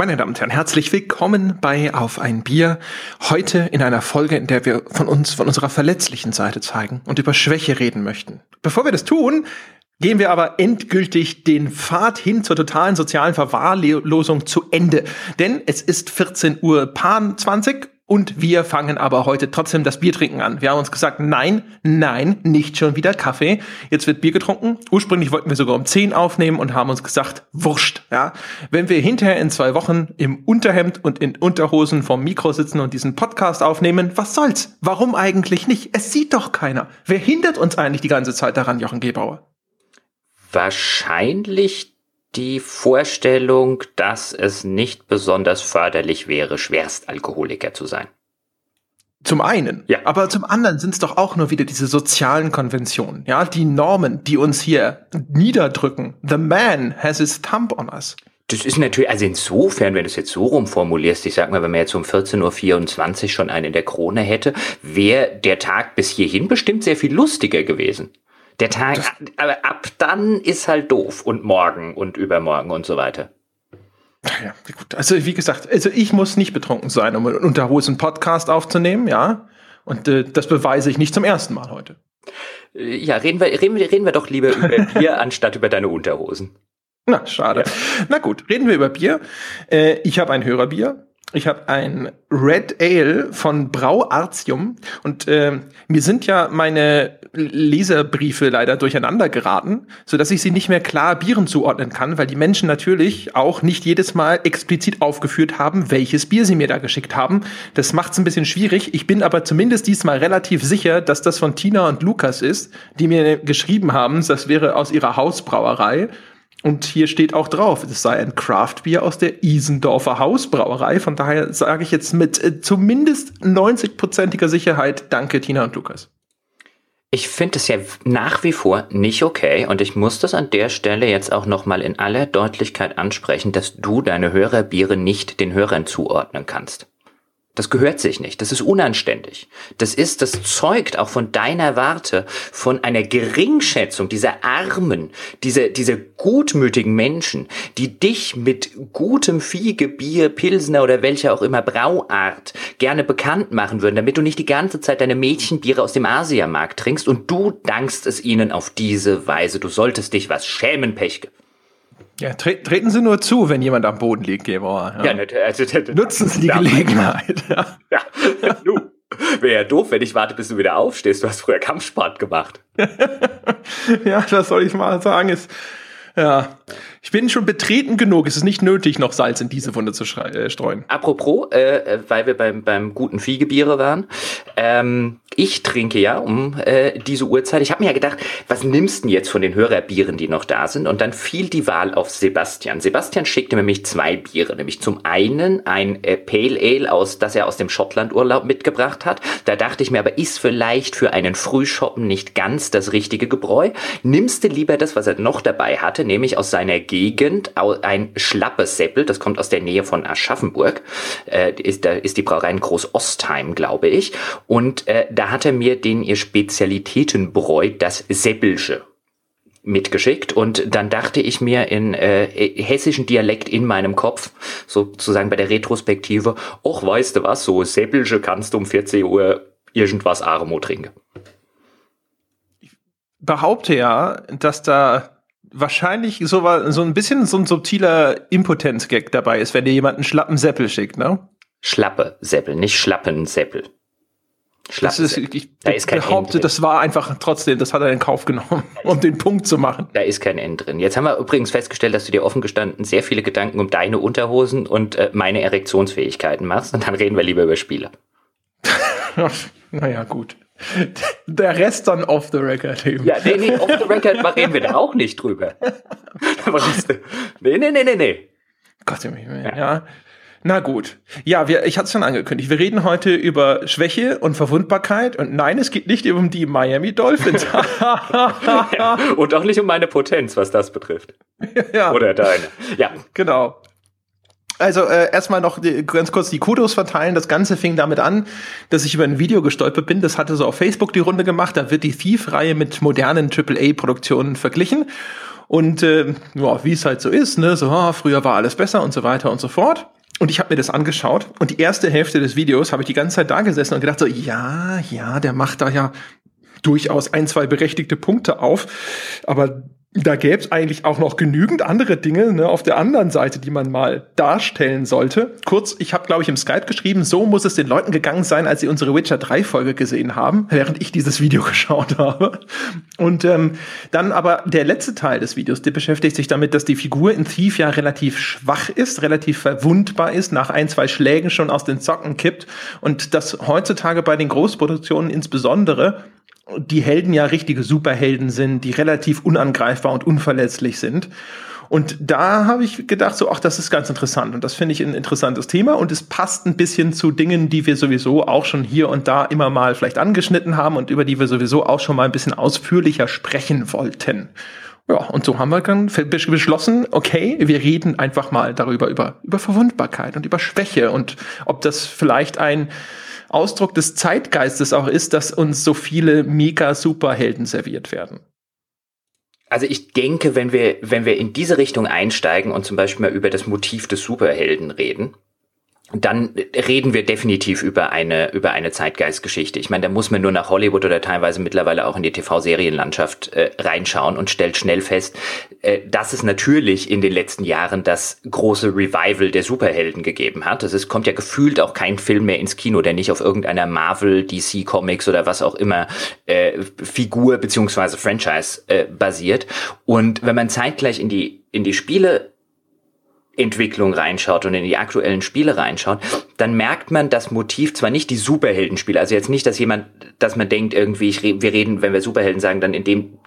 Meine Damen und Herren, herzlich willkommen bei Auf ein Bier. Heute in einer Folge, in der wir von uns, von unserer verletzlichen Seite zeigen und über Schwäche reden möchten. Bevor wir das tun, gehen wir aber endgültig den Pfad hin zur totalen sozialen Verwahrlosung zu Ende. Denn es ist 14 Uhr Pan 20 und wir fangen aber heute trotzdem das Biertrinken an. Wir haben uns gesagt, nein, nein, nicht schon wieder Kaffee. Jetzt wird Bier getrunken. Ursprünglich wollten wir sogar um 10 aufnehmen und haben uns gesagt, wurscht, ja. Wenn wir hinterher in zwei Wochen im Unterhemd und in Unterhosen vom Mikro sitzen und diesen Podcast aufnehmen, was soll's? Warum eigentlich nicht? Es sieht doch keiner. Wer hindert uns eigentlich die ganze Zeit daran, Jochen Gebauer? Wahrscheinlich die Vorstellung, dass es nicht besonders förderlich wäre, Schwerstalkoholiker zu sein. Zum einen, ja. aber zum anderen sind es doch auch nur wieder diese sozialen Konventionen, ja, die Normen, die uns hier niederdrücken. The man has his thumb on us. Das ist natürlich, also insofern, wenn du es jetzt so rumformulierst, ich sag mal, wenn man jetzt um 14.24 Uhr schon einen in der Krone hätte, wäre der Tag bis hierhin bestimmt sehr viel lustiger gewesen. Der Tag, das, aber ab dann ist halt doof und morgen und übermorgen und so weiter. Ja, gut. Also wie gesagt, also ich muss nicht betrunken sein, um unter Hosen Podcast aufzunehmen, ja. Und äh, das beweise ich nicht zum ersten Mal heute. Äh, ja, reden wir, reden, wir, reden wir doch lieber über Bier anstatt über deine Unterhosen. Na, schade. Ja. Na gut, reden wir über Bier. Äh, ich habe ein Hörerbier. Ich habe ein Red Ale von Brauartium und äh, mir sind ja meine Leserbriefe leider durcheinander geraten, so dass ich sie nicht mehr klar Bieren zuordnen kann, weil die Menschen natürlich auch nicht jedes Mal explizit aufgeführt haben, welches Bier sie mir da geschickt haben. Das macht es ein bisschen schwierig. Ich bin aber zumindest diesmal relativ sicher, dass das von Tina und Lukas ist, die mir geschrieben haben, das wäre aus ihrer Hausbrauerei. Und hier steht auch drauf, es sei ein Craftbier aus der Isendorfer Hausbrauerei. Von daher sage ich jetzt mit äh, zumindest 90-prozentiger Sicherheit Danke, Tina und Lukas. Ich finde es ja nach wie vor nicht okay und ich muss das an der Stelle jetzt auch nochmal in aller Deutlichkeit ansprechen, dass du deine Hörerbiere nicht den Hörern zuordnen kannst. Das gehört sich nicht. Das ist unanständig. Das ist, das zeugt auch von deiner Warte, von einer Geringschätzung dieser armen, dieser, dieser gutmütigen Menschen, die dich mit gutem Fiege, Bier, Pilsner oder welcher auch immer Brauart gerne bekannt machen würden, damit du nicht die ganze Zeit deine Mädchenbiere aus dem Asiamarkt trinkst und du dankst es ihnen auf diese Weise. Du solltest dich was schämen, Pechke. Ja, tre treten Sie nur zu, wenn jemand am Boden liegt, Gebauer. Ja, ja also, nutzen Sie die Gelegenheit. Ja, du. Wäre ja doof, wenn ich warte, bis du wieder aufstehst. Du hast früher Kampfsport gemacht. ja, das soll ich mal sagen. Ist, ja, ich bin schon betreten genug. Es ist nicht nötig, noch Salz in diese Wunde zu äh, streuen. Apropos, äh, weil wir beim, beim guten Viegebiere waren. Ähm, ich trinke ja um äh, diese Uhrzeit. Ich habe mir ja gedacht, was nimmst du denn jetzt von den Hörerbieren, die noch da sind? Und dann fiel die Wahl auf Sebastian. Sebastian schickte mir nämlich zwei Biere. Nämlich zum einen ein äh, Pale Ale, aus, das er aus dem Schottlandurlaub mitgebracht hat. Da dachte ich mir aber, ist vielleicht für einen Frühschoppen nicht ganz das richtige Gebräu. Nimmst du lieber das, was er noch dabei hatte, nämlich aus seiner Gegend ein schlappes Seppel, das kommt aus der Nähe von Aschaffenburg, äh, ist, da ist die Brauerei in Groß-Ostheim, glaube ich. Und äh, da hat er mir den ihr Spezialitätenbräu, das Seppelsche, mitgeschickt und dann dachte ich mir in äh, hessischen Dialekt in meinem Kopf, sozusagen bei der Retrospektive, och, weißt du was, so Seppelsche kannst du um 14 Uhr irgendwas Armo trinken. Ich behaupte ja, dass da wahrscheinlich so, so ein bisschen so ein subtiler Impotenz-Gag dabei ist, wenn dir jemand einen schlappen Seppel schickt, ne? Schlappe Seppel, nicht schlappen Seppel. Das ist, ich da ist kein behaupte, das war einfach trotzdem, das hat er in Kauf genommen, um den Punkt zu machen. Da ist kein End drin. Jetzt haben wir übrigens festgestellt, dass du dir offen gestanden sehr viele Gedanken um deine Unterhosen und äh, meine Erektionsfähigkeiten machst. Und dann reden wir lieber über Spiele. naja, gut. Der Rest dann off the record eben. Ja, nee, nee, off the record reden wir da auch nicht drüber. nee, nee, nee, nee, nee. Gott, ja. ja. Na gut. Ja, wir, ich hatte es schon angekündigt. Wir reden heute über Schwäche und Verwundbarkeit. Und nein, es geht nicht um die Miami Dolphins. ja, und auch nicht um meine Potenz, was das betrifft. Ja. Oder deine. Ja. Genau. Also äh, erstmal noch die, ganz kurz die Kudos verteilen. Das Ganze fing damit an, dass ich über ein Video gestolpert bin. Das hatte so auf Facebook die Runde gemacht. Da wird die Thief-Reihe mit modernen AAA-Produktionen verglichen. Und äh, ja, wie es halt so ist, ne, so oh, früher war alles besser und so weiter und so fort. Und ich habe mir das angeschaut und die erste Hälfte des Videos habe ich die ganze Zeit da gesessen und gedacht so, ja, ja, der macht da ja durchaus ein, zwei berechtigte Punkte auf, aber da gäbe es eigentlich auch noch genügend andere Dinge ne, auf der anderen Seite, die man mal darstellen sollte. Kurz, ich habe, glaube ich, im Skype geschrieben, so muss es den Leuten gegangen sein, als sie unsere Witcher 3 Folge gesehen haben, während ich dieses Video geschaut habe. Und ähm, dann aber der letzte Teil des Videos, der beschäftigt sich damit, dass die Figur in Thief ja relativ schwach ist, relativ verwundbar ist, nach ein, zwei Schlägen schon aus den Zocken kippt und dass heutzutage bei den Großproduktionen insbesondere die Helden ja richtige Superhelden sind, die relativ unangreifbar und unverletzlich sind. Und da habe ich gedacht, so, ach, das ist ganz interessant. Und das finde ich ein interessantes Thema. Und es passt ein bisschen zu Dingen, die wir sowieso auch schon hier und da immer mal vielleicht angeschnitten haben und über die wir sowieso auch schon mal ein bisschen ausführlicher sprechen wollten. Ja, und so haben wir dann beschlossen, okay, wir reden einfach mal darüber, über, über Verwundbarkeit und über Schwäche und ob das vielleicht ein Ausdruck des Zeitgeistes auch ist, dass uns so viele mega-Superhelden serviert werden. Also ich denke, wenn wir, wenn wir in diese Richtung einsteigen und zum Beispiel mal über das Motiv des Superhelden reden, dann reden wir definitiv über eine, über eine Zeitgeistgeschichte. Ich meine, da muss man nur nach Hollywood oder teilweise mittlerweile auch in die TV-Serienlandschaft äh, reinschauen und stellt schnell fest, äh, dass es natürlich in den letzten Jahren das große Revival der Superhelden gegeben hat. Es kommt ja gefühlt auch kein Film mehr ins Kino, der nicht auf irgendeiner Marvel, DC Comics oder was auch immer äh, Figur beziehungsweise Franchise äh, basiert. Und wenn man zeitgleich in die, in die Spiele Entwicklung reinschaut und in die aktuellen Spiele reinschaut, dann merkt man das Motiv zwar nicht die Superheldenspiele, also jetzt nicht, dass jemand, dass man denkt irgendwie, ich, wir reden, wenn wir Superhelden sagen, dann in dem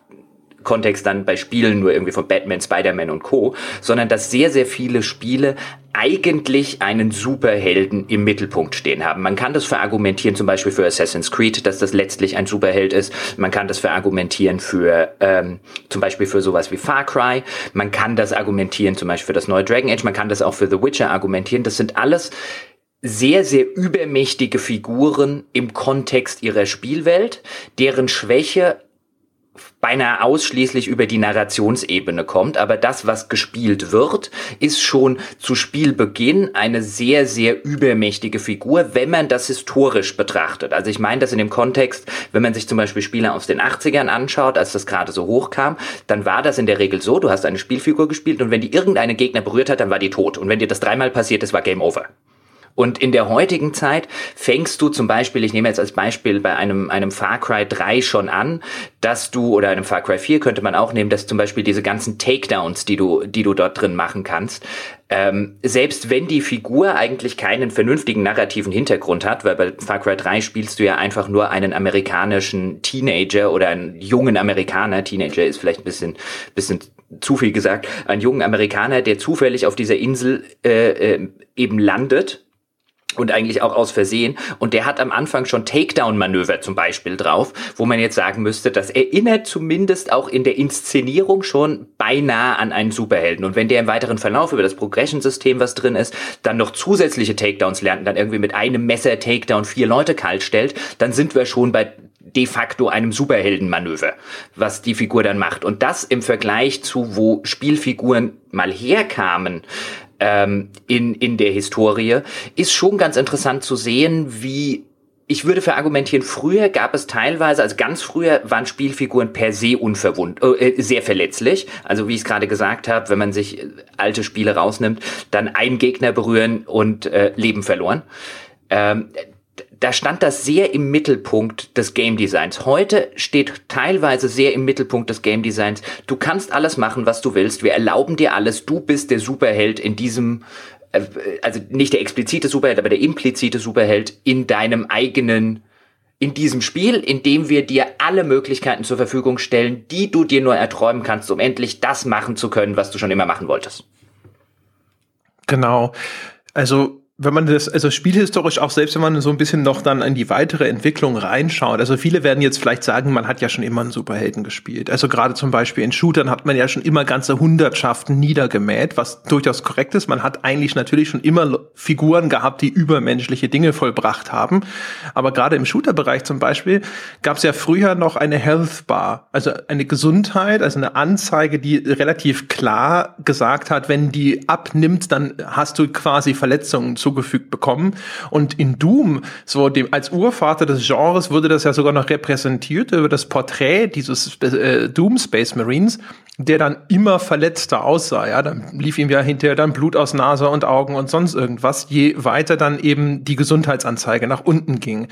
Kontext dann bei Spielen nur irgendwie von Batman, Spider-Man und Co., sondern dass sehr, sehr viele Spiele eigentlich einen Superhelden im Mittelpunkt stehen haben. Man kann das verargumentieren, zum Beispiel für Assassin's Creed, dass das letztlich ein Superheld ist. Man kann das verargumentieren für ähm, zum Beispiel für sowas wie Far Cry. Man kann das argumentieren zum Beispiel für das neue Dragon Age. Man kann das auch für The Witcher argumentieren. Das sind alles sehr, sehr übermächtige Figuren im Kontext ihrer Spielwelt, deren Schwäche beinahe ausschließlich über die Narrationsebene kommt, aber das, was gespielt wird, ist schon zu Spielbeginn eine sehr, sehr übermächtige Figur, wenn man das historisch betrachtet. Also ich meine das in dem Kontext, wenn man sich zum Beispiel Spiele aus den 80ern anschaut, als das gerade so hochkam, dann war das in der Regel so, du hast eine Spielfigur gespielt und wenn die irgendeinen Gegner berührt hat, dann war die tot. Und wenn dir das dreimal passiert ist, war Game Over. Und in der heutigen Zeit fängst du zum Beispiel, ich nehme jetzt als Beispiel bei einem, einem Far Cry 3 schon an, dass du, oder einem Far Cry 4 könnte man auch nehmen, dass zum Beispiel diese ganzen Takedowns, die du, die du dort drin machen kannst, ähm, selbst wenn die Figur eigentlich keinen vernünftigen narrativen Hintergrund hat, weil bei Far Cry 3 spielst du ja einfach nur einen amerikanischen Teenager oder einen jungen Amerikaner, Teenager ist vielleicht ein bisschen, bisschen zu viel gesagt, einen jungen Amerikaner, der zufällig auf dieser Insel äh, äh, eben landet und eigentlich auch aus Versehen. Und der hat am Anfang schon Takedown-Manöver zum Beispiel drauf, wo man jetzt sagen müsste, das erinnert zumindest auch in der Inszenierung schon beinahe an einen Superhelden. Und wenn der im weiteren Verlauf über das Progression-System, was drin ist, dann noch zusätzliche Takedowns lernt, dann irgendwie mit einem Messer Takedown vier Leute kalt stellt, dann sind wir schon bei de facto einem Superheldenmanöver, was die Figur dann macht. Und das im Vergleich zu, wo Spielfiguren mal herkamen, ähm, in, in der Historie, ist schon ganz interessant zu sehen, wie ich würde verargumentieren, früher gab es teilweise, also ganz früher waren Spielfiguren per se unverwund, äh, sehr verletzlich. Also wie ich es gerade gesagt habe, wenn man sich äh, alte Spiele rausnimmt, dann einen Gegner berühren und äh, Leben verloren. Ähm, da stand das sehr im Mittelpunkt des Game Designs. Heute steht teilweise sehr im Mittelpunkt des Game Designs. Du kannst alles machen, was du willst. Wir erlauben dir alles. Du bist der Superheld in diesem, äh, also nicht der explizite Superheld, aber der implizite Superheld in deinem eigenen in diesem Spiel, in dem wir dir alle Möglichkeiten zur Verfügung stellen, die du dir nur erträumen kannst, um endlich das machen zu können, was du schon immer machen wolltest. Genau. Also wenn man das, also spielhistorisch auch selbst, wenn man so ein bisschen noch dann in die weitere Entwicklung reinschaut, also viele werden jetzt vielleicht sagen, man hat ja schon immer einen Superhelden gespielt. Also gerade zum Beispiel in Shootern hat man ja schon immer ganze Hundertschaften niedergemäht, was durchaus korrekt ist. Man hat eigentlich natürlich schon immer Figuren gehabt, die übermenschliche Dinge vollbracht haben. Aber gerade im Shooter-Bereich zum Beispiel gab es ja früher noch eine Health Bar, also eine Gesundheit, also eine Anzeige, die relativ klar gesagt hat, wenn die abnimmt, dann hast du quasi Verletzungen zu zugefügt bekommen. Und in Doom, so dem, als Urvater des Genres, wurde das ja sogar noch repräsentiert über das Porträt dieses äh, Doom Space Marines, der dann immer verletzter aussah. Ja, dann lief ihm ja hinterher dann Blut aus Nase und Augen und sonst irgendwas, je weiter dann eben die Gesundheitsanzeige nach unten ging.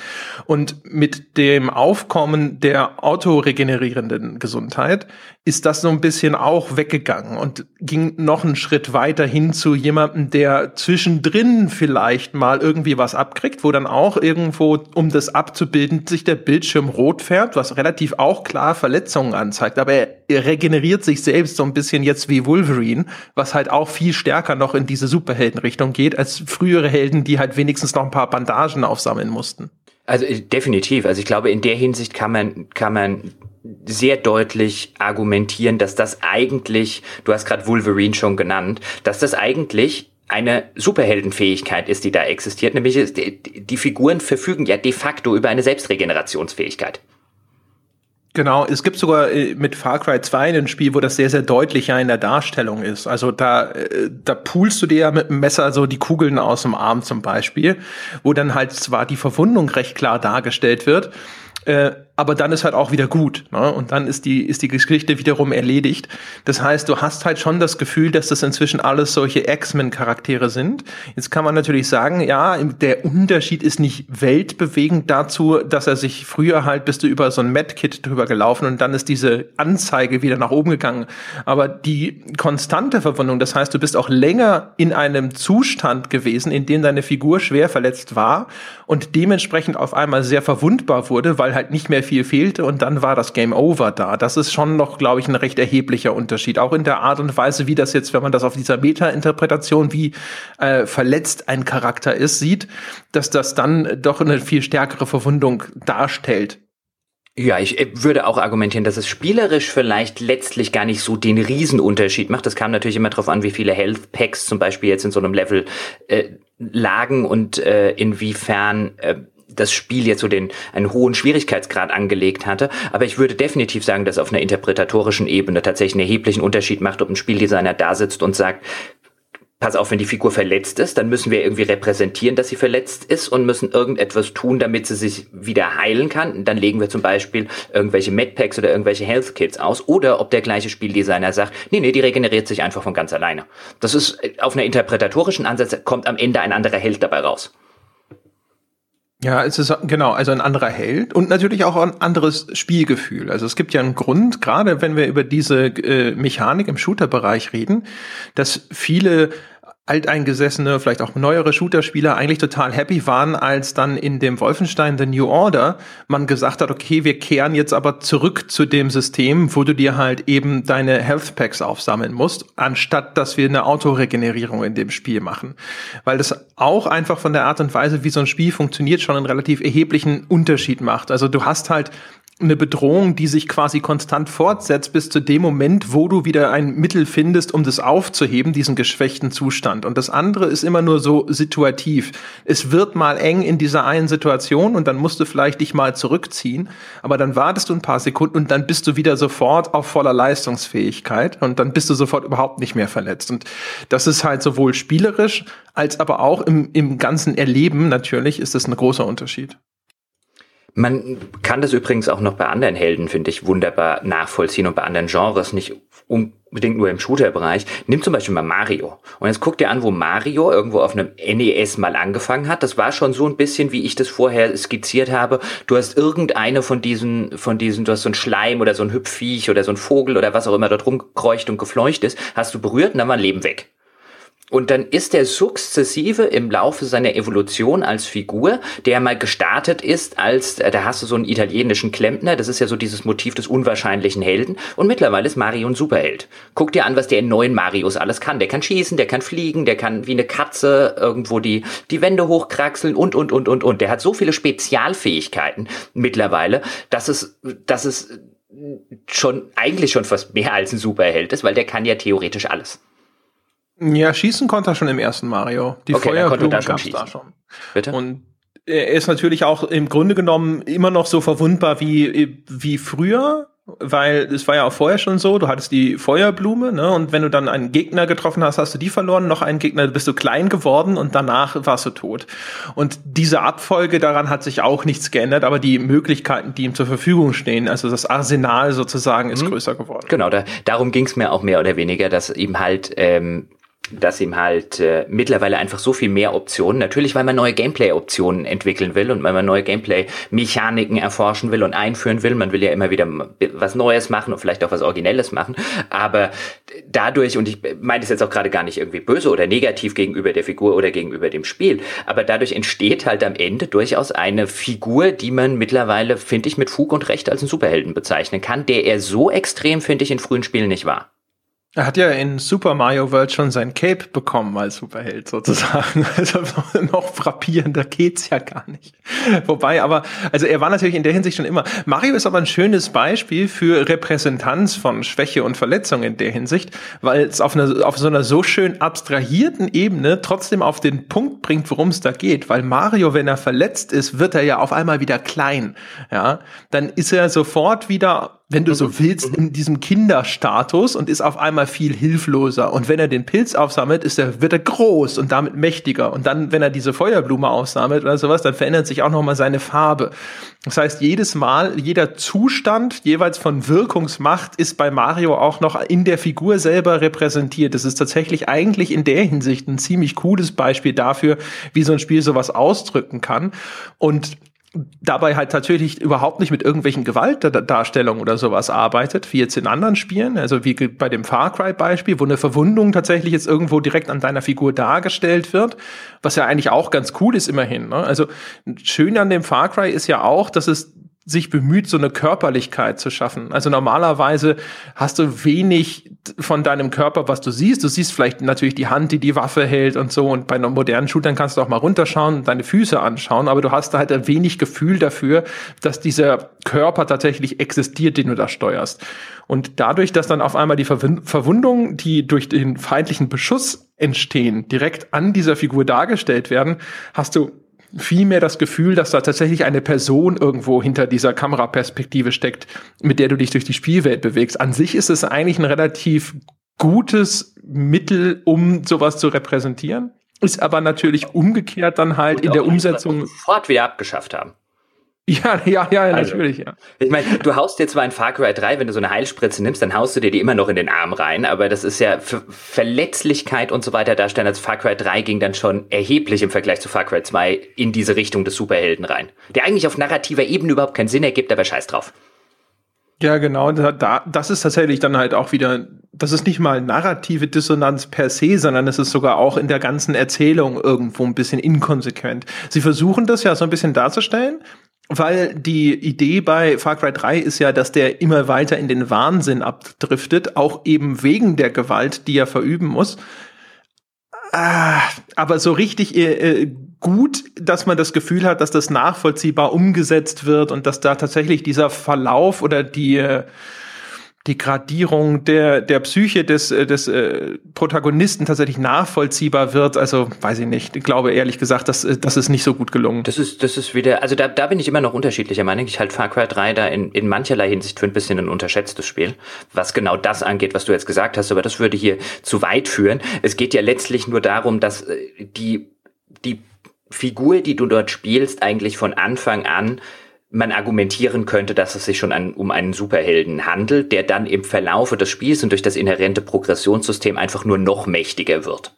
Und mit dem Aufkommen der autoregenerierenden Gesundheit ist das so ein bisschen auch weggegangen und ging noch einen Schritt weiter hin zu jemandem, der zwischendrin vielleicht mal irgendwie was abkriegt, wo dann auch irgendwo, um das abzubilden, sich der Bildschirm rot färbt, was relativ auch klar Verletzungen anzeigt. Aber er, er regeneriert sich selbst so ein bisschen jetzt wie Wolverine, was halt auch viel stärker noch in diese Superheldenrichtung geht, als frühere Helden, die halt wenigstens noch ein paar Bandagen aufsammeln mussten. Also äh, definitiv. Also ich glaube, in der Hinsicht kann man, kann man sehr deutlich argumentieren, dass das eigentlich, du hast gerade Wolverine schon genannt, dass das eigentlich eine Superheldenfähigkeit ist, die da existiert, nämlich die, die Figuren verfügen ja de facto über eine Selbstregenerationsfähigkeit. Genau, es gibt sogar äh, mit Far Cry 2 ein Spiel, wo das sehr, sehr deutlich ja in der Darstellung ist. Also da, äh, da pulst du dir ja mit dem Messer so die Kugeln aus dem Arm zum Beispiel, wo dann halt zwar die Verwundung recht klar dargestellt wird, äh, aber dann ist halt auch wieder gut. Ne? Und dann ist die, ist die Geschichte wiederum erledigt. Das heißt, du hast halt schon das Gefühl, dass das inzwischen alles solche X-Men-Charaktere sind. Jetzt kann man natürlich sagen, ja, der Unterschied ist nicht weltbewegend dazu, dass er sich früher halt bist du über so ein Medkit drüber gelaufen und dann ist diese Anzeige wieder nach oben gegangen. Aber die konstante Verwundung, das heißt, du bist auch länger in einem Zustand gewesen, in dem deine Figur schwer verletzt war und dementsprechend auf einmal sehr verwundbar wurde, weil halt nicht mehr viel fehlte und dann war das Game Over da. Das ist schon noch, glaube ich, ein recht erheblicher Unterschied. Auch in der Art und Weise, wie das jetzt, wenn man das auf dieser Meta-Interpretation, wie äh, verletzt ein Charakter ist, sieht, dass das dann doch eine viel stärkere Verwundung darstellt. Ja, ich äh, würde auch argumentieren, dass es spielerisch vielleicht letztlich gar nicht so den Riesenunterschied macht. Das kam natürlich immer darauf an, wie viele Health Packs zum Beispiel jetzt in so einem Level äh, lagen und äh, inwiefern äh, das Spiel jetzt so den einen hohen Schwierigkeitsgrad angelegt hatte. Aber ich würde definitiv sagen, dass auf einer interpretatorischen Ebene tatsächlich einen erheblichen Unterschied macht, ob ein Spieldesigner da sitzt und sagt, pass auf, wenn die Figur verletzt ist, dann müssen wir irgendwie repräsentieren, dass sie verletzt ist und müssen irgendetwas tun, damit sie sich wieder heilen kann. Dann legen wir zum Beispiel irgendwelche Medpacks oder irgendwelche Health Kits aus. Oder ob der gleiche Spieldesigner sagt, nee, nee, die regeneriert sich einfach von ganz alleine. Das ist auf einer interpretatorischen Ansatz, kommt am Ende ein anderer Held dabei raus. Ja, es ist genau, also ein anderer Held und natürlich auch ein anderes Spielgefühl. Also es gibt ja einen Grund, gerade wenn wir über diese äh, Mechanik im Shooter-Bereich reden, dass viele alteingesessene, vielleicht auch neuere Shooter-Spieler eigentlich total happy waren, als dann in dem Wolfenstein The New Order man gesagt hat, okay, wir kehren jetzt aber zurück zu dem System, wo du dir halt eben deine Health Packs aufsammeln musst, anstatt dass wir eine Autoregenerierung in dem Spiel machen. Weil das auch einfach von der Art und Weise, wie so ein Spiel funktioniert, schon einen relativ erheblichen Unterschied macht. Also du hast halt eine Bedrohung, die sich quasi konstant fortsetzt bis zu dem Moment, wo du wieder ein Mittel findest, um das aufzuheben, diesen geschwächten Zustand. Und das andere ist immer nur so situativ. Es wird mal eng in dieser einen Situation und dann musst du vielleicht dich mal zurückziehen, aber dann wartest du ein paar Sekunden und dann bist du wieder sofort auf voller Leistungsfähigkeit und dann bist du sofort überhaupt nicht mehr verletzt. Und das ist halt sowohl spielerisch als aber auch im, im ganzen Erleben natürlich ist das ein großer Unterschied. Man kann das übrigens auch noch bei anderen Helden, finde ich, wunderbar nachvollziehen und bei anderen Genres, nicht unbedingt nur im Shooter-Bereich. Nimm zum Beispiel mal Mario. Und jetzt guck dir an, wo Mario irgendwo auf einem NES mal angefangen hat. Das war schon so ein bisschen, wie ich das vorher skizziert habe. Du hast irgendeine von diesen, von diesen, du hast so ein Schleim oder so ein Hüpfviech oder so ein Vogel oder was auch immer dort rumkreucht und gefleucht ist, hast du berührt und dann war ein Leben weg. Und dann ist er sukzessive im Laufe seiner Evolution als Figur, der mal gestartet ist als, da hast du so einen italienischen Klempner, das ist ja so dieses Motiv des unwahrscheinlichen Helden. Und mittlerweile ist Mario ein Superheld. Guck dir an, was der in neuen Marios alles kann. Der kann schießen, der kann fliegen, der kann wie eine Katze irgendwo die, die Wände hochkraxeln und, und, und, und, und. Der hat so viele Spezialfähigkeiten mittlerweile, dass es, dass es schon, eigentlich schon fast mehr als ein Superheld ist, weil der kann ja theoretisch alles. Ja, schießen konnte er schon im ersten Mario. Die okay, Feuerblume gab es da schon. Bitte? Und er ist natürlich auch im Grunde genommen immer noch so verwundbar wie, wie früher, weil es war ja auch vorher schon so, du hattest die Feuerblume, ne, und wenn du dann einen Gegner getroffen hast, hast du die verloren, noch einen Gegner, bist du klein geworden und danach warst du tot. Und diese Abfolge daran hat sich auch nichts geändert, aber die Möglichkeiten, die ihm zur Verfügung stehen, also das Arsenal sozusagen, ist mhm. größer geworden. Genau, da, darum ging es mir auch mehr oder weniger, dass ihm halt ähm, dass ihm halt äh, mittlerweile einfach so viel mehr Optionen, natürlich weil man neue Gameplay-Optionen entwickeln will und weil man neue Gameplay-Mechaniken erforschen will und einführen will. Man will ja immer wieder was Neues machen und vielleicht auch was Originelles machen. Aber dadurch, und ich meine das jetzt auch gerade gar nicht irgendwie böse oder negativ gegenüber der Figur oder gegenüber dem Spiel, aber dadurch entsteht halt am Ende durchaus eine Figur, die man mittlerweile, finde ich, mit Fug und Recht als einen Superhelden bezeichnen kann, der er so extrem, finde ich, in frühen Spielen nicht war. Er hat ja in Super Mario World schon sein Cape bekommen als Superheld sozusagen. Also noch frappierender geht's ja gar nicht. Wobei aber, also er war natürlich in der Hinsicht schon immer. Mario ist aber ein schönes Beispiel für Repräsentanz von Schwäche und Verletzung in der Hinsicht, weil es auf, auf so einer so schön abstrahierten Ebene trotzdem auf den Punkt bringt, worum es da geht. Weil Mario, wenn er verletzt ist, wird er ja auf einmal wieder klein. Ja, dann ist er sofort wieder wenn du so mhm. willst, in diesem Kinderstatus und ist auf einmal viel hilfloser. Und wenn er den Pilz aufsammelt, ist er, wird er groß und damit mächtiger. Und dann, wenn er diese Feuerblume aufsammelt oder sowas, dann verändert sich auch nochmal seine Farbe. Das heißt, jedes Mal, jeder Zustand jeweils von Wirkungsmacht ist bei Mario auch noch in der Figur selber repräsentiert. Das ist tatsächlich eigentlich in der Hinsicht ein ziemlich cooles Beispiel dafür, wie so ein Spiel sowas ausdrücken kann. Und dabei halt tatsächlich überhaupt nicht mit irgendwelchen Gewaltdarstellungen oder sowas arbeitet, wie jetzt in anderen Spielen, also wie bei dem Far Cry Beispiel, wo eine Verwundung tatsächlich jetzt irgendwo direkt an deiner Figur dargestellt wird, was ja eigentlich auch ganz cool ist immerhin. Ne? Also schön an dem Far Cry ist ja auch, dass es sich bemüht, so eine Körperlichkeit zu schaffen. Also normalerweise hast du wenig von deinem Körper, was du siehst. Du siehst vielleicht natürlich die Hand, die die Waffe hält und so. Und bei einer modernen Shootern kannst du auch mal runterschauen und deine Füße anschauen. Aber du hast halt ein wenig Gefühl dafür, dass dieser Körper tatsächlich existiert, den du da steuerst. Und dadurch, dass dann auf einmal die Verwundungen, die durch den feindlichen Beschuss entstehen, direkt an dieser Figur dargestellt werden, hast du vielmehr das Gefühl, dass da tatsächlich eine Person irgendwo hinter dieser Kameraperspektive steckt, mit der du dich durch die Spielwelt bewegst. An sich ist es eigentlich ein relativ gutes Mittel, um sowas zu repräsentieren. Ist aber natürlich umgekehrt dann halt Und in der Umsetzung. Sofort wieder abgeschafft haben. Ja, ja, ja, also, natürlich, ja. Ich meine, du haust dir zwar in Far Cry 3, wenn du so eine Heilspritze nimmst, dann haust du dir die immer noch in den Arm rein, aber das ist ja für Verletzlichkeit und so weiter darstellen. Als Far Cry 3 ging dann schon erheblich im Vergleich zu Far Cry 2 in diese Richtung des Superhelden rein. Der eigentlich auf narrativer Ebene überhaupt keinen Sinn ergibt, aber scheiß drauf. Ja, genau. Da, das ist tatsächlich dann halt auch wieder, das ist nicht mal narrative Dissonanz per se, sondern es ist sogar auch in der ganzen Erzählung irgendwo ein bisschen inkonsequent. Sie versuchen das ja so ein bisschen darzustellen, weil die Idee bei Far Cry 3 ist ja, dass der immer weiter in den Wahnsinn abdriftet, auch eben wegen der Gewalt, die er verüben muss. Ah, aber so richtig äh, äh, gut, dass man das Gefühl hat, dass das nachvollziehbar umgesetzt wird und dass da tatsächlich dieser Verlauf oder die äh, die Gradierung der, der Psyche des, äh, des äh, Protagonisten tatsächlich nachvollziehbar wird. Also weiß ich nicht. Ich glaube ehrlich gesagt, das, äh, das ist nicht so gut gelungen. Das ist, das ist wieder, also da, da bin ich immer noch unterschiedlicher Meinung. Ich halte Far Cry 3 da in, in mancherlei Hinsicht für ein bisschen ein unterschätztes Spiel, was genau das angeht, was du jetzt gesagt hast. Aber das würde hier zu weit führen. Es geht ja letztlich nur darum, dass äh, die, die Figur, die du dort spielst, eigentlich von Anfang an man argumentieren könnte, dass es sich schon an, um einen Superhelden handelt, der dann im Verlaufe des Spiels und durch das inhärente Progressionssystem einfach nur noch mächtiger wird.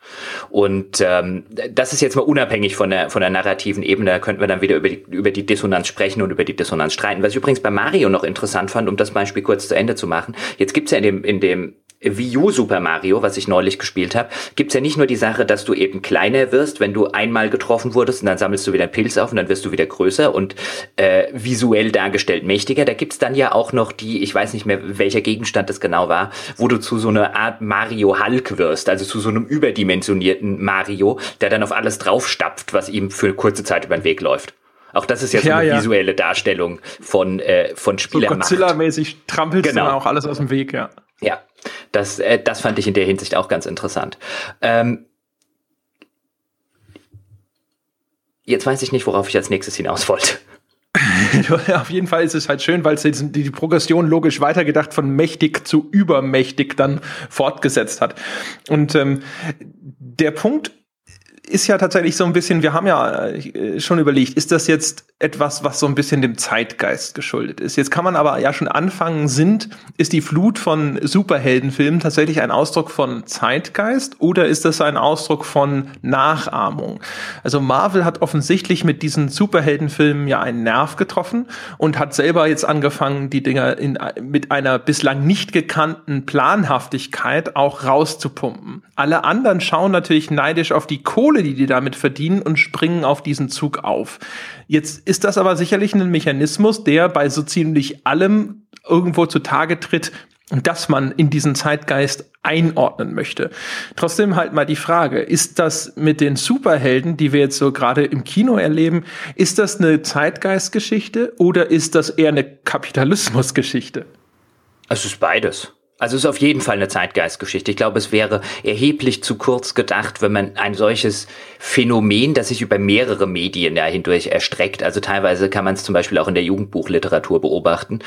Und ähm, das ist jetzt mal unabhängig von der, von der narrativen Ebene, da könnten wir dann wieder über die, über die Dissonanz sprechen und über die Dissonanz streiten. Was ich übrigens bei Mario noch interessant fand, um das Beispiel kurz zu Ende zu machen, jetzt gibt's ja in dem, in dem Wii U Super Mario, was ich neulich gespielt habe, gibt's ja nicht nur die Sache, dass du eben kleiner wirst, wenn du einmal getroffen wurdest und dann sammelst du wieder einen Pilz auf und dann wirst du wieder größer und äh, visuell dargestellt mächtiger. Da gibt's dann ja auch noch die, ich weiß nicht mehr, welcher Gegenstand das genau war, wo du zu so einer Art Mario Hulk wirst, also zu so einem überdimensionierten Mario, der dann auf alles draufstapft, was ihm für kurze Zeit über den Weg läuft. Auch das ist ja so eine ja. visuelle Darstellung von, äh, von Spielermacht. So Godzilla-mäßig trampelst genau. du auch alles aus dem Weg, ja. Ja, das, äh, das fand ich in der Hinsicht auch ganz interessant. Ähm, jetzt weiß ich nicht, worauf ich als nächstes hinaus wollte. Auf jeden Fall ist es halt schön, weil es die, Progression logisch weitergedacht von mächtig zu übermächtig dann fortgesetzt hat. Und ähm, der Punkt ist ja tatsächlich so ein bisschen, wir haben ja äh, schon überlegt, ist das jetzt etwas, was so ein bisschen dem Zeitgeist geschuldet ist. Jetzt kann man aber ja schon anfangen, sind, ist die Flut von Superheldenfilmen tatsächlich ein Ausdruck von Zeitgeist oder ist das ein Ausdruck von Nachahmung? Also Marvel hat offensichtlich mit diesen Superheldenfilmen ja einen Nerv getroffen und hat selber jetzt angefangen, die Dinger in, mit einer bislang nicht gekannten Planhaftigkeit auch rauszupumpen. Alle anderen schauen natürlich neidisch auf die Kohle, die die damit verdienen und springen auf diesen Zug auf. Jetzt ist das aber sicherlich ein Mechanismus, der bei so ziemlich allem irgendwo zutage tritt, dass man in diesen Zeitgeist einordnen möchte. Trotzdem halt mal die Frage, ist das mit den Superhelden, die wir jetzt so gerade im Kino erleben, ist das eine Zeitgeistgeschichte oder ist das eher eine Kapitalismusgeschichte? Es ist beides. Also es ist auf jeden Fall eine Zeitgeistgeschichte. Ich glaube, es wäre erheblich zu kurz gedacht, wenn man ein solches Phänomen, das sich über mehrere Medien ja hindurch erstreckt, also teilweise kann man es zum Beispiel auch in der Jugendbuchliteratur beobachten,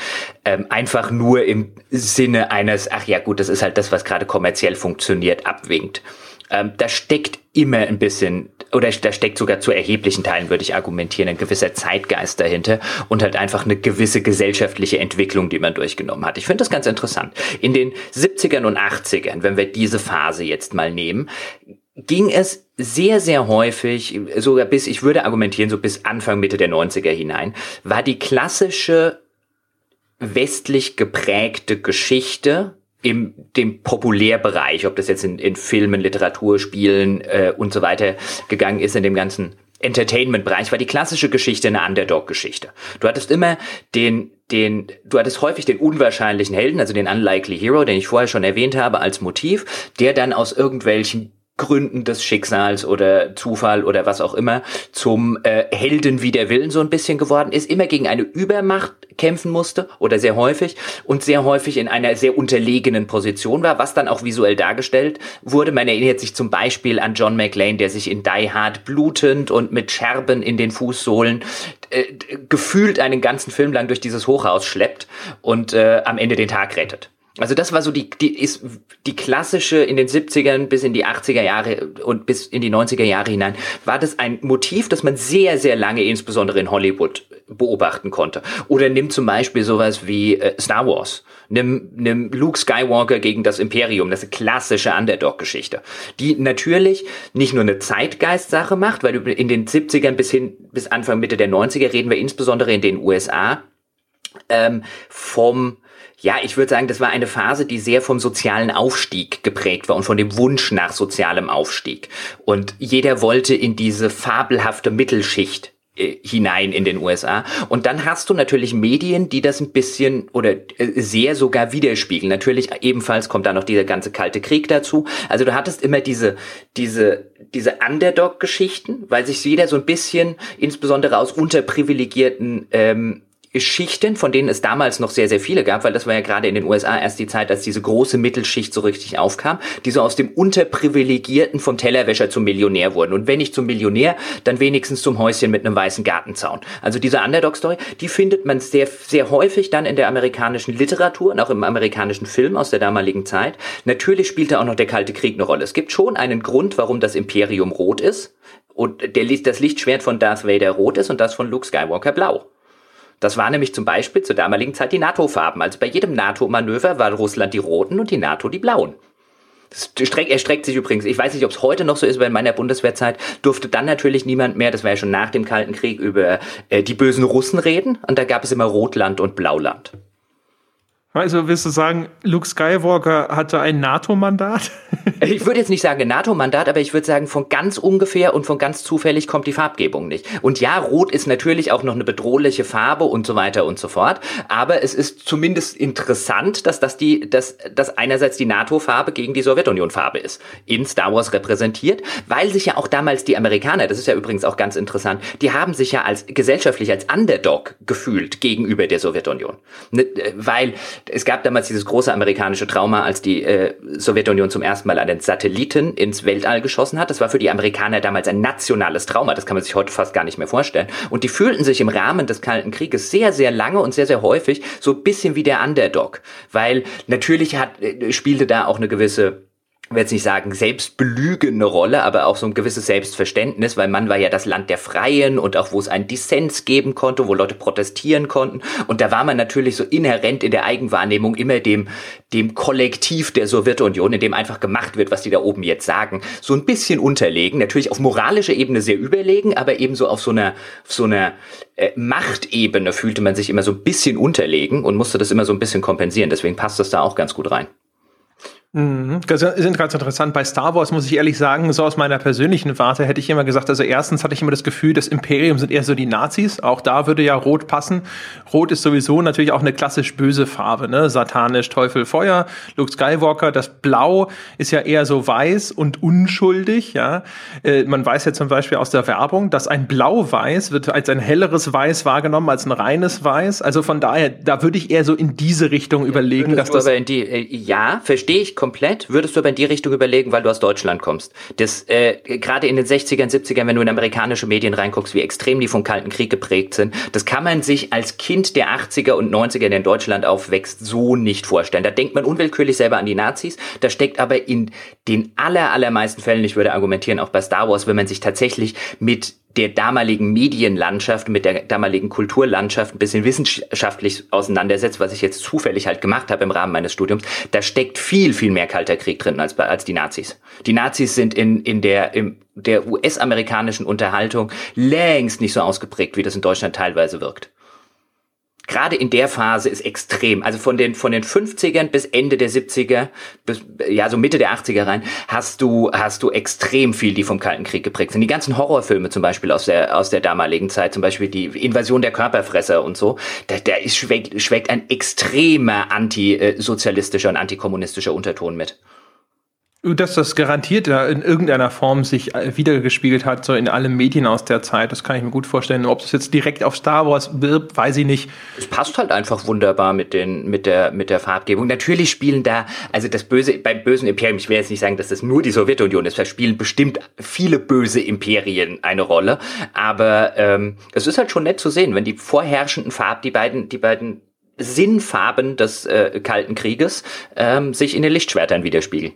ähm, einfach nur im Sinne eines, ach ja gut, das ist halt das, was gerade kommerziell funktioniert, abwinkt. Ähm, da steckt immer ein bisschen, oder da steckt sogar zu erheblichen Teilen, würde ich argumentieren, ein gewisser Zeitgeist dahinter und halt einfach eine gewisse gesellschaftliche Entwicklung, die man durchgenommen hat. Ich finde das ganz interessant. In den 70ern und 80ern, wenn wir diese Phase jetzt mal nehmen, ging es sehr, sehr häufig, sogar bis, ich würde argumentieren, so bis Anfang, Mitte der 90er hinein, war die klassische westlich geprägte Geschichte im dem Populärbereich, ob das jetzt in, in Filmen, Literatur, Spielen äh, und so weiter gegangen ist, in dem ganzen Entertainment-Bereich, war die klassische Geschichte eine Underdog-Geschichte. Du hattest immer den, den, du hattest häufig den unwahrscheinlichen Helden, also den Unlikely Hero, den ich vorher schon erwähnt habe, als Motiv, der dann aus irgendwelchen Gründen des Schicksals oder Zufall oder was auch immer zum äh, Helden wie der Willen so ein bisschen geworden ist, immer gegen eine Übermacht kämpfen musste oder sehr häufig und sehr häufig in einer sehr unterlegenen Position war, was dann auch visuell dargestellt wurde. Man erinnert sich zum Beispiel an John McLean, der sich in Die Hard blutend und mit Scherben in den Fußsohlen äh, gefühlt einen ganzen Film lang durch dieses Hochhaus schleppt und äh, am Ende den Tag rettet. Also das war so die, die ist die klassische in den 70ern bis in die 80er Jahre und bis in die 90er Jahre hinein, war das ein Motiv, das man sehr, sehr lange insbesondere in Hollywood beobachten konnte. Oder nimm zum Beispiel sowas wie äh, Star Wars. Nimm, nimm Luke Skywalker gegen das Imperium, das ist eine klassische Underdog-Geschichte, die natürlich nicht nur eine Zeitgeist-Sache macht, weil in den 70ern bis hin, bis Anfang, Mitte der 90er reden wir insbesondere in den USA ähm, vom ja, ich würde sagen, das war eine Phase, die sehr vom sozialen Aufstieg geprägt war und von dem Wunsch nach sozialem Aufstieg. Und jeder wollte in diese fabelhafte Mittelschicht äh, hinein in den USA. Und dann hast du natürlich Medien, die das ein bisschen oder äh, sehr sogar widerspiegeln. Natürlich ebenfalls kommt da noch dieser ganze kalte Krieg dazu. Also du hattest immer diese, diese, diese Underdog-Geschichten, weil sich jeder so ein bisschen, insbesondere aus unterprivilegierten ähm, Schichten, von denen es damals noch sehr, sehr viele gab, weil das war ja gerade in den USA erst die Zeit, als diese große Mittelschicht so richtig aufkam, die so aus dem Unterprivilegierten vom Tellerwäscher zum Millionär wurden. Und wenn nicht zum Millionär, dann wenigstens zum Häuschen mit einem weißen Gartenzaun. Also diese Underdog-Story, die findet man sehr, sehr häufig dann in der amerikanischen Literatur und auch im amerikanischen Film aus der damaligen Zeit. Natürlich spielte auch noch der Kalte Krieg eine Rolle. Es gibt schon einen Grund, warum das Imperium rot ist und der, das Lichtschwert von Darth Vader rot ist und das von Luke Skywalker blau. Das war nämlich zum Beispiel zur damaligen Zeit die NATO-Farben. Also bei jedem NATO-Manöver war Russland die roten und die NATO die blauen. Das streck, erstreckt sich übrigens, ich weiß nicht, ob es heute noch so ist, weil in meiner Bundeswehrzeit durfte dann natürlich niemand mehr, das war ja schon nach dem Kalten Krieg, über äh, die bösen Russen reden. Und da gab es immer Rotland und Blauland. Also willst du sagen, Luke Skywalker hatte ein NATO-Mandat? ich würde jetzt nicht sagen NATO-Mandat, aber ich würde sagen, von ganz ungefähr und von ganz zufällig kommt die Farbgebung nicht. Und ja, Rot ist natürlich auch noch eine bedrohliche Farbe und so weiter und so fort. Aber es ist zumindest interessant, dass das die, dass, dass einerseits die NATO-Farbe gegen die Sowjetunion-Farbe ist. In Star Wars repräsentiert, weil sich ja auch damals die Amerikaner, das ist ja übrigens auch ganz interessant, die haben sich ja als gesellschaftlich als Underdog gefühlt gegenüber der Sowjetunion. Ne, äh, weil es gab damals dieses große amerikanische Trauma, als die äh, Sowjetunion zum ersten Mal einen Satelliten ins Weltall geschossen hat. Das war für die Amerikaner damals ein nationales Trauma. Das kann man sich heute fast gar nicht mehr vorstellen. Und die fühlten sich im Rahmen des Kalten Krieges sehr, sehr lange und sehr, sehr häufig so ein bisschen wie der Underdog. Weil natürlich hat, äh, spielte da auch eine gewisse will jetzt nicht sagen selbstbelügende Rolle, aber auch so ein gewisses Selbstverständnis, weil man war ja das Land der Freien und auch wo es einen Dissens geben konnte, wo Leute protestieren konnten. Und da war man natürlich so inhärent in der Eigenwahrnehmung immer dem dem Kollektiv der Sowjetunion, in dem einfach gemacht wird, was die da oben jetzt sagen, so ein bisschen unterlegen, natürlich auf moralischer Ebene sehr überlegen, aber ebenso auf so einer auf so einer äh, Machtebene fühlte man sich immer so ein bisschen unterlegen und musste das immer so ein bisschen kompensieren, deswegen passt das da auch ganz gut rein. Mhm. Das ist ganz interessant. Bei Star Wars muss ich ehrlich sagen, so aus meiner persönlichen Warte hätte ich immer gesagt, also erstens hatte ich immer das Gefühl, das Imperium sind eher so die Nazis. Auch da würde ja Rot passen. Rot ist sowieso natürlich auch eine klassisch böse Farbe, ne? Satanisch, Teufel, Feuer. Luke Skywalker, das Blau ist ja eher so weiß und unschuldig, ja. Äh, man weiß ja zum Beispiel aus der Werbung, dass ein Blau-Weiß wird als ein helleres Weiß wahrgenommen als ein reines Weiß. Also von daher, da würde ich eher so in diese Richtung überlegen, dass das. In die, äh, ja, verstehe ich komplett, würdest du aber in die Richtung überlegen, weil du aus Deutschland kommst. Das, äh, gerade in den 60ern, 70ern, wenn du in amerikanische Medien reinguckst, wie extrem die vom Kalten Krieg geprägt sind, das kann man sich als Kind der 80er und 90er, der in Deutschland aufwächst, so nicht vorstellen. Da denkt man unwillkürlich selber an die Nazis, da steckt aber in den aller, allermeisten Fällen, ich würde argumentieren, auch bei Star Wars, wenn man sich tatsächlich mit der damaligen Medienlandschaft, mit der damaligen Kulturlandschaft ein bisschen wissenschaftlich auseinandersetzt, was ich jetzt zufällig halt gemacht habe im Rahmen meines Studiums, da steckt viel, viel mehr Kalter Krieg drin als, als die Nazis. Die Nazis sind in, in der, im, der US-amerikanischen Unterhaltung längst nicht so ausgeprägt, wie das in Deutschland teilweise wirkt gerade in der Phase ist extrem. Also von den, von den 50ern bis Ende der 70er, bis, ja, so Mitte der 80er rein, hast du, hast du extrem viel, die vom Kalten Krieg geprägt sind. Die ganzen Horrorfilme zum Beispiel aus der, aus der damaligen Zeit, zum Beispiel die Invasion der Körperfresser und so, da, da ist, schweckt, schweckt ein extremer antisozialistischer und antikommunistischer Unterton mit. Dass das garantiert in irgendeiner Form sich äh, wiedergespiegelt hat, so in allen Medien aus der Zeit, das kann ich mir gut vorstellen. Ob es jetzt direkt auf Star Wars wirbt, weiß ich nicht. Es passt halt einfach wunderbar mit den, mit der, mit der Farbgebung. Natürlich spielen da, also das böse, beim bösen Imperium, ich will jetzt nicht sagen, dass das nur die Sowjetunion ist, da spielen bestimmt viele böse Imperien eine Rolle. Aber ähm, es ist halt schon nett zu sehen, wenn die vorherrschenden Farben, die beiden, die beiden Sinnfarben des äh, Kalten Krieges ähm, sich in den Lichtschwertern widerspiegeln.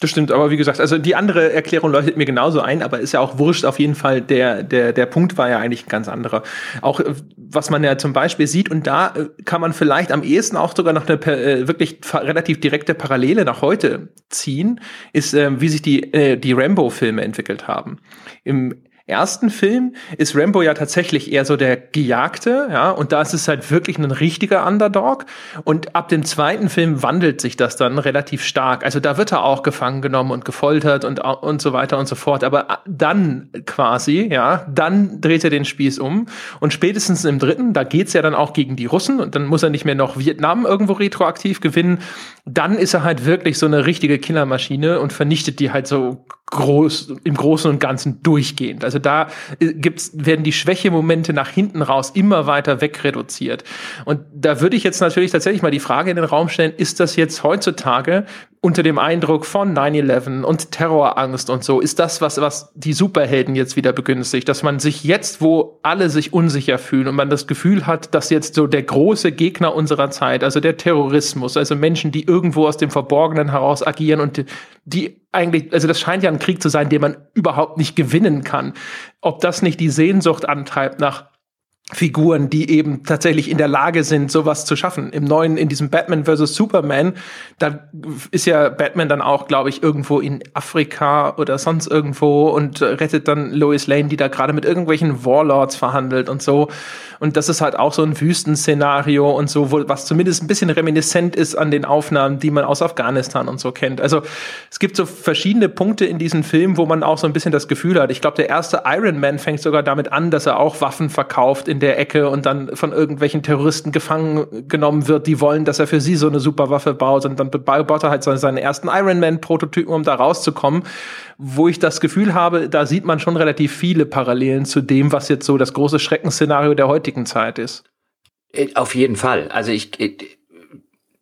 Das stimmt, aber wie gesagt, also die andere Erklärung leuchtet mir genauso ein, aber ist ja auch wurscht. Auf jeden Fall, der, der, der Punkt war ja eigentlich ein ganz anderer. Auch was man ja zum Beispiel sieht, und da äh, kann man vielleicht am ehesten auch sogar noch eine äh, wirklich relativ direkte Parallele nach heute ziehen, ist, äh, wie sich die, äh, die Rambo-Filme entwickelt haben. Im ersten Film ist Rambo ja tatsächlich eher so der Gejagte, ja, und da ist es halt wirklich ein richtiger Underdog. Und ab dem zweiten Film wandelt sich das dann relativ stark. Also da wird er auch gefangen genommen und gefoltert und, und so weiter und so fort. Aber dann quasi, ja, dann dreht er den Spieß um. Und spätestens im dritten, da geht's ja dann auch gegen die Russen und dann muss er nicht mehr noch Vietnam irgendwo retroaktiv gewinnen. Dann ist er halt wirklich so eine richtige Killermaschine und vernichtet die halt so groß, im Großen und Ganzen durchgehend. Also da äh, gibt's, werden die Schwächemomente nach hinten raus immer weiter wegreduziert. Und da würde ich jetzt natürlich tatsächlich mal die Frage in den Raum stellen, ist das jetzt heutzutage unter dem Eindruck von 9-11 und Terrorangst und so, ist das was, was die Superhelden jetzt wieder begünstigt, dass man sich jetzt, wo alle sich unsicher fühlen und man das Gefühl hat, dass jetzt so der große Gegner unserer Zeit, also der Terrorismus, also Menschen, die irgendwo aus dem Verborgenen heraus agieren und die eigentlich, also das scheint ja ein Krieg zu sein, den man überhaupt nicht gewinnen kann. Ob das nicht die Sehnsucht antreibt nach Figuren, die eben tatsächlich in der Lage sind, sowas zu schaffen. Im neuen, in diesem Batman vs. Superman, da ist ja Batman dann auch, glaube ich, irgendwo in Afrika oder sonst irgendwo und rettet dann Lois Lane, die da gerade mit irgendwelchen Warlords verhandelt und so. Und das ist halt auch so ein Wüstenszenario und so, wo, was zumindest ein bisschen reminiszent ist an den Aufnahmen, die man aus Afghanistan und so kennt. Also es gibt so verschiedene Punkte in diesem Film, wo man auch so ein bisschen das Gefühl hat. Ich glaube, der erste Iron Man fängt sogar damit an, dass er auch Waffen verkauft in der Ecke und dann von irgendwelchen Terroristen gefangen genommen wird, die wollen, dass er für sie so eine super Waffe baut. Und dann baut er halt seinen ersten Iron Man-Prototypen, um da rauszukommen wo ich das Gefühl habe, da sieht man schon relativ viele Parallelen zu dem, was jetzt so das große Schreckensszenario der heutigen Zeit ist. Äh, auf jeden Fall. Also ich äh,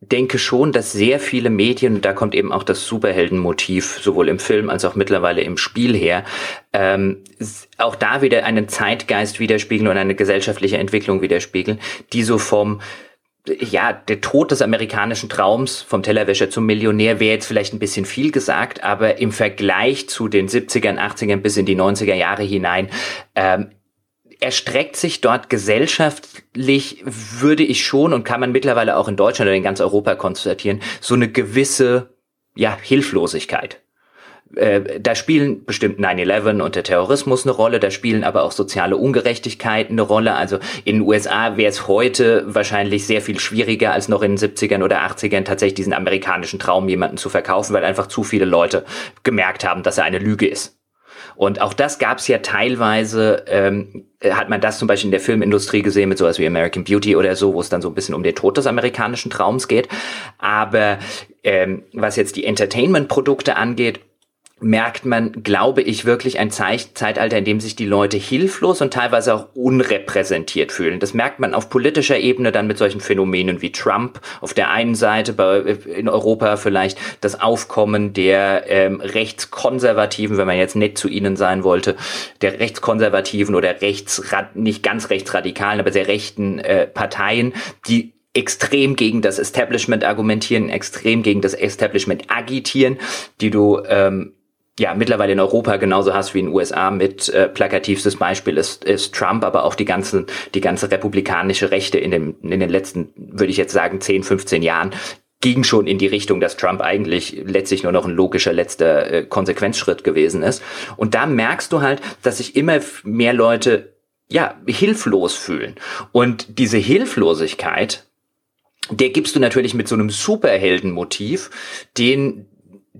denke schon, dass sehr viele Medien, da kommt eben auch das Superheldenmotiv sowohl im Film als auch mittlerweile im Spiel her, ähm, auch da wieder einen Zeitgeist widerspiegeln und eine gesellschaftliche Entwicklung widerspiegeln, die so vom ja, der Tod des amerikanischen Traums vom Tellerwäscher zum Millionär wäre jetzt vielleicht ein bisschen viel gesagt, aber im Vergleich zu den 70ern, 80ern bis in die 90er Jahre hinein, ähm, erstreckt sich dort gesellschaftlich, würde ich schon und kann man mittlerweile auch in Deutschland oder in ganz Europa konstatieren, so eine gewisse ja, Hilflosigkeit. Äh, da spielen bestimmt 9-11 und der Terrorismus eine Rolle, da spielen aber auch soziale Ungerechtigkeiten eine Rolle. Also in den USA wäre es heute wahrscheinlich sehr viel schwieriger als noch in den 70ern oder 80ern tatsächlich diesen amerikanischen Traum jemanden zu verkaufen, weil einfach zu viele Leute gemerkt haben, dass er eine Lüge ist. Und auch das gab es ja teilweise, ähm, hat man das zum Beispiel in der Filmindustrie gesehen mit sowas wie American Beauty oder so, wo es dann so ein bisschen um den Tod des amerikanischen Traums geht. Aber ähm, was jetzt die Entertainment-Produkte angeht, merkt man, glaube ich, wirklich ein Zeitalter, in dem sich die Leute hilflos und teilweise auch unrepräsentiert fühlen. Das merkt man auf politischer Ebene dann mit solchen Phänomenen wie Trump. Auf der einen Seite bei, in Europa vielleicht das Aufkommen der ähm, Rechtskonservativen, wenn man jetzt nett zu ihnen sein wollte, der Rechtskonservativen oder rechts, nicht ganz rechtsradikalen, aber sehr rechten äh, Parteien, die extrem gegen das Establishment argumentieren, extrem gegen das Establishment agitieren, die du ähm, ja mittlerweile in Europa genauso hast wie in den USA mit äh, plakativstes Beispiel ist, ist Trump, aber auch die ganzen die ganze republikanische Rechte in dem in den letzten würde ich jetzt sagen 10, 15 Jahren ging schon in die Richtung, dass Trump eigentlich letztlich nur noch ein logischer letzter äh, Konsequenzschritt gewesen ist. Und da merkst du halt, dass sich immer mehr Leute ja hilflos fühlen und diese Hilflosigkeit der gibst du natürlich mit so einem Superheldenmotiv, den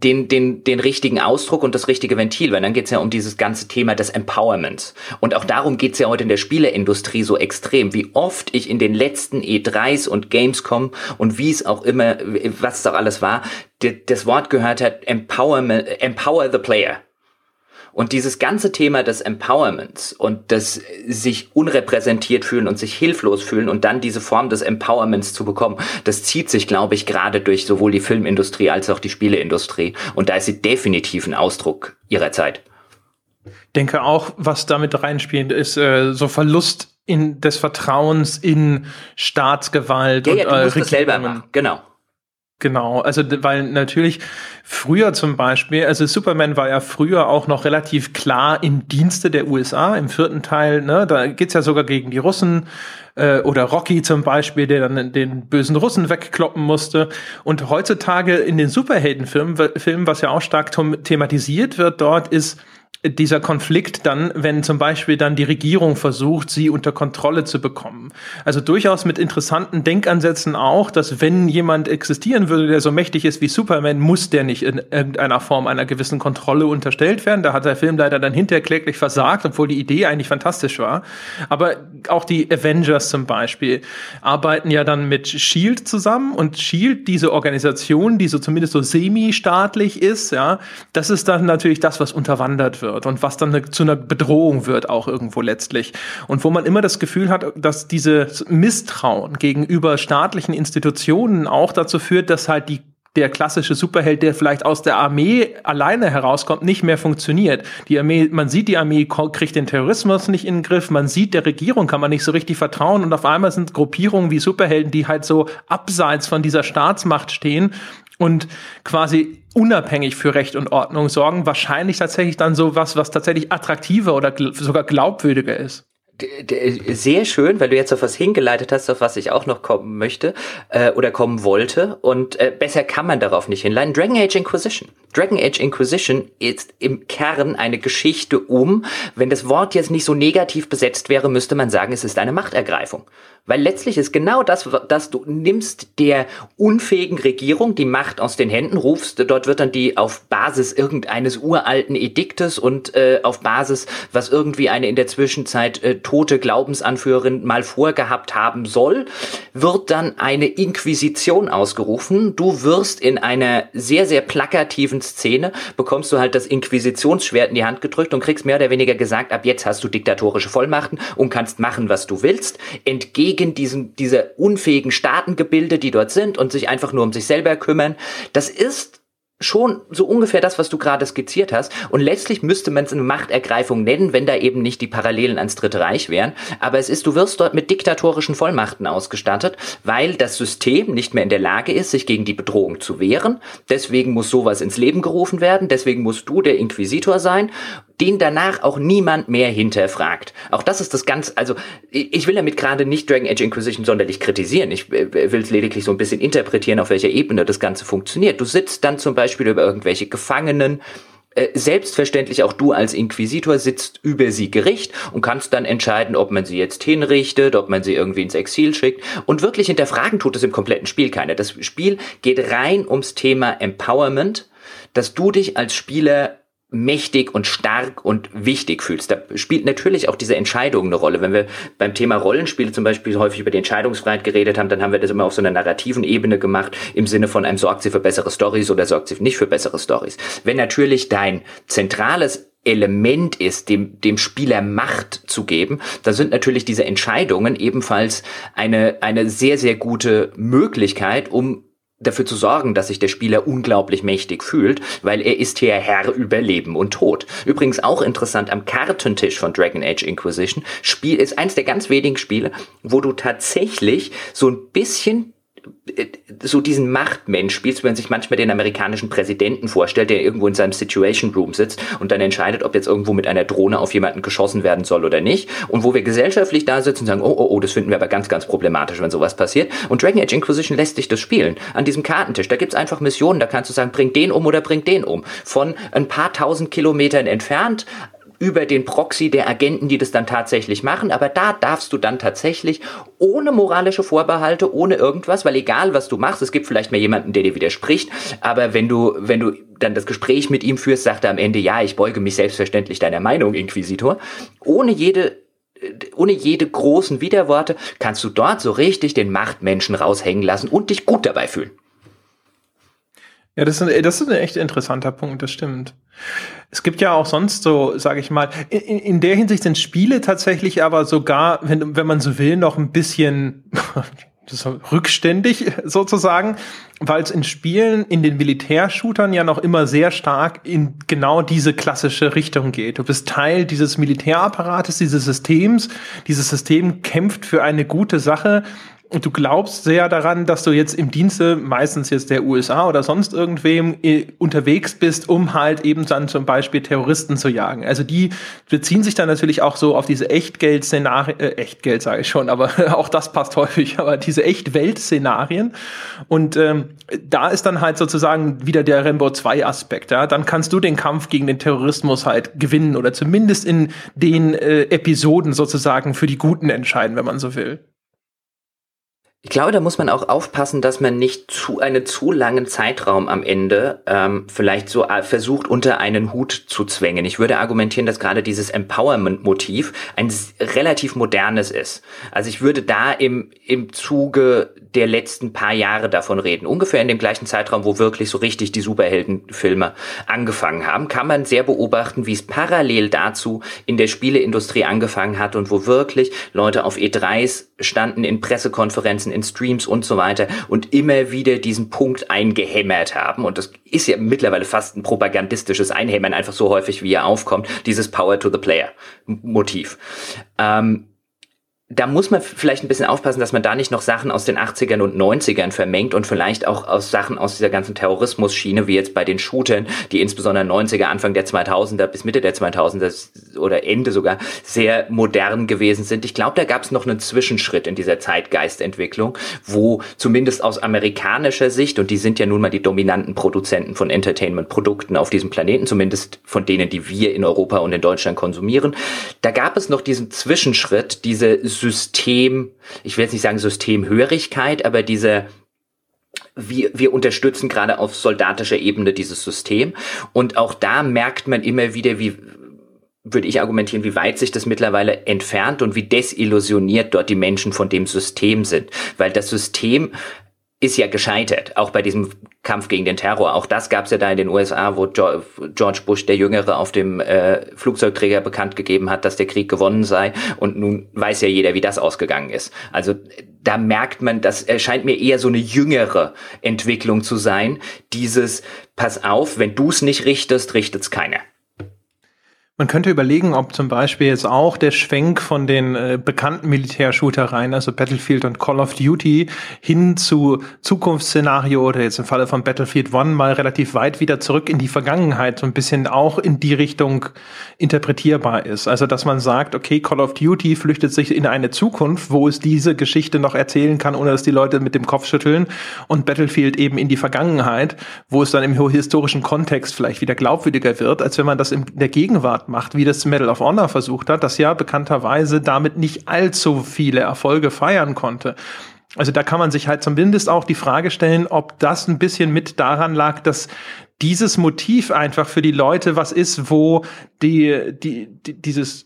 den, den, den richtigen Ausdruck und das richtige Ventil, weil dann geht's ja um dieses ganze Thema des Empowerments. Und auch darum geht's ja heute in der Spieleindustrie so extrem, wie oft ich in den letzten E3s und Gamescom und wie es auch immer, was es auch alles war, das Wort gehört hat, Empowerment, Empower the Player. Und dieses ganze Thema des Empowerments und des sich unrepräsentiert fühlen und sich hilflos fühlen und dann diese Form des Empowerments zu bekommen, das zieht sich, glaube ich, gerade durch sowohl die Filmindustrie als auch die Spieleindustrie. Und da ist sie definitiv ein Ausdruck ihrer Zeit. Denke auch, was damit reinspielt, ist äh, so Verlust in, des Vertrauens in Staatsgewalt ja, und ja, du äh, musst äh, selber machen. Genau. Genau, also weil natürlich früher zum Beispiel, also Superman war ja früher auch noch relativ klar im Dienste der USA, im vierten Teil, ne, da geht's ja sogar gegen die Russen äh, oder Rocky zum Beispiel, der dann den bösen Russen wegkloppen musste. Und heutzutage in den Superheldenfilmen, Filmen, was ja auch stark thematisiert wird dort, ist, dieser Konflikt dann, wenn zum Beispiel dann die Regierung versucht, sie unter Kontrolle zu bekommen. Also durchaus mit interessanten Denkansätzen auch, dass wenn jemand existieren würde, der so mächtig ist wie Superman, muss der nicht in irgendeiner Form einer gewissen Kontrolle unterstellt werden. Da hat der Film leider dann hinterher kläglich versagt, obwohl die Idee eigentlich fantastisch war. Aber auch die Avengers zum Beispiel arbeiten ja dann mit Shield zusammen und Shield, diese Organisation, die so zumindest so semi-staatlich ist, ja, das ist dann natürlich das, was unterwandert wird wird und was dann eine, zu einer Bedrohung wird auch irgendwo letztlich. Und wo man immer das Gefühl hat, dass dieses Misstrauen gegenüber staatlichen Institutionen auch dazu führt, dass halt die der klassische Superheld, der vielleicht aus der Armee alleine herauskommt, nicht mehr funktioniert. Die Armee, man sieht, die Armee kriegt den Terrorismus nicht in den Griff, man sieht, der Regierung kann man nicht so richtig vertrauen und auf einmal sind Gruppierungen wie Superhelden, die halt so abseits von dieser Staatsmacht stehen und quasi unabhängig für Recht und Ordnung sorgen, wahrscheinlich tatsächlich dann so was, was tatsächlich attraktiver oder gl sogar glaubwürdiger ist. Sehr schön, weil du jetzt auf was hingeleitet hast, auf was ich auch noch kommen möchte äh, oder kommen wollte. Und äh, besser kann man darauf nicht hinleiten. Dragon Age Inquisition. Dragon Age Inquisition ist im Kern eine Geschichte um, wenn das Wort jetzt nicht so negativ besetzt wäre, müsste man sagen, es ist eine Machtergreifung. Weil letztlich ist genau das, dass du nimmst der unfähigen Regierung die Macht aus den Händen, rufst, dort wird dann die auf Basis irgendeines uralten Ediktes und äh, auf Basis, was irgendwie eine in der Zwischenzeit äh, tote Glaubensanführerin mal vorgehabt haben soll, wird dann eine Inquisition ausgerufen. Du wirst in einer sehr, sehr plakativen Szene, bekommst du halt das Inquisitionsschwert in die Hand gedrückt und kriegst mehr oder weniger gesagt, ab jetzt hast du diktatorische Vollmachten und kannst machen, was du willst. Entgegen gegen diesen, diese unfähigen Staatengebilde, die dort sind und sich einfach nur um sich selber kümmern. Das ist schon so ungefähr das, was du gerade skizziert hast. Und letztlich müsste man es eine Machtergreifung nennen, wenn da eben nicht die Parallelen ans Dritte Reich wären. Aber es ist, du wirst dort mit diktatorischen Vollmachten ausgestattet, weil das System nicht mehr in der Lage ist, sich gegen die Bedrohung zu wehren. Deswegen muss sowas ins Leben gerufen werden. Deswegen musst du der Inquisitor sein den danach auch niemand mehr hinterfragt. Auch das ist das ganz, also ich will damit gerade nicht Dragon Age Inquisition sonderlich kritisieren. Ich äh, will es lediglich so ein bisschen interpretieren, auf welcher Ebene das Ganze funktioniert. Du sitzt dann zum Beispiel über irgendwelche Gefangenen, äh, selbstverständlich auch du als Inquisitor sitzt über sie Gericht und kannst dann entscheiden, ob man sie jetzt hinrichtet, ob man sie irgendwie ins Exil schickt. Und wirklich hinterfragen tut es im kompletten Spiel keiner. Das Spiel geht rein ums Thema Empowerment, dass du dich als Spieler mächtig und stark und wichtig fühlst. Da spielt natürlich auch diese Entscheidung eine Rolle. Wenn wir beim Thema Rollenspiele zum Beispiel häufig über die Entscheidungsfreiheit geredet haben, dann haben wir das immer auf so einer narrativen Ebene gemacht, im Sinne von einem sorgt sie für bessere Stories oder sorgt sie nicht für bessere Stories. Wenn natürlich dein zentrales Element ist, dem, dem Spieler Macht zu geben, dann sind natürlich diese Entscheidungen ebenfalls eine, eine sehr, sehr gute Möglichkeit, um dafür zu sorgen, dass sich der Spieler unglaublich mächtig fühlt, weil er ist hier Herr über Leben und Tod. Übrigens auch interessant am Kartentisch von Dragon Age Inquisition Spiel ist eins der ganz wenigen Spiele, wo du tatsächlich so ein bisschen so diesen Machtmensch spielst, wenn man sich manchmal den amerikanischen Präsidenten vorstellt, der irgendwo in seinem Situation Room sitzt und dann entscheidet, ob jetzt irgendwo mit einer Drohne auf jemanden geschossen werden soll oder nicht. Und wo wir gesellschaftlich da sitzen und sagen, oh, oh, oh, das finden wir aber ganz, ganz problematisch, wenn sowas passiert. Und Dragon Age Inquisition lässt sich das spielen. An diesem Kartentisch. Da gibt's einfach Missionen, da kannst du sagen, bring den um oder bring den um. Von ein paar tausend Kilometern entfernt über den Proxy der Agenten, die das dann tatsächlich machen. Aber da darfst du dann tatsächlich ohne moralische Vorbehalte, ohne irgendwas, weil egal was du machst, es gibt vielleicht mal jemanden, der dir widerspricht, aber wenn du, wenn du dann das Gespräch mit ihm führst, sagt er am Ende, ja, ich beuge mich selbstverständlich deiner Meinung, Inquisitor. Ohne jede ohne jede großen Widerworte kannst du dort so richtig den Machtmenschen raushängen lassen und dich gut dabei fühlen. Ja, das ist, ein, das ist ein echt interessanter Punkt, das stimmt. Es gibt ja auch sonst so, sage ich mal, in, in, der Hinsicht sind Spiele tatsächlich aber sogar, wenn, wenn man so will, noch ein bisschen rückständig sozusagen, weil es in Spielen, in den Militärshootern ja noch immer sehr stark in genau diese klassische Richtung geht. Du bist Teil dieses Militärapparates, dieses Systems. Dieses System kämpft für eine gute Sache und du glaubst sehr daran, dass du jetzt im Dienste, meistens jetzt der USA oder sonst irgendwem, äh, unterwegs bist, um halt eben dann zum Beispiel Terroristen zu jagen. Also die beziehen sich dann natürlich auch so auf diese Echtgeld-Szenarien, äh, Echtgeld sage ich schon, aber auch das passt häufig, aber diese Echtwelt-Szenarien. Und ähm, da ist dann halt sozusagen wieder der Rambo 2 Aspekt. Ja? Dann kannst du den Kampf gegen den Terrorismus halt gewinnen oder zumindest in den äh, Episoden sozusagen für die Guten entscheiden, wenn man so will. Ich glaube, da muss man auch aufpassen, dass man nicht zu einen zu langen Zeitraum am Ende ähm, vielleicht so äh, versucht, unter einen Hut zu zwängen. Ich würde argumentieren, dass gerade dieses Empowerment-Motiv ein relativ modernes ist. Also ich würde da im, im Zuge der letzten paar Jahre davon reden. Ungefähr in dem gleichen Zeitraum, wo wirklich so richtig die Superheldenfilme angefangen haben, kann man sehr beobachten, wie es parallel dazu in der Spieleindustrie angefangen hat und wo wirklich Leute auf E3s standen in Pressekonferenzen, in Streams und so weiter und immer wieder diesen Punkt eingehämmert haben. Und das ist ja mittlerweile fast ein propagandistisches Einhämmern, einfach so häufig, wie er aufkommt, dieses Power to the Player Motiv. Ähm, da muss man vielleicht ein bisschen aufpassen, dass man da nicht noch Sachen aus den 80ern und 90ern vermengt und vielleicht auch aus Sachen aus dieser ganzen Terrorismus-Schiene, wie jetzt bei den Shootern, die insbesondere 90er, Anfang der 2000er bis Mitte der 2000er oder Ende sogar sehr modern gewesen sind. Ich glaube, da gab es noch einen Zwischenschritt in dieser Zeitgeistentwicklung, wo zumindest aus amerikanischer Sicht, und die sind ja nun mal die dominanten Produzenten von Entertainment-Produkten auf diesem Planeten, zumindest von denen, die wir in Europa und in Deutschland konsumieren, da gab es noch diesen Zwischenschritt, diese System, ich will jetzt nicht sagen Systemhörigkeit, aber diese wir, wir unterstützen gerade auf soldatischer Ebene dieses System. Und auch da merkt man immer wieder, wie, würde ich argumentieren, wie weit sich das mittlerweile entfernt und wie desillusioniert dort die Menschen von dem System sind. Weil das System ist ja gescheitert, auch bei diesem Kampf gegen den Terror. Auch das gab es ja da in den USA, wo George Bush der Jüngere auf dem äh, Flugzeugträger bekannt gegeben hat, dass der Krieg gewonnen sei. Und nun weiß ja jeder, wie das ausgegangen ist. Also da merkt man, das erscheint mir eher so eine jüngere Entwicklung zu sein. Dieses, pass auf, wenn du es nicht richtest, richtet's keiner. Man könnte überlegen, ob zum Beispiel jetzt auch der Schwenk von den äh, bekannten Militärshootereien, also Battlefield und Call of Duty, hin zu Zukunftsszenario oder jetzt im Falle von Battlefield One mal relativ weit wieder zurück in die Vergangenheit, so ein bisschen auch in die Richtung interpretierbar ist. Also, dass man sagt, okay, Call of Duty flüchtet sich in eine Zukunft, wo es diese Geschichte noch erzählen kann, ohne dass die Leute mit dem Kopf schütteln und Battlefield eben in die Vergangenheit, wo es dann im historischen Kontext vielleicht wieder glaubwürdiger wird, als wenn man das in der Gegenwart macht, wie das Medal of Honor versucht hat, das ja bekannterweise damit nicht allzu viele Erfolge feiern konnte. Also da kann man sich halt zumindest auch die Frage stellen, ob das ein bisschen mit daran lag, dass dieses Motiv einfach für die Leute was ist, wo die, die, die dieses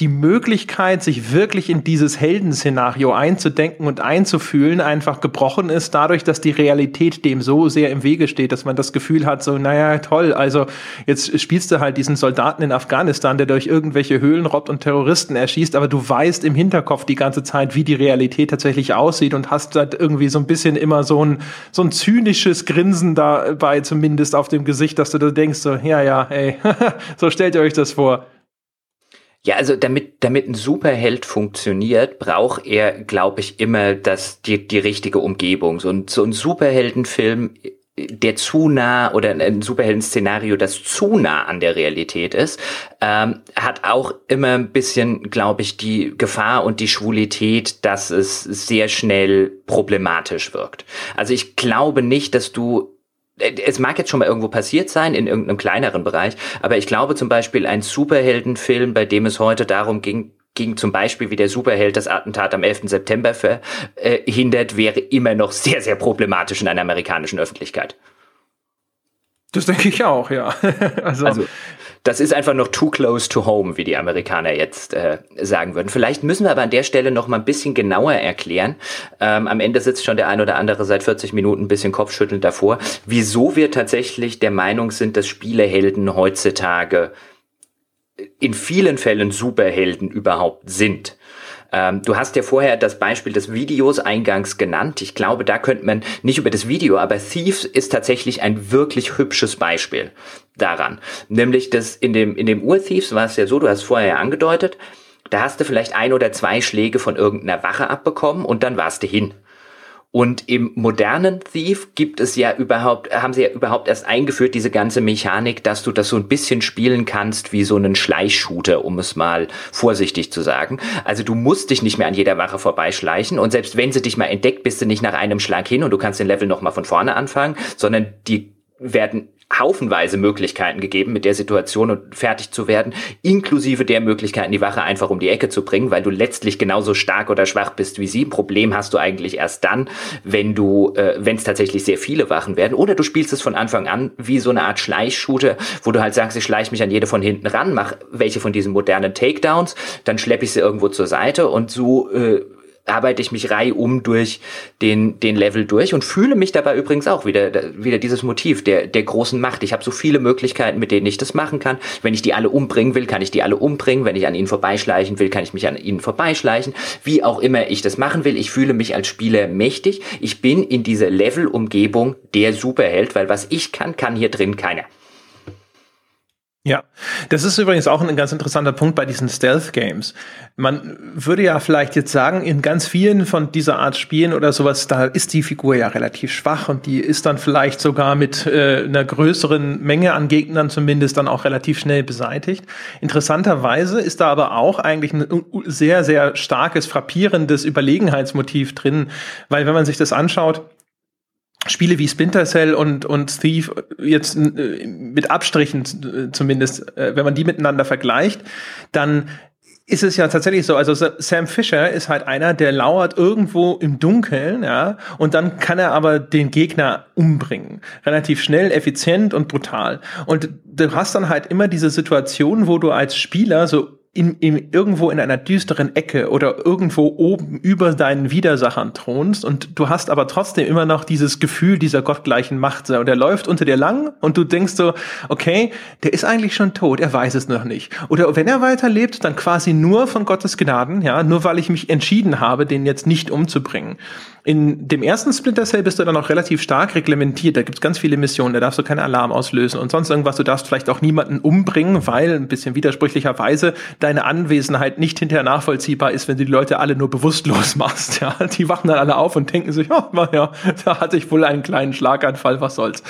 die Möglichkeit, sich wirklich in dieses Heldenszenario einzudenken und einzufühlen, einfach gebrochen ist, dadurch, dass die Realität dem so sehr im Wege steht, dass man das Gefühl hat, so, naja, toll, also jetzt spielst du halt diesen Soldaten in Afghanistan, der durch irgendwelche Höhlen robbt und Terroristen erschießt, aber du weißt im Hinterkopf die ganze Zeit, wie die Realität tatsächlich aussieht und hast halt irgendwie so ein bisschen immer so ein, so ein zynisches Grinsen dabei, zumindest auf dem Gesicht, dass du da denkst, so, ja, ja, ey, so stellt ihr euch das vor. Ja, also damit, damit ein Superheld funktioniert, braucht er, glaube ich, immer das, die, die richtige Umgebung. So ein, so ein Superheldenfilm, der zu nah oder ein Superhelden-Szenario, das zu nah an der Realität ist, ähm, hat auch immer ein bisschen, glaube ich, die Gefahr und die Schwulität, dass es sehr schnell problematisch wirkt. Also ich glaube nicht, dass du es mag jetzt schon mal irgendwo passiert sein, in irgendeinem kleineren Bereich, aber ich glaube zum Beispiel ein Superheldenfilm, bei dem es heute darum ging, ging zum Beispiel, wie der Superheld das Attentat am 11. September verhindert, wäre immer noch sehr, sehr problematisch in einer amerikanischen Öffentlichkeit. Das denke ich auch, ja. also, also das ist einfach noch too close to home, wie die Amerikaner jetzt äh, sagen würden. Vielleicht müssen wir aber an der Stelle noch mal ein bisschen genauer erklären. Ähm, am Ende sitzt schon der ein oder andere seit 40 Minuten ein bisschen kopfschüttelnd davor, wieso wir tatsächlich der Meinung sind, dass Spielehelden heutzutage in vielen Fällen Superhelden überhaupt sind. Ähm, du hast ja vorher das Beispiel des Videos eingangs genannt. Ich glaube, da könnte man nicht über das Video, aber Thieves ist tatsächlich ein wirklich hübsches Beispiel daran. Nämlich, dass in dem, in dem Ur-Thieves war es ja so, du hast vorher ja angedeutet, da hast du vielleicht ein oder zwei Schläge von irgendeiner Wache abbekommen und dann warst du hin. Und im modernen Thief gibt es ja überhaupt, haben sie ja überhaupt erst eingeführt, diese ganze Mechanik, dass du das so ein bisschen spielen kannst wie so einen Schleichshooter, um es mal vorsichtig zu sagen. Also du musst dich nicht mehr an jeder Wache vorbeischleichen und selbst wenn sie dich mal entdeckt, bist du nicht nach einem Schlag hin und du kannst den Level nochmal von vorne anfangen, sondern die werden haufenweise Möglichkeiten gegeben, mit der Situation fertig zu werden, inklusive der Möglichkeiten, die Wache einfach um die Ecke zu bringen, weil du letztlich genauso stark oder schwach bist wie sie. Ein Problem hast du eigentlich erst dann, wenn du, äh, wenn es tatsächlich sehr viele Wachen werden. Oder du spielst es von Anfang an wie so eine Art Schleichshooter, wo du halt sagst, ich schleich mich an jede von hinten ran, mach welche von diesen modernen Takedowns, dann schleppe ich sie irgendwo zur Seite und so äh, arbeite ich mich reihum durch den, den Level durch und fühle mich dabei übrigens auch wieder, wieder dieses Motiv der, der großen Macht. Ich habe so viele Möglichkeiten, mit denen ich das machen kann. Wenn ich die alle umbringen will, kann ich die alle umbringen. Wenn ich an ihnen vorbeischleichen will, kann ich mich an ihnen vorbeischleichen. Wie auch immer ich das machen will, ich fühle mich als Spieler mächtig. Ich bin in dieser Level-Umgebung der Superheld, weil was ich kann, kann hier drin keiner. Ja, das ist übrigens auch ein ganz interessanter Punkt bei diesen Stealth-Games. Man würde ja vielleicht jetzt sagen, in ganz vielen von dieser Art Spielen oder sowas, da ist die Figur ja relativ schwach und die ist dann vielleicht sogar mit äh, einer größeren Menge an Gegnern zumindest dann auch relativ schnell beseitigt. Interessanterweise ist da aber auch eigentlich ein sehr, sehr starkes, frappierendes Überlegenheitsmotiv drin, weil wenn man sich das anschaut, Spiele wie Splinter Cell und, und Thief jetzt äh, mit Abstrichen äh, zumindest, äh, wenn man die miteinander vergleicht, dann ist es ja tatsächlich so, also Sam Fisher ist halt einer, der lauert irgendwo im Dunkeln, ja, und dann kann er aber den Gegner umbringen. Relativ schnell, effizient und brutal. Und du hast dann halt immer diese Situation, wo du als Spieler so in, in, irgendwo in einer düsteren Ecke oder irgendwo oben über deinen Widersachern thronst und du hast aber trotzdem immer noch dieses Gefühl dieser gottgleichen Macht. Und der läuft unter dir lang und du denkst so, okay, der ist eigentlich schon tot, er weiß es noch nicht. Oder wenn er weiterlebt, dann quasi nur von Gottes Gnaden, ja, nur weil ich mich entschieden habe, den jetzt nicht umzubringen. In dem ersten Splinter Cell bist du dann auch relativ stark reglementiert. Da gibt's ganz viele Missionen, da darfst du keinen Alarm auslösen und sonst irgendwas. Du darfst vielleicht auch niemanden umbringen, weil ein bisschen widersprüchlicherweise deine Anwesenheit nicht hinterher nachvollziehbar ist, wenn du die Leute alle nur bewusstlos machst. Ja, die wachen dann alle auf und denken sich, oh, ja, da hatte ich wohl einen kleinen Schlaganfall, was soll's.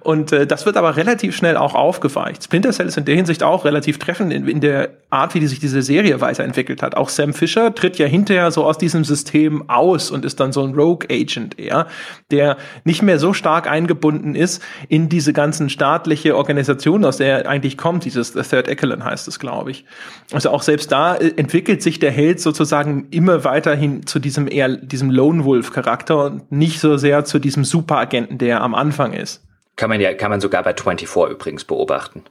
Und äh, das wird aber relativ schnell auch aufgeweicht. Splinter Cell ist in der Hinsicht auch relativ treffend in, in der Art, wie die sich diese Serie weiterentwickelt hat. Auch Sam Fisher tritt ja hinterher so aus diesem System aus und ist dann so ein Rogue Agent eher, der nicht mehr so stark eingebunden ist in diese ganzen staatliche Organisation, aus der er eigentlich kommt. Dieses The Third Echelon heißt es, glaube ich. Also auch selbst da äh, entwickelt sich der Held sozusagen immer weiterhin zu diesem eher diesem Lone Wolf Charakter und nicht so sehr zu diesem Superagenten, der er am Anfang ist. Kann man ja, kann man sogar bei 24 übrigens beobachten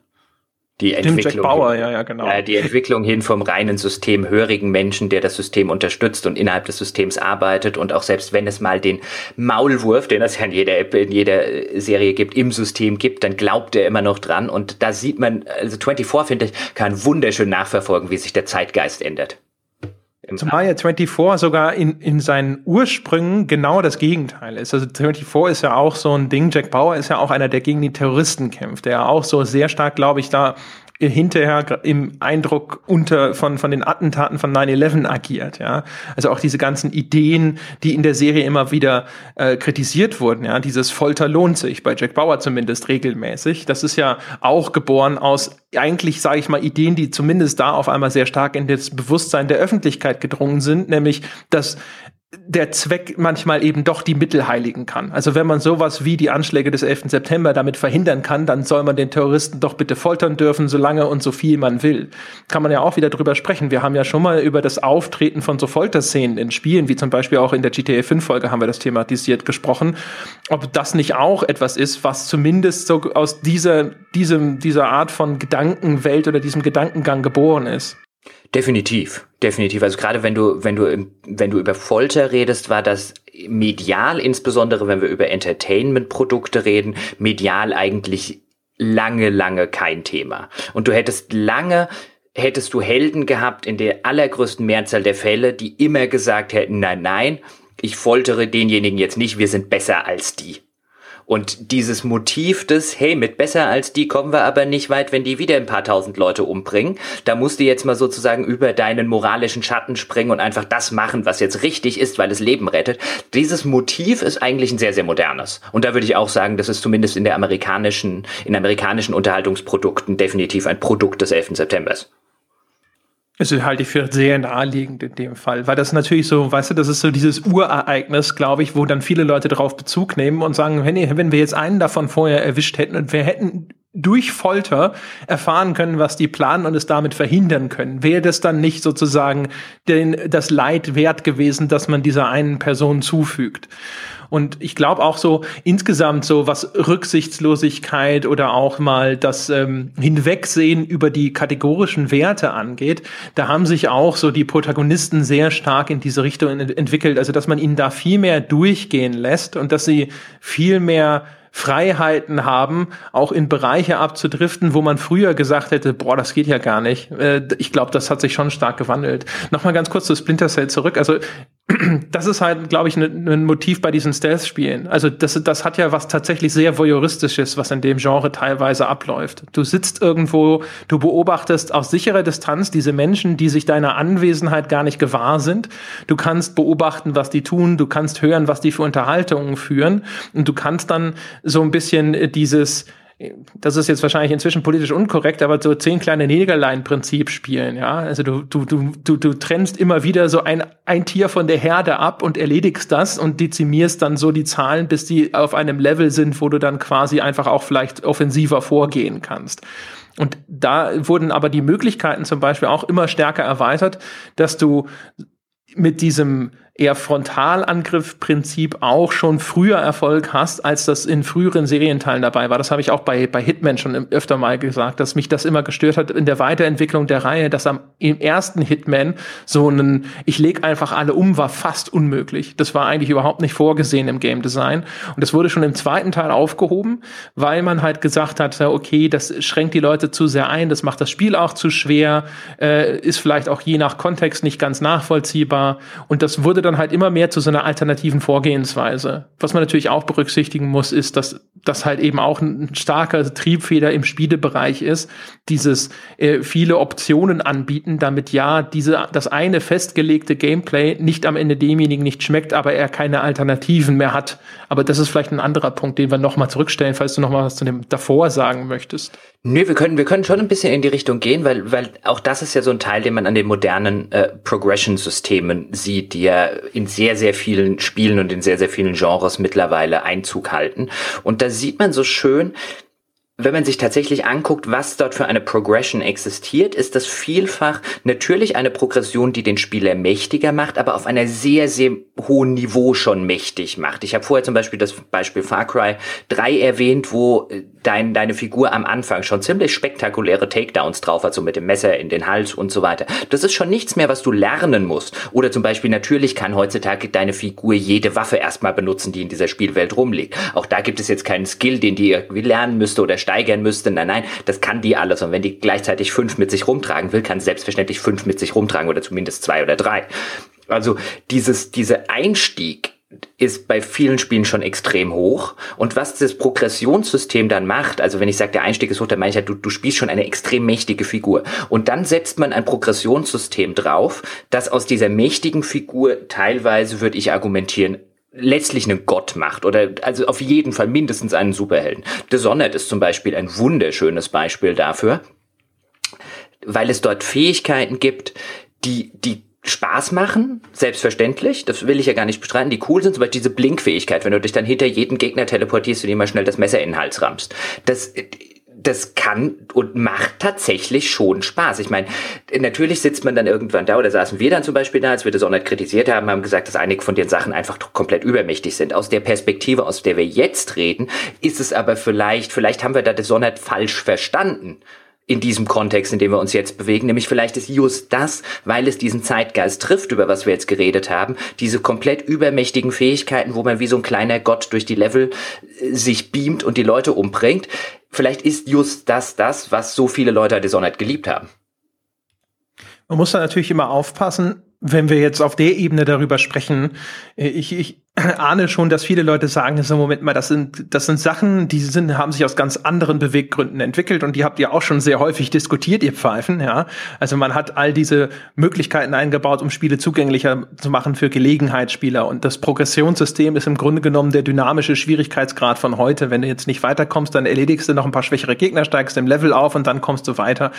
die Entwicklung, Bauer, ja, ja, genau. Äh, die Entwicklung hin vom reinen System hörigen Menschen, der das System unterstützt und innerhalb des Systems arbeitet und auch selbst wenn es mal den Maulwurf, den es ja in jeder, in jeder Serie gibt, im System gibt, dann glaubt er immer noch dran und da sieht man, also 24 finde ich, kann wunderschön nachverfolgen, wie sich der Zeitgeist ändert. Zumal ja 24 sogar in, in seinen Ursprüngen genau das Gegenteil ist. Also 24 ist ja auch so ein Ding. Jack Bauer ist ja auch einer, der gegen die Terroristen kämpft, der auch so sehr stark, glaube ich, da hinterher im Eindruck unter von von den Attentaten von 9/11 agiert, ja. Also auch diese ganzen Ideen, die in der Serie immer wieder äh, kritisiert wurden, ja. Dieses Folter lohnt sich bei Jack Bauer zumindest regelmäßig. Das ist ja auch geboren aus eigentlich sage ich mal Ideen, die zumindest da auf einmal sehr stark in das Bewusstsein der Öffentlichkeit gedrungen sind, nämlich dass der Zweck manchmal eben doch die Mittel heiligen kann. Also wenn man sowas wie die Anschläge des 11. September damit verhindern kann, dann soll man den Terroristen doch bitte foltern dürfen, solange und so viel man will. Kann man ja auch wieder drüber sprechen. Wir haben ja schon mal über das Auftreten von so Folterszenen in Spielen, wie zum Beispiel auch in der GTA 5 Folge haben wir das thematisiert gesprochen. Ob das nicht auch etwas ist, was zumindest so aus dieser, diesem, dieser Art von Gedankenwelt oder diesem Gedankengang geboren ist. Definitiv, definitiv. Also gerade wenn du, wenn du, wenn du über Folter redest, war das medial, insbesondere wenn wir über Entertainment-Produkte reden, medial eigentlich lange, lange kein Thema. Und du hättest lange hättest du Helden gehabt in der allergrößten Mehrzahl der Fälle, die immer gesagt hätten, nein, nein, ich foltere denjenigen jetzt nicht, wir sind besser als die. Und dieses Motiv des, hey, mit besser als die kommen wir aber nicht weit, wenn die wieder ein paar tausend Leute umbringen, da musst du jetzt mal sozusagen über deinen moralischen Schatten springen und einfach das machen, was jetzt richtig ist, weil es Leben rettet. Dieses Motiv ist eigentlich ein sehr, sehr modernes. Und da würde ich auch sagen, das ist zumindest in der amerikanischen, in amerikanischen Unterhaltungsprodukten definitiv ein Produkt des 11. Septembers. Also halte ich für sehr naheliegend in dem Fall, weil das natürlich so, weißt du, das ist so dieses Urereignis, glaube ich, wo dann viele Leute darauf Bezug nehmen und sagen, wenn, wenn wir jetzt einen davon vorher erwischt hätten und wir hätten durch Folter erfahren können, was die planen und es damit verhindern können, wäre das dann nicht sozusagen den, das Leid wert gewesen, dass man dieser einen Person zufügt. Und ich glaube auch so insgesamt so, was Rücksichtslosigkeit oder auch mal das ähm, Hinwegsehen über die kategorischen Werte angeht, da haben sich auch so die Protagonisten sehr stark in diese Richtung entwickelt. Also dass man ihnen da viel mehr durchgehen lässt und dass sie viel mehr Freiheiten haben, auch in Bereiche abzudriften, wo man früher gesagt hätte, boah, das geht ja gar nicht. Äh, ich glaube, das hat sich schon stark gewandelt. Nochmal ganz kurz zu Splinter Cell zurück. Also das ist halt, glaube ich, ein ne, Motiv bei diesen Stealth-Spielen. Also das, das hat ja was tatsächlich sehr voyeuristisches, was in dem Genre teilweise abläuft. Du sitzt irgendwo, du beobachtest aus sicherer Distanz diese Menschen, die sich deiner Anwesenheit gar nicht gewahr sind. Du kannst beobachten, was die tun, du kannst hören, was die für Unterhaltungen führen und du kannst dann so ein bisschen dieses das ist jetzt wahrscheinlich inzwischen politisch unkorrekt, aber so zehn kleine Negerlein-Prinzip spielen, ja. Also du, du, du, du, du trennst immer wieder so ein, ein Tier von der Herde ab und erledigst das und dezimierst dann so die Zahlen, bis die auf einem Level sind, wo du dann quasi einfach auch vielleicht offensiver vorgehen kannst. Und da wurden aber die Möglichkeiten zum Beispiel auch immer stärker erweitert, dass du mit diesem eher Frontalangriff-Prinzip auch schon früher Erfolg hast, als das in früheren Serienteilen dabei war. Das habe ich auch bei, bei Hitman schon öfter mal gesagt, dass mich das immer gestört hat in der Weiterentwicklung der Reihe, dass am im ersten Hitman so ein ich leg einfach alle um war fast unmöglich. Das war eigentlich überhaupt nicht vorgesehen im Game Design und das wurde schon im zweiten Teil aufgehoben, weil man halt gesagt hat, okay, das schränkt die Leute zu sehr ein, das macht das Spiel auch zu schwer, äh, ist vielleicht auch je nach Kontext nicht ganz nachvollziehbar und das wurde dann halt immer mehr zu so einer alternativen Vorgehensweise. Was man natürlich auch berücksichtigen muss, ist, dass das halt eben auch ein starker Triebfeder im Spielebereich ist, dieses äh, viele Optionen anbieten, damit ja diese das eine festgelegte Gameplay nicht am Ende demjenigen nicht schmeckt, aber er keine Alternativen mehr hat. Aber das ist vielleicht ein anderer Punkt, den wir nochmal zurückstellen, falls du nochmal was zu dem davor sagen möchtest. Nö, wir können, wir können schon ein bisschen in die Richtung gehen, weil, weil auch das ist ja so ein Teil, den man an den modernen äh, Progression-Systemen sieht, die ja in sehr, sehr vielen Spielen und in sehr, sehr vielen Genres mittlerweile Einzug halten. Und da sieht man so schön, wenn man sich tatsächlich anguckt, was dort für eine Progression existiert, ist das vielfach natürlich eine Progression, die den Spieler mächtiger macht, aber auf einer sehr, sehr hohen Niveau schon mächtig macht. Ich habe vorher zum Beispiel das Beispiel Far Cry 3 erwähnt, wo äh, dein, deine Figur am Anfang schon ziemlich spektakuläre Takedowns drauf hat, so mit dem Messer in den Hals und so weiter. Das ist schon nichts mehr, was du lernen musst. Oder zum Beispiel natürlich kann heutzutage deine Figur jede Waffe erstmal benutzen, die in dieser Spielwelt rumliegt. Auch da gibt es jetzt keinen Skill, den die irgendwie lernen müsste oder steigern müsste. Nein, nein, das kann die alles. Und wenn die gleichzeitig fünf mit sich rumtragen will, kann selbstverständlich fünf mit sich rumtragen oder zumindest zwei oder drei. Also dieses, dieser Einstieg ist bei vielen Spielen schon extrem hoch. Und was das Progressionssystem dann macht, also wenn ich sage, der Einstieg ist hoch, dann meine ich ja, du, du spielst schon eine extrem mächtige Figur. Und dann setzt man ein Progressionssystem drauf, das aus dieser mächtigen Figur teilweise, würde ich argumentieren, letztlich einen Gott macht oder also auf jeden Fall mindestens einen Superhelden. Dishonored ist zum Beispiel ein wunderschönes Beispiel dafür, weil es dort Fähigkeiten gibt, die, die Spaß machen, selbstverständlich, das will ich ja gar nicht bestreiten, die cool sind, zum Beispiel diese Blinkfähigkeit, wenn du dich dann hinter jeden Gegner teleportierst und ihm mal schnell das Messer in den Hals rammst. Das, das kann und macht tatsächlich schon Spaß. Ich meine, natürlich sitzt man dann irgendwann da, oder saßen wir dann zum Beispiel da, als wir das auch nicht kritisiert haben, haben gesagt, dass einige von den Sachen einfach komplett übermächtig sind. Aus der Perspektive, aus der wir jetzt reden, ist es aber vielleicht, vielleicht haben wir da das Sonnet falsch verstanden in diesem Kontext, in dem wir uns jetzt bewegen. Nämlich vielleicht ist just das, weil es diesen Zeitgeist trifft, über was wir jetzt geredet haben, diese komplett übermächtigen Fähigkeiten, wo man wie so ein kleiner Gott durch die Level äh, sich beamt und die Leute umbringt. Vielleicht ist just das das, was so viele Leute Dishonored geliebt haben. Man muss da natürlich immer aufpassen, wenn wir jetzt auf der Ebene darüber sprechen. Äh, ich, ich, ahne schon, dass viele Leute sagen, so Moment mal, das sind, das sind Sachen, die sind, haben sich aus ganz anderen Beweggründen entwickelt und die habt ihr auch schon sehr häufig diskutiert, ihr Pfeifen, ja. Also man hat all diese Möglichkeiten eingebaut, um Spiele zugänglicher zu machen für Gelegenheitsspieler und das Progressionssystem ist im Grunde genommen der dynamische Schwierigkeitsgrad von heute. Wenn du jetzt nicht weiterkommst, dann erledigst du noch ein paar schwächere Gegner, steigst im Level auf und dann kommst du weiter.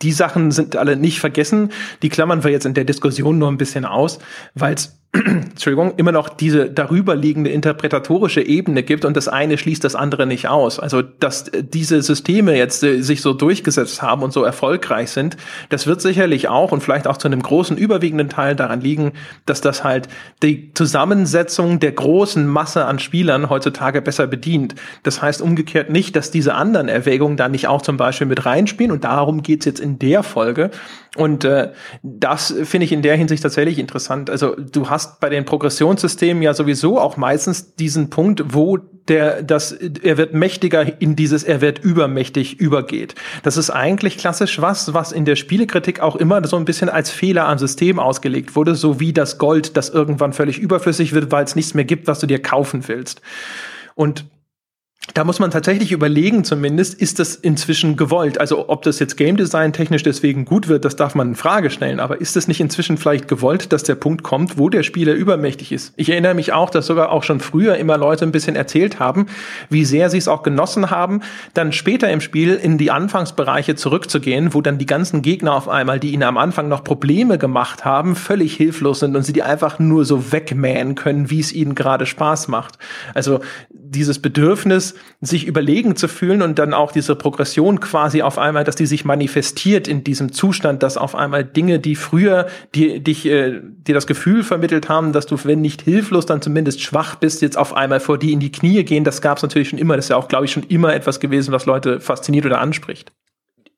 Die Sachen sind alle nicht vergessen. Die klammern wir jetzt in der Diskussion nur ein bisschen aus, weil es Entschuldigung, immer noch diese darüberliegende interpretatorische Ebene gibt und das eine schließt das andere nicht aus. Also, dass diese Systeme jetzt äh, sich so durchgesetzt haben und so erfolgreich sind, das wird sicherlich auch und vielleicht auch zu einem großen überwiegenden Teil daran liegen, dass das halt die Zusammensetzung der großen Masse an Spielern heutzutage besser bedient. Das heißt umgekehrt nicht, dass diese anderen Erwägungen da nicht auch zum Beispiel mit reinspielen und darum geht's jetzt in der Folge. Und äh, das finde ich in der Hinsicht tatsächlich interessant. Also du hast bei den Progressionssystemen ja sowieso auch meistens diesen Punkt, wo der, das, er wird mächtiger in dieses, er wird übermächtig übergeht. Das ist eigentlich klassisch was, was in der Spielekritik auch immer so ein bisschen als Fehler am System ausgelegt wurde, so wie das Gold, das irgendwann völlig überflüssig wird, weil es nichts mehr gibt, was du dir kaufen willst. Und da muss man tatsächlich überlegen, zumindest, ist das inzwischen gewollt? Also, ob das jetzt Game Design technisch deswegen gut wird, das darf man in Frage stellen. Aber ist es nicht inzwischen vielleicht gewollt, dass der Punkt kommt, wo der Spieler übermächtig ist? Ich erinnere mich auch, dass sogar auch schon früher immer Leute ein bisschen erzählt haben, wie sehr sie es auch genossen haben, dann später im Spiel in die Anfangsbereiche zurückzugehen, wo dann die ganzen Gegner auf einmal, die ihnen am Anfang noch Probleme gemacht haben, völlig hilflos sind und sie die einfach nur so wegmähen können, wie es ihnen gerade Spaß macht. Also, dieses Bedürfnis, sich überlegen zu fühlen und dann auch diese Progression quasi auf einmal, dass die sich manifestiert in diesem Zustand, dass auf einmal Dinge, die früher die, dich, äh, dir das Gefühl vermittelt haben, dass du, wenn nicht hilflos, dann zumindest schwach bist, jetzt auf einmal vor die in die Knie gehen, das gab es natürlich schon immer. Das ist ja auch, glaube ich, schon immer etwas gewesen, was Leute fasziniert oder anspricht.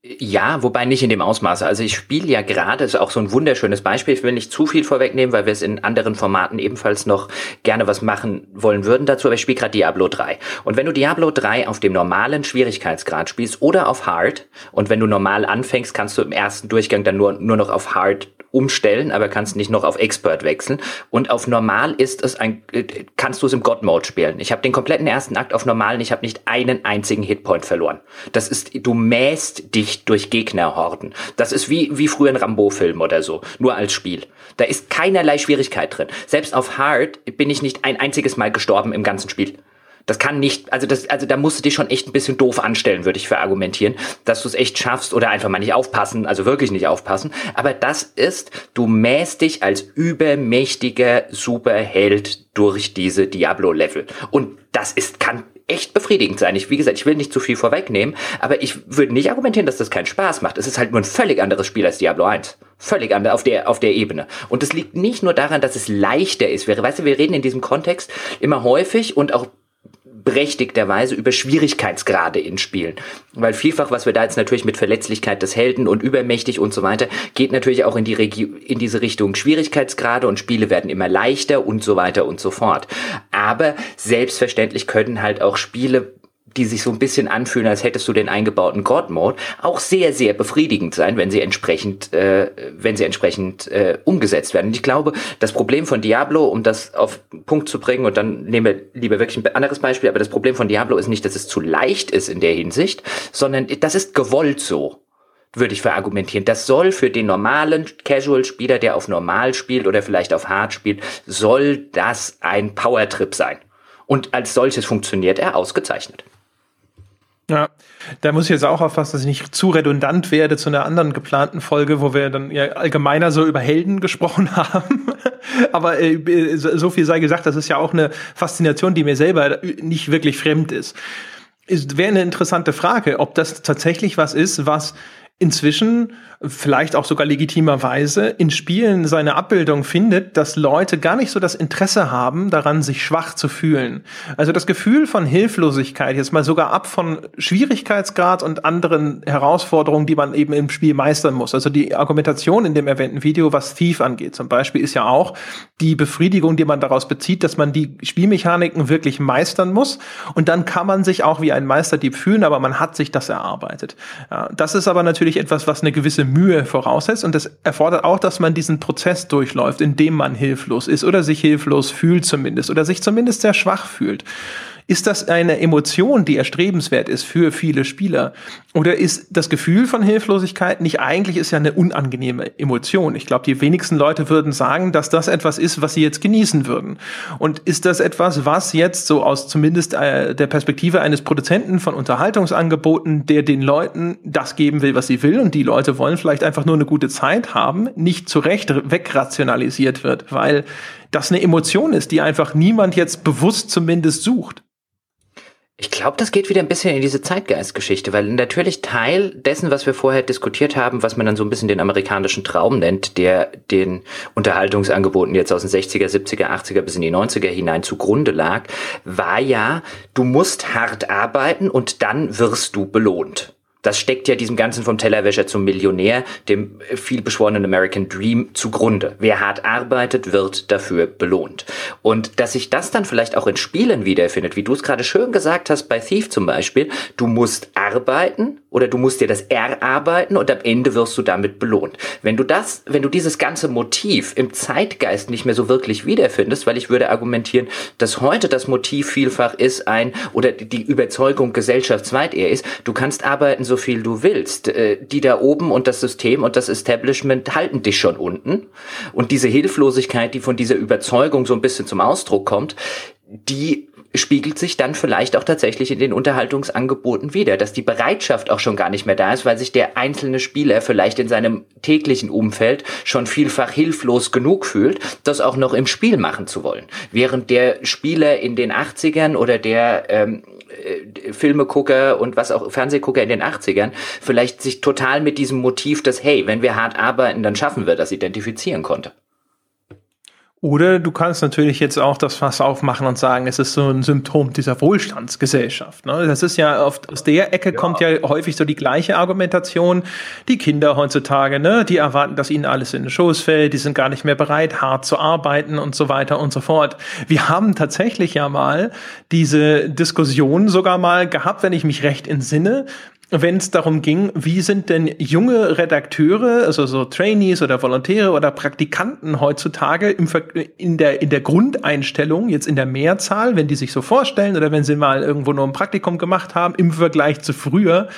Ja, wobei nicht in dem Ausmaße. Also ich spiele ja gerade, ist auch so ein wunderschönes Beispiel. Ich will nicht zu viel vorwegnehmen, weil wir es in anderen Formaten ebenfalls noch gerne was machen wollen würden dazu. Aber ich spiele gerade Diablo 3. Und wenn du Diablo 3 auf dem normalen Schwierigkeitsgrad spielst oder auf Hard, und wenn du normal anfängst, kannst du im ersten Durchgang dann nur, nur noch auf Hard umstellen, aber kannst nicht noch auf Expert wechseln. Und auf normal ist es ein, kannst du es im God Mode spielen. Ich habe den kompletten ersten Akt auf normal und ich habe nicht einen einzigen Hitpoint verloren. Das ist, du mähst dich durch Gegnerhorden. Das ist wie, wie früher ein Rambo-Film oder so. Nur als Spiel. Da ist keinerlei Schwierigkeit drin. Selbst auf Hard bin ich nicht ein einziges Mal gestorben im ganzen Spiel. Das kann nicht, also das, also da musst du dich schon echt ein bisschen doof anstellen, würde ich verargumentieren, dass du es echt schaffst oder einfach mal nicht aufpassen, also wirklich nicht aufpassen. Aber das ist, du mähst dich als übermächtiger Superheld durch diese Diablo-Level. Und das ist, kann echt befriedigend sein. Ich, wie gesagt, ich will nicht zu viel vorwegnehmen, aber ich würde nicht argumentieren, dass das keinen Spaß macht. Es ist halt nur ein völlig anderes Spiel als Diablo 1. Völlig anders auf der, auf der Ebene. Und es liegt nicht nur daran, dass es leichter ist. Wir, weißt du, wir reden in diesem Kontext immer häufig und auch berechtigterweise über Schwierigkeitsgrade in Spielen. Weil vielfach, was wir da jetzt natürlich mit Verletzlichkeit des Helden und übermächtig und so weiter, geht natürlich auch in, die Regi in diese Richtung Schwierigkeitsgrade und Spiele werden immer leichter und so weiter und so fort. Aber selbstverständlich können halt auch Spiele die sich so ein bisschen anfühlen, als hättest du den eingebauten God-Mode, auch sehr, sehr befriedigend sein, wenn sie entsprechend, äh, wenn sie entsprechend äh, umgesetzt werden. Und ich glaube, das Problem von Diablo, um das auf Punkt zu bringen, und dann nehmen wir lieber wirklich ein anderes Beispiel, aber das Problem von Diablo ist nicht, dass es zu leicht ist in der Hinsicht, sondern das ist gewollt so würde ich verargumentieren. Das soll für den normalen Casual-Spieler, der auf normal spielt oder vielleicht auf hard spielt, soll das ein Power-Trip sein. Und als solches funktioniert er ausgezeichnet. Ja, da muss ich jetzt auch aufpassen, dass ich nicht zu redundant werde zu einer anderen geplanten Folge, wo wir dann ja allgemeiner so über Helden gesprochen haben. Aber äh, so viel sei gesagt, das ist ja auch eine Faszination, die mir selber nicht wirklich fremd ist. Es wäre eine interessante Frage, ob das tatsächlich was ist, was inzwischen vielleicht auch sogar legitimerweise in Spielen seine Abbildung findet, dass Leute gar nicht so das Interesse haben, daran sich schwach zu fühlen. Also das Gefühl von Hilflosigkeit, jetzt mal sogar ab von Schwierigkeitsgrad und anderen Herausforderungen, die man eben im Spiel meistern muss. Also die Argumentation in dem erwähnten Video, was Thief angeht, zum Beispiel, ist ja auch die Befriedigung, die man daraus bezieht, dass man die Spielmechaniken wirklich meistern muss und dann kann man sich auch wie ein Meisterdieb fühlen, aber man hat sich das erarbeitet. Ja, das ist aber natürlich etwas, was eine gewisse Mühe voraussetzt und das erfordert auch, dass man diesen Prozess durchläuft, in dem man hilflos ist oder sich hilflos fühlt zumindest oder sich zumindest sehr schwach fühlt. Ist das eine Emotion, die erstrebenswert ist für viele Spieler? Oder ist das Gefühl von Hilflosigkeit nicht eigentlich ist ja eine unangenehme Emotion? Ich glaube, die wenigsten Leute würden sagen, dass das etwas ist, was sie jetzt genießen würden. Und ist das etwas, was jetzt so aus zumindest äh, der Perspektive eines Produzenten von Unterhaltungsangeboten, der den Leuten das geben will, was sie will, und die Leute wollen vielleicht einfach nur eine gute Zeit haben, nicht zu Recht wegrationalisiert wird, weil das eine Emotion ist, die einfach niemand jetzt bewusst zumindest sucht? Ich glaube, das geht wieder ein bisschen in diese Zeitgeistgeschichte, weil natürlich Teil dessen, was wir vorher diskutiert haben, was man dann so ein bisschen den amerikanischen Traum nennt, der den Unterhaltungsangeboten jetzt aus den 60er, 70er, 80er bis in die 90er hinein zugrunde lag, war ja, du musst hart arbeiten und dann wirst du belohnt. Das steckt ja diesem Ganzen vom Tellerwäscher zum Millionär, dem vielbeschworenen American Dream zugrunde. Wer hart arbeitet, wird dafür belohnt. Und dass sich das dann vielleicht auch in Spielen wiederfindet, wie du es gerade schön gesagt hast bei Thief zum Beispiel, du musst arbeiten oder du musst dir das erarbeiten und am Ende wirst du damit belohnt. Wenn du das, wenn du dieses ganze Motiv im Zeitgeist nicht mehr so wirklich wiederfindest, weil ich würde argumentieren, dass heute das Motiv vielfach ist ein oder die Überzeugung gesellschaftsweit eher ist, du kannst arbeiten so viel du willst. Äh, die da oben und das System und das Establishment halten dich schon unten. Und diese Hilflosigkeit, die von dieser Überzeugung so ein bisschen zum Ausdruck kommt, die spiegelt sich dann vielleicht auch tatsächlich in den Unterhaltungsangeboten wieder, dass die Bereitschaft auch schon gar nicht mehr da ist, weil sich der einzelne Spieler vielleicht in seinem täglichen Umfeld schon vielfach hilflos genug fühlt, das auch noch im Spiel machen zu wollen. Während der Spieler in den 80ern oder der ähm, äh, Filmegucker und was auch Fernsehgucker in den 80ern vielleicht sich total mit diesem Motiv, dass hey, wenn wir hart arbeiten, dann schaffen wir das, identifizieren konnte. Oder du kannst natürlich jetzt auch das Fass aufmachen und sagen, es ist so ein Symptom dieser Wohlstandsgesellschaft. Ne? Das ist ja oft, aus der Ecke ja. kommt ja häufig so die gleiche Argumentation. Die Kinder heutzutage, ne, die erwarten, dass ihnen alles in den Schoß fällt, die sind gar nicht mehr bereit, hart zu arbeiten und so weiter und so fort. Wir haben tatsächlich ja mal diese Diskussion sogar mal gehabt, wenn ich mich recht entsinne, wenn es darum ging, wie sind denn junge Redakteure, also so Trainees oder Volontäre oder Praktikanten heutzutage im Ver in der, in der Grundeinstellung, jetzt in der Mehrzahl, wenn die sich so vorstellen oder wenn sie mal irgendwo nur ein Praktikum gemacht haben, im Vergleich zu früher,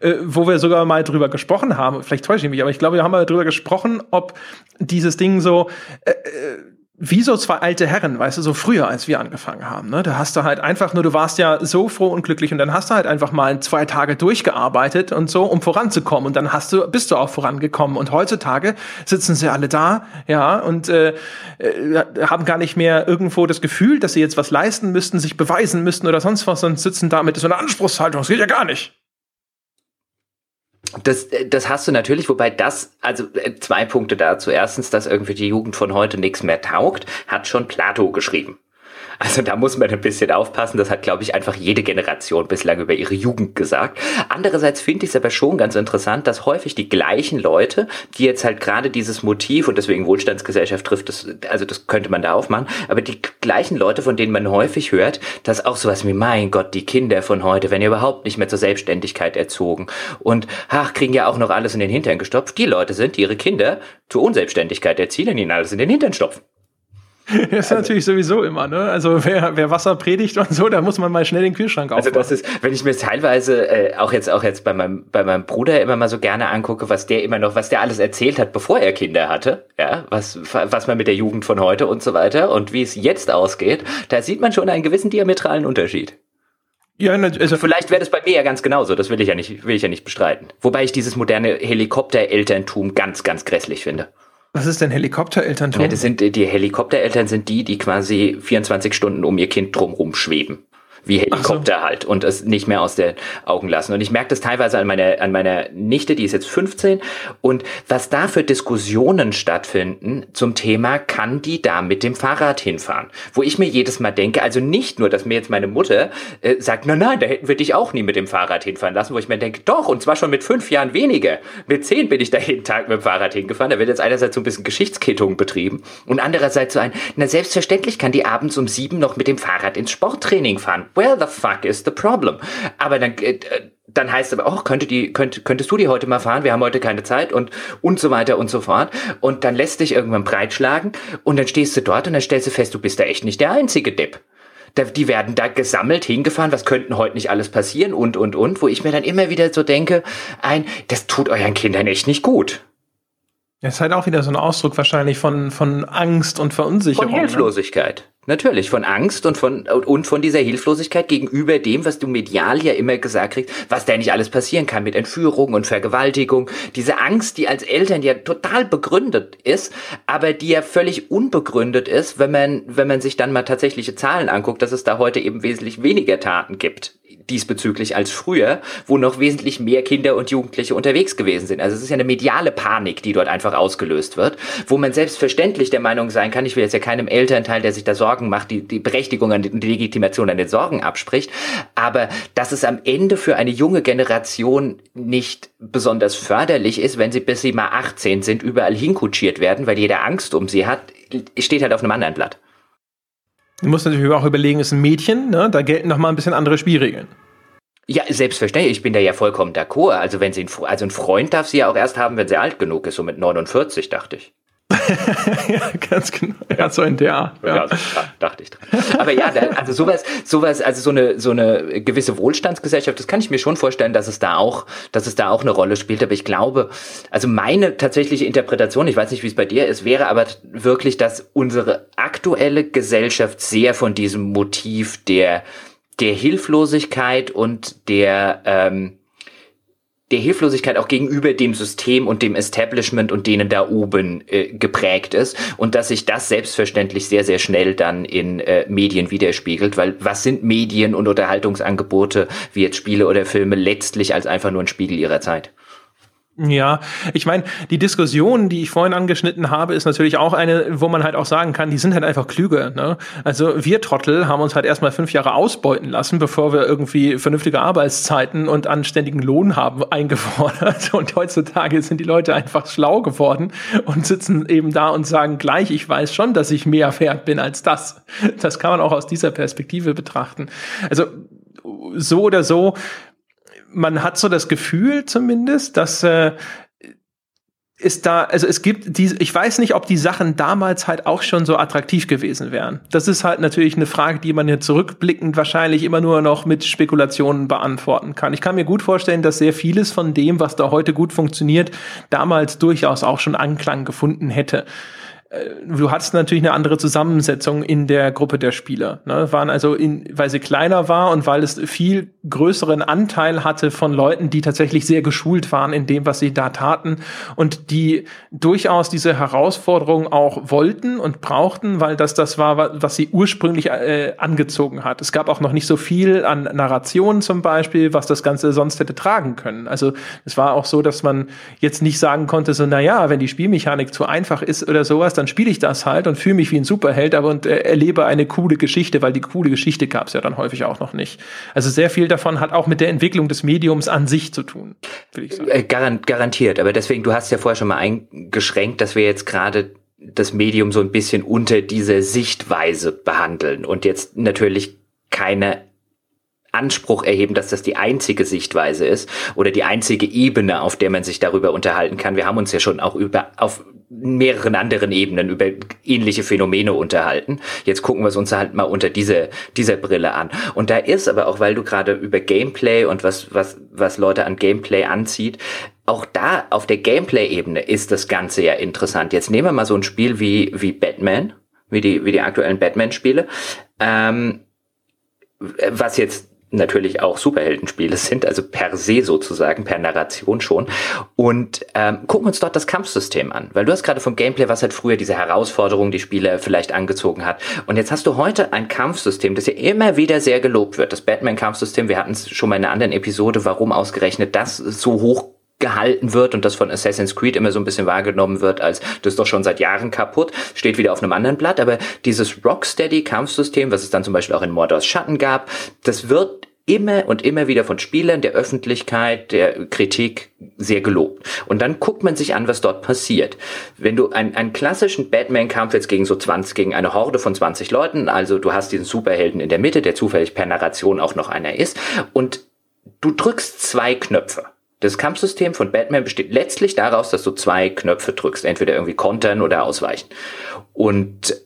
äh, wo wir sogar mal drüber gesprochen haben, vielleicht täusche ich mich, aber ich glaube, wir haben mal drüber gesprochen, ob dieses Ding so, äh, äh wie so zwei alte Herren, weißt du, so früher, als wir angefangen haben. Ne? Da hast du halt einfach nur, du warst ja so froh und glücklich und dann hast du halt einfach mal zwei Tage durchgearbeitet und so, um voranzukommen. Und dann hast du, bist du auch vorangekommen. Und heutzutage sitzen sie alle da, ja, und äh, äh, haben gar nicht mehr irgendwo das Gefühl, dass sie jetzt was leisten müssten, sich beweisen müssten oder sonst was, und sitzen da mit so einer Anspruchshaltung. Das geht ja gar nicht. Das, das hast du natürlich, wobei das, also äh, zwei Punkte dazu. Erstens, dass irgendwie die Jugend von heute nichts mehr taugt, hat schon Plato geschrieben. Also da muss man ein bisschen aufpassen. Das hat, glaube ich, einfach jede Generation bislang über ihre Jugend gesagt. Andererseits finde ich es aber schon ganz interessant, dass häufig die gleichen Leute, die jetzt halt gerade dieses Motiv und deswegen Wohlstandsgesellschaft trifft, das, also das könnte man da aufmachen, aber die gleichen Leute, von denen man häufig hört, dass auch sowas wie, mein Gott, die Kinder von heute werden ja überhaupt nicht mehr zur Selbstständigkeit erzogen und ach, kriegen ja auch noch alles in den Hintern gestopft. Die Leute sind, die ihre Kinder zur Unselbstständigkeit erzielen, ihnen alles in den Hintern stopfen. Das ist also, natürlich sowieso immer, ne? Also wer, wer Wasser predigt und so, da muss man mal schnell den Kühlschrank aufmachen. Also das ist, wenn ich mir teilweise äh, auch jetzt auch jetzt bei meinem bei meinem Bruder immer mal so gerne angucke, was der immer noch, was der alles erzählt hat, bevor er Kinder hatte, ja, was was man mit der Jugend von heute und so weiter und wie es jetzt ausgeht, da sieht man schon einen gewissen diametralen Unterschied. Ja, also vielleicht wäre das bei mir ja ganz genauso. Das will ich ja nicht, will ich ja nicht bestreiten. Wobei ich dieses moderne Helikopterelterntum ganz, ganz grässlich finde. Was ist denn Helikopterelterntum? Ja, das sind, die Helikoptereltern sind die, die quasi 24 Stunden um ihr Kind drumherum schweben wie Helikopter so. halt und es nicht mehr aus den Augen lassen. Und ich merke das teilweise an meiner, an meiner Nichte, die ist jetzt 15 und was da für Diskussionen stattfinden zum Thema, kann die da mit dem Fahrrad hinfahren? Wo ich mir jedes Mal denke, also nicht nur, dass mir jetzt meine Mutter äh, sagt, nein, nein, da hätten wir dich auch nie mit dem Fahrrad hinfahren lassen, wo ich mir denke, doch, und zwar schon mit fünf Jahren weniger. Mit zehn bin ich da jeden Tag mit dem Fahrrad hingefahren. Da wird jetzt einerseits so ein bisschen Geschichtskittung betrieben und andererseits so ein, na selbstverständlich kann die abends um sieben noch mit dem Fahrrad ins Sporttraining fahren where the fuck is the problem? Aber dann, äh, dann heißt es aber, oh, könnte die, könnt, könntest du die heute mal fahren? Wir haben heute keine Zeit und, und so weiter und so fort. Und dann lässt dich irgendwann breitschlagen und dann stehst du dort und dann stellst du fest, du bist da echt nicht der einzige Depp. Die werden da gesammelt hingefahren, was könnten heute nicht alles passieren und, und, und, wo ich mir dann immer wieder so denke, ein, das tut euren Kindern echt nicht gut. Das ist halt auch wieder so ein Ausdruck wahrscheinlich von, von Angst und Verunsicherung. Von ne? Hilflosigkeit. Ne? Natürlich, von Angst und von, und von dieser Hilflosigkeit gegenüber dem, was du medial ja immer gesagt kriegst, was da nicht alles passieren kann mit Entführung und Vergewaltigung. Diese Angst, die als Eltern ja total begründet ist, aber die ja völlig unbegründet ist, wenn man, wenn man sich dann mal tatsächliche Zahlen anguckt, dass es da heute eben wesentlich weniger Taten gibt diesbezüglich als früher, wo noch wesentlich mehr Kinder und Jugendliche unterwegs gewesen sind. Also es ist ja eine mediale Panik, die dort einfach ausgelöst wird, wo man selbstverständlich der Meinung sein kann, ich will jetzt ja keinem Elternteil, der sich da Sorgen macht, die, die Berechtigung die, die Legitimation an den Sorgen abspricht, aber dass es am Ende für eine junge Generation nicht besonders förderlich ist, wenn sie bis sie mal 18 sind, überall hinkutschiert werden, weil jeder Angst um sie hat, steht halt auf einem anderen Blatt. Du musst natürlich auch überlegen, ist ein Mädchen, ne? da gelten noch mal ein bisschen andere Spielregeln. Ja, selbstverständlich. Ich bin da ja vollkommen d'accord. Also wenn sie, ein, also ein Freund darf sie ja auch erst haben, wenn sie alt genug ist, so mit 49, dachte ich. ja, ganz genau. Ja, so in der Ja, ja dachte ich dran. Aber ja, also sowas, sowas, also so eine, so eine gewisse Wohlstandsgesellschaft, das kann ich mir schon vorstellen, dass es da auch, dass es da auch eine Rolle spielt. Aber ich glaube, also meine tatsächliche Interpretation, ich weiß nicht, wie es bei dir ist, wäre aber wirklich, dass unsere aktuelle Gesellschaft sehr von diesem Motiv der, der Hilflosigkeit und der, ähm, der Hilflosigkeit auch gegenüber dem System und dem Establishment und denen da oben äh, geprägt ist und dass sich das selbstverständlich sehr, sehr schnell dann in äh, Medien widerspiegelt, weil was sind Medien und Unterhaltungsangebote wie jetzt Spiele oder Filme letztlich als einfach nur ein Spiegel ihrer Zeit? Ja, ich meine, die Diskussion, die ich vorhin angeschnitten habe, ist natürlich auch eine, wo man halt auch sagen kann, die sind halt einfach klüger. Ne? Also wir Trottel haben uns halt erstmal fünf Jahre ausbeuten lassen, bevor wir irgendwie vernünftige Arbeitszeiten und anständigen Lohn haben eingefordert. Und heutzutage sind die Leute einfach schlau geworden und sitzen eben da und sagen gleich, ich weiß schon, dass ich mehr wert bin als das. Das kann man auch aus dieser Perspektive betrachten. Also so oder so, man hat so das Gefühl zumindest, dass äh, ist da, also es gibt diese, ich weiß nicht, ob die Sachen damals halt auch schon so attraktiv gewesen wären. Das ist halt natürlich eine Frage, die man jetzt zurückblickend wahrscheinlich immer nur noch mit Spekulationen beantworten kann. Ich kann mir gut vorstellen, dass sehr vieles von dem, was da heute gut funktioniert, damals durchaus auch schon Anklang gefunden hätte. Äh, du hattest natürlich eine andere Zusammensetzung in der Gruppe der Spieler. Ne? Waren also, in, weil sie kleiner war und weil es viel größeren Anteil hatte von Leuten, die tatsächlich sehr geschult waren in dem, was sie da taten und die durchaus diese Herausforderung auch wollten und brauchten, weil das das war, was sie ursprünglich äh, angezogen hat. Es gab auch noch nicht so viel an Narration zum Beispiel, was das Ganze sonst hätte tragen können. Also es war auch so, dass man jetzt nicht sagen konnte, so, na ja, wenn die Spielmechanik zu einfach ist oder sowas, dann spiele ich das halt und fühle mich wie ein Superheld, aber und äh, erlebe eine coole Geschichte, weil die coole Geschichte gab es ja dann häufig auch noch nicht. Also sehr viel davon hat auch mit der Entwicklung des Mediums an sich zu tun, würde ich sagen. Äh, garantiert, aber deswegen, du hast ja vorher schon mal eingeschränkt, dass wir jetzt gerade das Medium so ein bisschen unter diese Sichtweise behandeln und jetzt natürlich keine Anspruch erheben, dass das die einzige Sichtweise ist oder die einzige Ebene, auf der man sich darüber unterhalten kann. Wir haben uns ja schon auch über auf mehreren anderen Ebenen über ähnliche Phänomene unterhalten. Jetzt gucken wir es uns halt mal unter diese, dieser Brille an. Und da ist aber auch, weil du gerade über Gameplay und was, was, was Leute an Gameplay anzieht, auch da auf der Gameplay-Ebene ist das Ganze ja interessant. Jetzt nehmen wir mal so ein Spiel wie, wie Batman, wie die, wie die aktuellen Batman-Spiele, ähm, was jetzt natürlich auch Superheldenspiele sind, also per se sozusagen, per Narration schon. Und ähm, gucken uns dort das Kampfsystem an, weil du hast gerade vom Gameplay, was halt früher diese Herausforderung die Spieler vielleicht angezogen hat. Und jetzt hast du heute ein Kampfsystem, das ja immer wieder sehr gelobt wird. Das Batman-Kampfsystem, wir hatten es schon mal in einer anderen Episode, warum ausgerechnet das so hoch gehalten wird und das von Assassin's Creed immer so ein bisschen wahrgenommen wird als das ist doch schon seit Jahren kaputt, steht wieder auf einem anderen Blatt, aber dieses Rocksteady-Kampfsystem, was es dann zum Beispiel auch in Mordors Schatten gab, das wird immer und immer wieder von Spielern, der Öffentlichkeit, der Kritik sehr gelobt. Und dann guckt man sich an, was dort passiert. Wenn du einen, einen klassischen Batman-Kampf jetzt gegen so 20, gegen eine Horde von 20 Leuten, also du hast diesen Superhelden in der Mitte, der zufällig per Narration auch noch einer ist, und du drückst zwei Knöpfe. Das Kampfsystem von Batman besteht letztlich daraus, dass du zwei Knöpfe drückst, entweder irgendwie kontern oder ausweichen. Und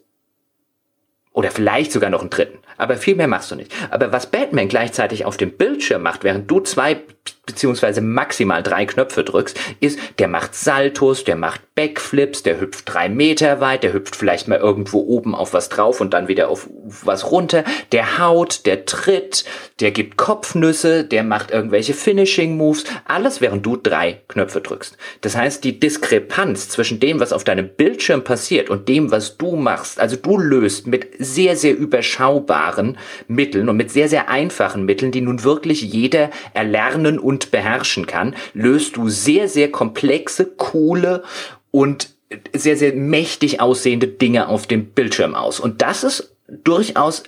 oder vielleicht sogar noch einen dritten. Aber viel mehr machst du nicht. Aber was Batman gleichzeitig auf dem Bildschirm macht, während du zwei beziehungsweise maximal drei Knöpfe drückst, ist, der macht Saltos, der macht Backflips, der hüpft drei Meter weit, der hüpft vielleicht mal irgendwo oben auf was drauf und dann wieder auf was runter, der haut, der tritt, der gibt Kopfnüsse, der macht irgendwelche Finishing Moves, alles während du drei Knöpfe drückst. Das heißt, die Diskrepanz zwischen dem, was auf deinem Bildschirm passiert und dem, was du machst, also du löst mit sehr, sehr überschaubaren Mitteln und mit sehr, sehr einfachen Mitteln, die nun wirklich jeder erlernen und beherrschen kann, löst du sehr, sehr komplexe, coole und sehr, sehr mächtig aussehende Dinge auf dem Bildschirm aus. Und das ist durchaus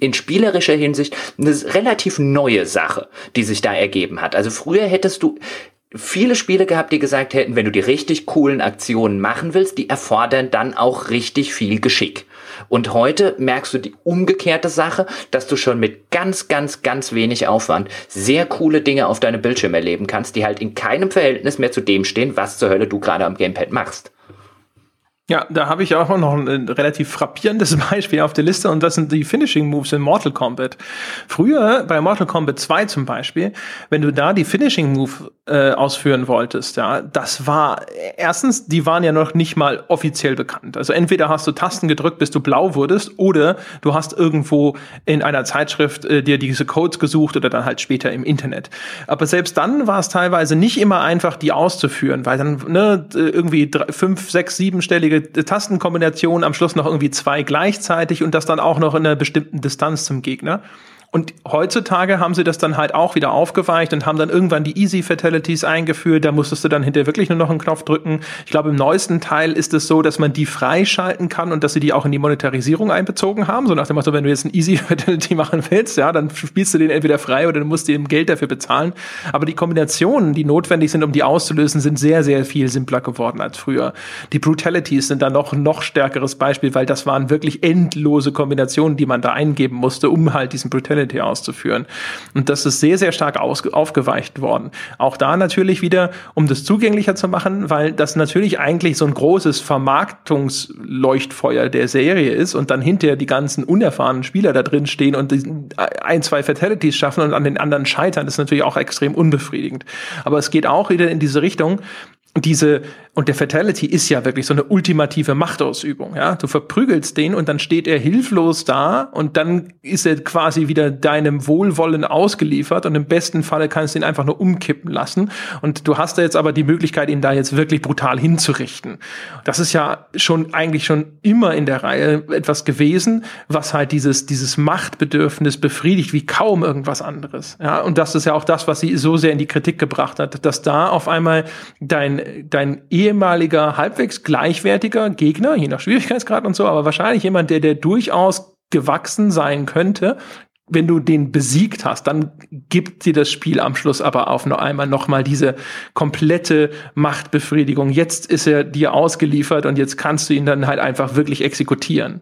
in spielerischer Hinsicht eine relativ neue Sache, die sich da ergeben hat. Also früher hättest du viele Spiele gehabt, die gesagt hätten, wenn du die richtig coolen Aktionen machen willst, die erfordern dann auch richtig viel Geschick. Und heute merkst du die umgekehrte Sache, dass du schon mit ganz, ganz, ganz wenig Aufwand sehr coole Dinge auf deinem Bildschirm erleben kannst, die halt in keinem Verhältnis mehr zu dem stehen, was zur Hölle du gerade am Gamepad machst. Ja, da habe ich auch noch ein relativ frappierendes Beispiel auf der Liste und das sind die Finishing Moves in Mortal Kombat. Früher bei Mortal Kombat 2 zum Beispiel, wenn du da die Finishing Move äh, ausführen wolltest, ja, das war erstens, die waren ja noch nicht mal offiziell bekannt. Also entweder hast du Tasten gedrückt, bis du blau wurdest, oder du hast irgendwo in einer Zeitschrift äh, dir diese Codes gesucht oder dann halt später im Internet. Aber selbst dann war es teilweise nicht immer einfach, die auszuführen, weil dann ne, irgendwie drei, fünf, sechs, siebenstellige Tastenkombinationen, am Schluss noch irgendwie zwei gleichzeitig und das dann auch noch in einer bestimmten Distanz zum Gegner. Und heutzutage haben sie das dann halt auch wieder aufgeweicht und haben dann irgendwann die Easy Fatalities eingeführt. Da musstest du dann hinterher wirklich nur noch einen Knopf drücken. Ich glaube, im neuesten Teil ist es so, dass man die freischalten kann und dass sie die auch in die Monetarisierung einbezogen haben. So nach dem Motto, wenn du jetzt ein Easy Fatality machen willst, ja, dann spielst du den entweder frei oder du musst dir Geld dafür bezahlen. Aber die Kombinationen, die notwendig sind, um die auszulösen, sind sehr, sehr viel simpler geworden als früher. Die Brutalities sind dann noch noch stärkeres Beispiel, weil das waren wirklich endlose Kombinationen, die man da eingeben musste, um halt diesen Brutality Functionality auszuführen. Und das ist sehr, sehr stark aufgeweicht worden. Auch da natürlich wieder, um das zugänglicher zu machen, weil das natürlich eigentlich so ein großes Vermarktungsleuchtfeuer der Serie ist und dann hinterher die ganzen unerfahrenen Spieler da drin stehen und ein, zwei Fatalities schaffen und an den anderen scheitern, ist natürlich auch extrem unbefriedigend. Aber es geht auch wieder in diese Richtung, diese, und der Fatality ist ja wirklich so eine ultimative Machtausübung, ja. Du verprügelst den und dann steht er hilflos da und dann ist er quasi wieder deinem Wohlwollen ausgeliefert und im besten Falle kannst du ihn einfach nur umkippen lassen und du hast da jetzt aber die Möglichkeit, ihn da jetzt wirklich brutal hinzurichten. Das ist ja schon eigentlich schon immer in der Reihe etwas gewesen, was halt dieses, dieses Machtbedürfnis befriedigt wie kaum irgendwas anderes, ja. Und das ist ja auch das, was sie so sehr in die Kritik gebracht hat, dass da auf einmal dein dein, ehemaliger, halbwegs gleichwertiger Gegner, je nach Schwierigkeitsgrad und so, aber wahrscheinlich jemand, der, der durchaus gewachsen sein könnte, wenn du den besiegt hast, dann gibt dir das Spiel am Schluss aber auf noch einmal nochmal diese komplette Machtbefriedigung. Jetzt ist er dir ausgeliefert und jetzt kannst du ihn dann halt einfach wirklich exekutieren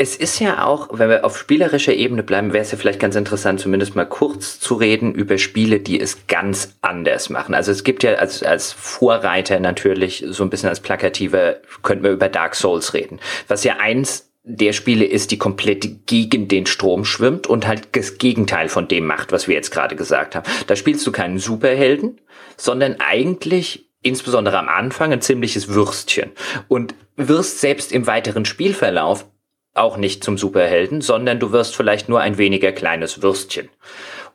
es ist ja auch, wenn wir auf spielerischer Ebene bleiben, wäre es ja vielleicht ganz interessant, zumindest mal kurz zu reden über Spiele, die es ganz anders machen. Also es gibt ja als, als Vorreiter natürlich so ein bisschen als plakativer, könnten wir über Dark Souls reden, was ja eins der Spiele ist, die komplett gegen den Strom schwimmt und halt das Gegenteil von dem macht, was wir jetzt gerade gesagt haben. Da spielst du keinen Superhelden, sondern eigentlich insbesondere am Anfang ein ziemliches Würstchen und wirst selbst im weiteren Spielverlauf auch nicht zum Superhelden, sondern du wirst vielleicht nur ein weniger kleines Würstchen.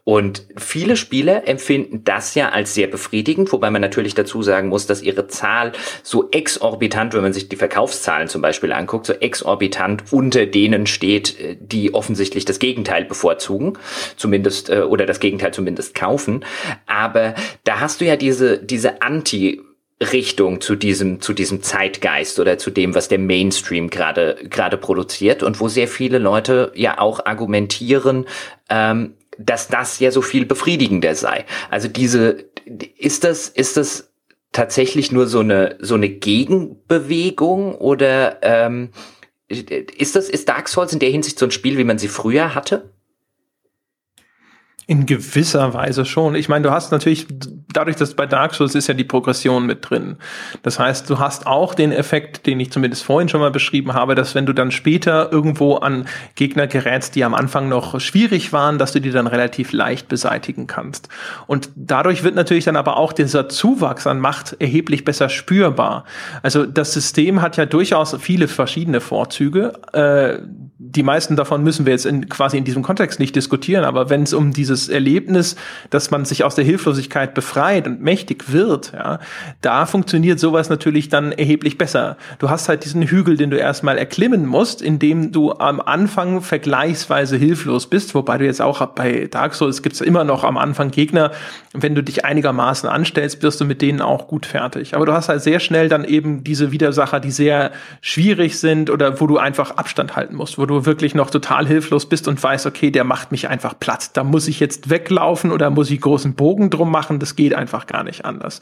Und viele Spieler empfinden das ja als sehr befriedigend, wobei man natürlich dazu sagen muss, dass ihre Zahl so exorbitant, wenn man sich die Verkaufszahlen zum Beispiel anguckt, so exorbitant unter denen steht, äh, die offensichtlich das Gegenteil bevorzugen, zumindest, äh, oder das Gegenteil zumindest kaufen. Aber da hast du ja diese, diese Anti- Richtung zu diesem, zu diesem Zeitgeist oder zu dem, was der Mainstream gerade, gerade produziert und wo sehr viele Leute ja auch argumentieren, ähm, dass das ja so viel befriedigender sei. Also diese, ist das, ist das tatsächlich nur so eine, so eine Gegenbewegung oder, ähm, ist das, ist Dark Souls in der Hinsicht so ein Spiel, wie man sie früher hatte? In gewisser Weise schon. Ich meine, du hast natürlich, dadurch, dass bei Dark Souls ist ja die Progression mit drin. Das heißt, du hast auch den Effekt, den ich zumindest vorhin schon mal beschrieben habe, dass wenn du dann später irgendwo an Gegner gerätst, die am Anfang noch schwierig waren, dass du die dann relativ leicht beseitigen kannst. Und dadurch wird natürlich dann aber auch dieser Zuwachs an Macht erheblich besser spürbar. Also das System hat ja durchaus viele verschiedene Vorzüge. Äh, die meisten davon müssen wir jetzt in, quasi in diesem Kontext nicht diskutieren, aber wenn es um dieses Erlebnis, dass man sich aus der Hilflosigkeit befreit und mächtig wird, ja, da funktioniert sowas natürlich dann erheblich besser. Du hast halt diesen Hügel, den du erstmal erklimmen musst, indem du am Anfang vergleichsweise hilflos bist, wobei du jetzt auch bei Dark Souls gibt's immer noch am Anfang Gegner, wenn du dich einigermaßen anstellst, wirst du mit denen auch gut fertig. Aber du hast halt sehr schnell dann eben diese Widersacher, die sehr schwierig sind oder wo du einfach Abstand halten musst, wo du du wirklich noch total hilflos bist und weißt, okay, der macht mich einfach platt. Da muss ich jetzt weglaufen oder muss ich großen Bogen drum machen. Das geht einfach gar nicht anders.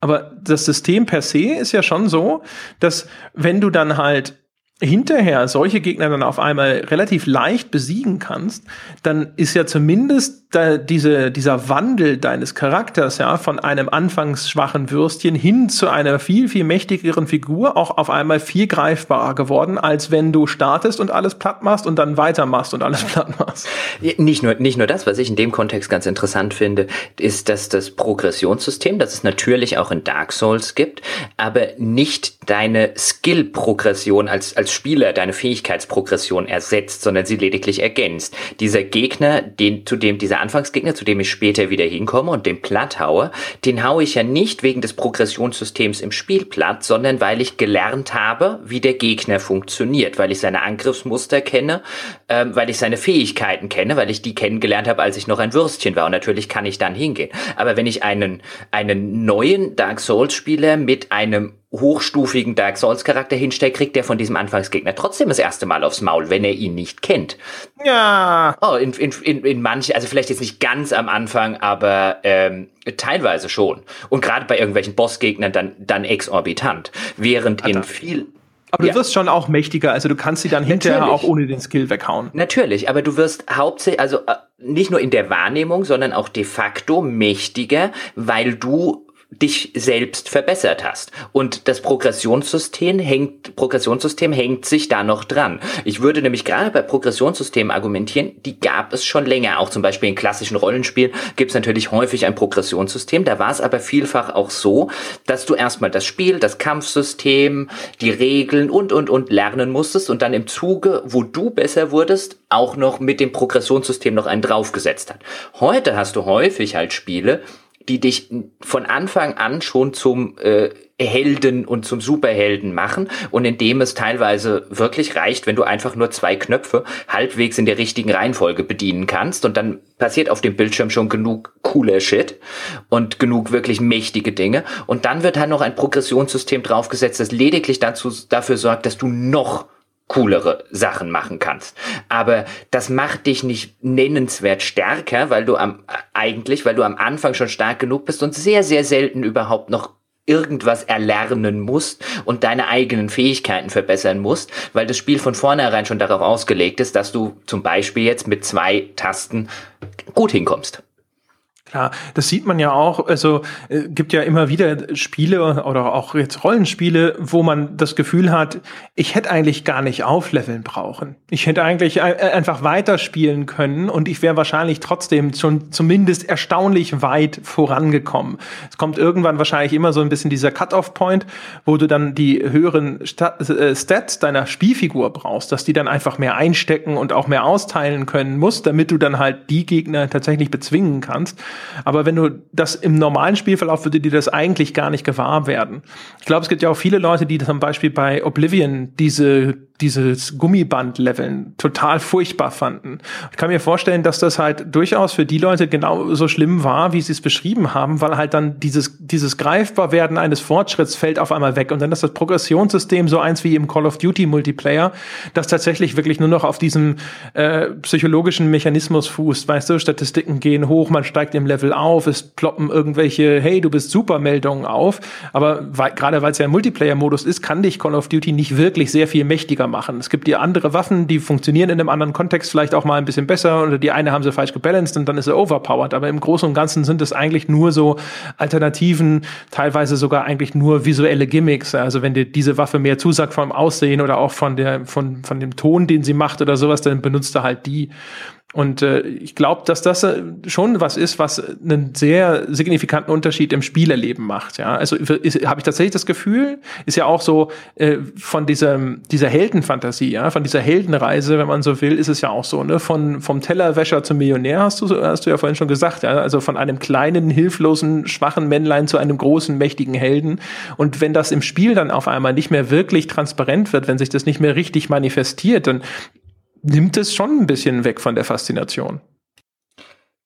Aber das System per se ist ja schon so, dass wenn du dann halt hinterher solche Gegner dann auf einmal relativ leicht besiegen kannst, dann ist ja zumindest da diese, dieser Wandel deines Charakters ja von einem anfangs schwachen Würstchen hin zu einer viel, viel mächtigeren Figur auch auf einmal viel greifbarer geworden, als wenn du startest und alles platt machst und dann weitermachst und alles platt machst. Nicht nur, nicht nur das, was ich in dem Kontext ganz interessant finde, ist, dass das Progressionssystem, das es natürlich auch in Dark Souls gibt, aber nicht deine Skill-Progression als, als Spieler deine Fähigkeitsprogression ersetzt, sondern sie lediglich ergänzt. Dieser Gegner, den, zu dem dieser Anfangsgegner, zu dem ich später wieder hinkomme und den platt haue, den haue ich ja nicht wegen des Progressionssystems im Spiel platt, sondern weil ich gelernt habe, wie der Gegner funktioniert, weil ich seine Angriffsmuster kenne, ähm, weil ich seine Fähigkeiten kenne, weil ich die kennengelernt habe, als ich noch ein Würstchen war. Und natürlich kann ich dann hingehen. Aber wenn ich einen, einen neuen Dark Souls Spieler mit einem hochstufigen Dark Souls Charakter hinstellt, kriegt er von diesem Anfangsgegner trotzdem das erste Mal aufs Maul, wenn er ihn nicht kennt. Ja. Oh, in, in, in, in manchen, also vielleicht jetzt nicht ganz am Anfang, aber ähm, teilweise schon. Und gerade bei irgendwelchen Bossgegnern dann, dann exorbitant. Während Alter. in viel aber du ja. wirst schon auch mächtiger, also du kannst sie dann hinterher Natürlich. auch ohne den Skill weghauen. Natürlich, aber du wirst hauptsächlich, also äh, nicht nur in der Wahrnehmung, sondern auch de facto mächtiger, weil du dich selbst verbessert hast. Und das Progressionssystem hängt, Progressionssystem hängt sich da noch dran. Ich würde nämlich gerade bei Progressionssystemen argumentieren, die gab es schon länger. Auch zum Beispiel in klassischen Rollenspielen gibt es natürlich häufig ein Progressionssystem. Da war es aber vielfach auch so, dass du erstmal das Spiel, das Kampfsystem, die Regeln und, und, und lernen musstest und dann im Zuge, wo du besser wurdest, auch noch mit dem Progressionssystem noch einen draufgesetzt hat. Heute hast du häufig halt Spiele, die dich von Anfang an schon zum äh, Helden und zum Superhelden machen und indem es teilweise wirklich reicht, wenn du einfach nur zwei Knöpfe halbwegs in der richtigen Reihenfolge bedienen kannst und dann passiert auf dem Bildschirm schon genug cooler Shit und genug wirklich mächtige Dinge und dann wird halt noch ein Progressionssystem draufgesetzt, das lediglich dazu, dafür sorgt, dass du noch coolere Sachen machen kannst. Aber das macht dich nicht nennenswert stärker, weil du am, eigentlich, weil du am Anfang schon stark genug bist und sehr, sehr selten überhaupt noch irgendwas erlernen musst und deine eigenen Fähigkeiten verbessern musst, weil das Spiel von vornherein schon darauf ausgelegt ist, dass du zum Beispiel jetzt mit zwei Tasten gut hinkommst. Klar, das sieht man ja auch. Also äh, gibt ja immer wieder Spiele oder auch jetzt Rollenspiele, wo man das Gefühl hat, ich hätte eigentlich gar nicht aufleveln brauchen. Ich hätte eigentlich äh, einfach weiterspielen können und ich wäre wahrscheinlich trotzdem schon zumindest erstaunlich weit vorangekommen. Es kommt irgendwann wahrscheinlich immer so ein bisschen dieser Cut-off-Point, wo du dann die höheren Stat äh, Stats deiner Spielfigur brauchst, dass die dann einfach mehr einstecken und auch mehr austeilen können musst, damit du dann halt die Gegner tatsächlich bezwingen kannst. Aber wenn du das im normalen Spielverlauf würde dir das eigentlich gar nicht gewahr werden. Ich glaube, es gibt ja auch viele Leute, die zum Beispiel bei Oblivion diese dieses Gummiband-Leveln total furchtbar fanden. Ich kann mir vorstellen, dass das halt durchaus für die Leute genauso schlimm war, wie sie es beschrieben haben, weil halt dann dieses, dieses Greifbarwerden eines Fortschritts fällt auf einmal weg. Und dann ist das Progressionssystem so eins wie im Call of Duty Multiplayer, das tatsächlich wirklich nur noch auf diesem äh, psychologischen Mechanismus fußt. Weißt du, Statistiken gehen hoch, man steigt im Level auf, es ploppen irgendwelche, hey, du bist super Meldungen auf. Aber weil, gerade weil es ja ein Multiplayer-Modus ist, kann dich Call of Duty nicht wirklich sehr viel mächtiger flüssiger machen. Es gibt die andere Waffen, die funktionieren in einem anderen Kontext vielleicht auch mal ein bisschen besser oder die eine haben sie falsch gebalanced und dann ist sie overpowered. Aber im Großen und Ganzen sind es eigentlich nur so Alternativen, teilweise sogar eigentlich nur visuelle Gimmicks. Also wenn dir diese Waffe mehr zusagt vom Aussehen oder auch von der, von, von dem Ton, den sie macht oder sowas, dann benutzt er halt die. Und äh, ich glaube, dass das äh, schon was ist, was einen sehr signifikanten Unterschied im Spielerleben macht. Ja, also habe ich tatsächlich das Gefühl, ist ja auch so äh, von dieser dieser Heldenfantasie, ja, von dieser Heldenreise, wenn man so will, ist es ja auch so, ne, von vom Tellerwäscher zum Millionär hast du hast du ja vorhin schon gesagt, ja, also von einem kleinen hilflosen schwachen Männlein zu einem großen mächtigen Helden. Und wenn das im Spiel dann auf einmal nicht mehr wirklich transparent wird, wenn sich das nicht mehr richtig manifestiert, dann nimmt es schon ein bisschen weg von der Faszination.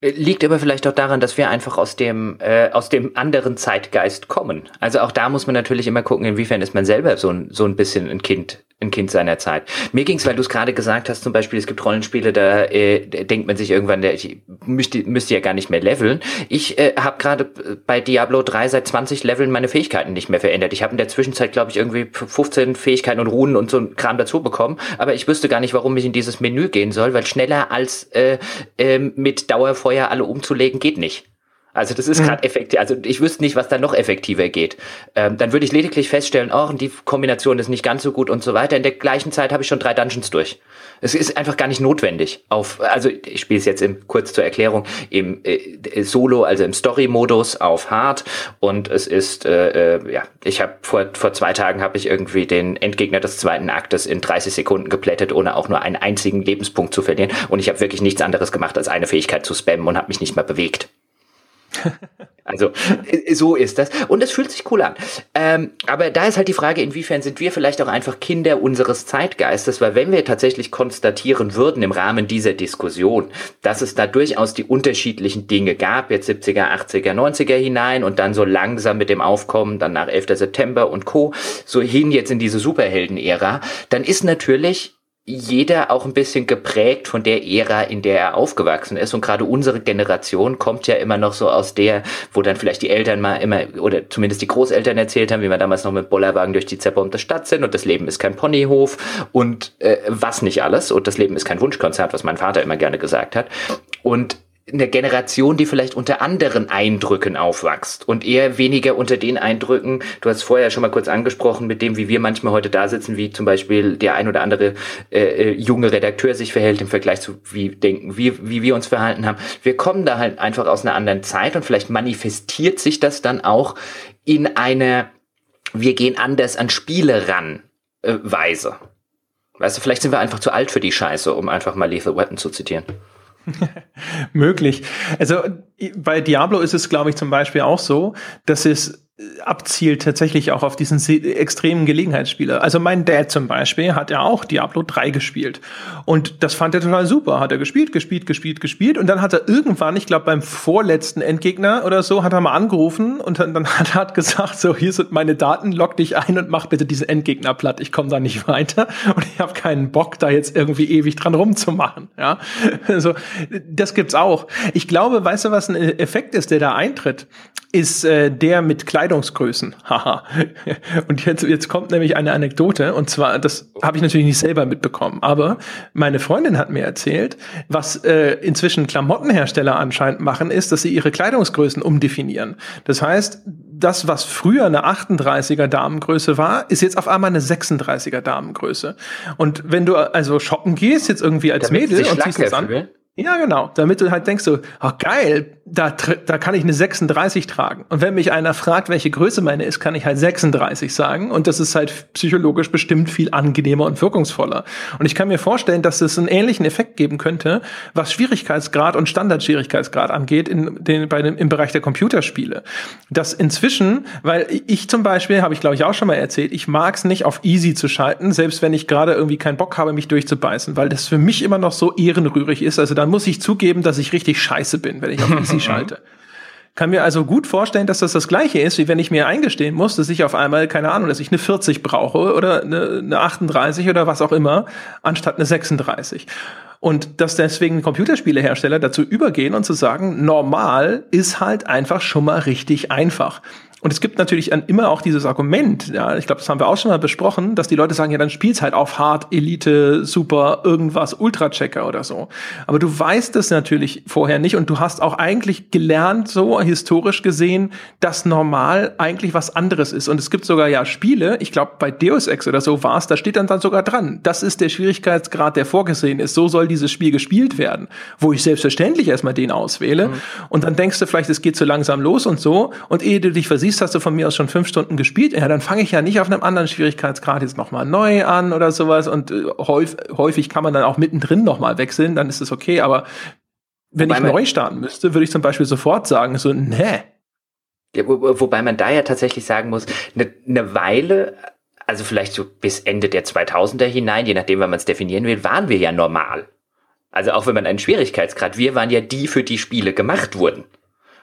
Liegt aber vielleicht auch daran, dass wir einfach aus dem, äh, aus dem anderen Zeitgeist kommen. Also auch da muss man natürlich immer gucken, inwiefern ist man selber so ein, so ein bisschen ein Kind ein Kind seiner Zeit. Mir ging's, weil du es gerade gesagt hast, zum Beispiel, es gibt Rollenspiele, da äh, denkt man sich irgendwann, ich müsste, müsste ja gar nicht mehr leveln. Ich äh, habe gerade bei Diablo 3 seit 20 Leveln meine Fähigkeiten nicht mehr verändert. Ich habe in der Zwischenzeit, glaube ich, irgendwie 15 Fähigkeiten und Runen und so ein Kram dazu bekommen, aber ich wüsste gar nicht, warum ich in dieses Menü gehen soll, weil schneller als äh, äh, mit Dauerfeuer alle umzulegen geht nicht. Also das ist mhm. gerade effektiv. Also ich wüsste nicht, was da noch effektiver geht. Ähm, dann würde ich lediglich feststellen, oh, die Kombination ist nicht ganz so gut und so weiter. In der gleichen Zeit habe ich schon drei Dungeons durch. Es ist einfach gar nicht notwendig. Auf, also ich spiele es jetzt im, kurz zur Erklärung im äh, Solo, also im Story-Modus auf Hard und es ist äh, äh, ja, ich habe vor vor zwei Tagen habe ich irgendwie den Endgegner des zweiten Aktes in 30 Sekunden geplättet, ohne auch nur einen einzigen Lebenspunkt zu verlieren und ich habe wirklich nichts anderes gemacht als eine Fähigkeit zu spammen und habe mich nicht mal bewegt. Also äh, so ist das. Und es fühlt sich cool an. Ähm, aber da ist halt die Frage, inwiefern sind wir vielleicht auch einfach Kinder unseres Zeitgeistes, weil wenn wir tatsächlich konstatieren würden im Rahmen dieser Diskussion, dass es da durchaus die unterschiedlichen Dinge gab, jetzt 70er, 80er, 90er hinein und dann so langsam mit dem Aufkommen, dann nach 11. September und Co., so hin jetzt in diese Superhelden-Ära, dann ist natürlich jeder auch ein bisschen geprägt von der Ära, in der er aufgewachsen ist. Und gerade unsere Generation kommt ja immer noch so aus der, wo dann vielleicht die Eltern mal immer, oder zumindest die Großeltern erzählt haben, wie wir damals noch mit Bollerwagen durch die zerbombte Stadt sind und das Leben ist kein Ponyhof und äh, was nicht alles. Und das Leben ist kein Wunschkonzert, was mein Vater immer gerne gesagt hat. Und eine Generation, die vielleicht unter anderen Eindrücken aufwächst und eher weniger unter den Eindrücken, du hast vorher schon mal kurz angesprochen, mit dem, wie wir manchmal heute da sitzen, wie zum Beispiel der ein oder andere äh, äh, junge Redakteur sich verhält im Vergleich zu wie denken, wie, wie wir uns verhalten haben. Wir kommen da halt einfach aus einer anderen Zeit und vielleicht manifestiert sich das dann auch in einer, wir gehen anders an Spiele ran, äh, Weise. Weißt du, vielleicht sind wir einfach zu alt für die Scheiße, um einfach mal Lethal Weapon zu zitieren. Möglich. Also bei Diablo ist es, glaube ich, zum Beispiel auch so, dass es abzielt tatsächlich auch auf diesen extremen Gelegenheitsspieler. Also mein Dad zum Beispiel hat ja auch Diablo 3 gespielt. Und das fand er total super. Hat er gespielt, gespielt, gespielt, gespielt. Und dann hat er irgendwann, ich glaube beim vorletzten Endgegner oder so, hat er mal angerufen und dann, hat er gesagt, so hier sind meine Daten, log dich ein und mach bitte diesen Endgegner platt. Ich komme da nicht weiter und ich habe keinen Bock, da jetzt irgendwie ewig dran rumzumachen. Ja, also das gibt's auch. Ich glaube, weißt du, was ein Effekt ist, der da eintritt? ist äh, der mit Kleidungsgrößen. Haha. und jetzt, jetzt kommt nämlich eine Anekdote, und zwar, das habe ich natürlich nicht selber mitbekommen, aber meine Freundin hat mir erzählt, was äh, inzwischen Klamottenhersteller anscheinend machen, ist, dass sie ihre Kleidungsgrößen umdefinieren. Das heißt, das, was früher eine 38er Damengröße war, ist jetzt auf einmal eine 36er Damengröße. Und wenn du also shoppen gehst, jetzt irgendwie als Damit Mädel und ziehst es an. Ja, genau. Damit du halt denkst so, ach geil, da, da kann ich eine 36 tragen. Und wenn mich einer fragt, welche Größe meine ist, kann ich halt 36 sagen. Und das ist halt psychologisch bestimmt viel angenehmer und wirkungsvoller. Und ich kann mir vorstellen, dass es einen ähnlichen Effekt geben könnte, was Schwierigkeitsgrad und Standardschwierigkeitsgrad angeht in den, bei dem, im Bereich der Computerspiele. Das inzwischen, weil ich zum Beispiel, habe ich glaube ich auch schon mal erzählt, ich mag es nicht auf easy zu schalten, selbst wenn ich gerade irgendwie keinen Bock habe, mich durchzubeißen, weil das für mich immer noch so ehrenrührig ist. Also da dann muss ich zugeben, dass ich richtig scheiße bin, wenn ich auf Easy schalte. Kann mir also gut vorstellen, dass das das gleiche ist, wie wenn ich mir eingestehen muss, dass ich auf einmal, keine Ahnung, dass ich eine 40 brauche oder eine, eine 38 oder was auch immer, anstatt eine 36. Und dass deswegen Computerspielehersteller dazu übergehen und zu sagen, normal ist halt einfach schon mal richtig einfach. Und es gibt natürlich immer auch dieses Argument, ja, ich glaube, das haben wir auch schon mal besprochen, dass die Leute sagen, ja, dann spiel's halt auf Hard, Elite, Super, irgendwas, Ultra-Checker oder so. Aber du weißt es natürlich vorher nicht und du hast auch eigentlich gelernt, so historisch gesehen, dass normal eigentlich was anderes ist. Und es gibt sogar ja Spiele, ich glaube, bei Deus Ex oder so war es, da steht dann, dann sogar dran, das ist der Schwierigkeitsgrad, der vorgesehen ist. So soll dieses Spiel gespielt werden. Wo ich selbstverständlich erstmal den auswähle. Mhm. Und dann denkst du vielleicht, es geht zu langsam los und so. Und ehe du dich versiehst, siehst, hast du von mir aus schon fünf Stunden gespielt, ja, dann fange ich ja nicht auf einem anderen Schwierigkeitsgrad jetzt nochmal neu an oder sowas. Und äh, häufig, häufig kann man dann auch mittendrin nochmal wechseln, dann ist es okay. Aber wenn wobei ich neu starten müsste, würde ich zum Beispiel sofort sagen, so, ne. Ja, wo, wobei man da ja tatsächlich sagen muss, eine ne Weile, also vielleicht so bis Ende der 2000er hinein, je nachdem, wann man es definieren will, waren wir ja normal. Also auch wenn man einen Schwierigkeitsgrad, wir waren ja die, für die Spiele gemacht wurden.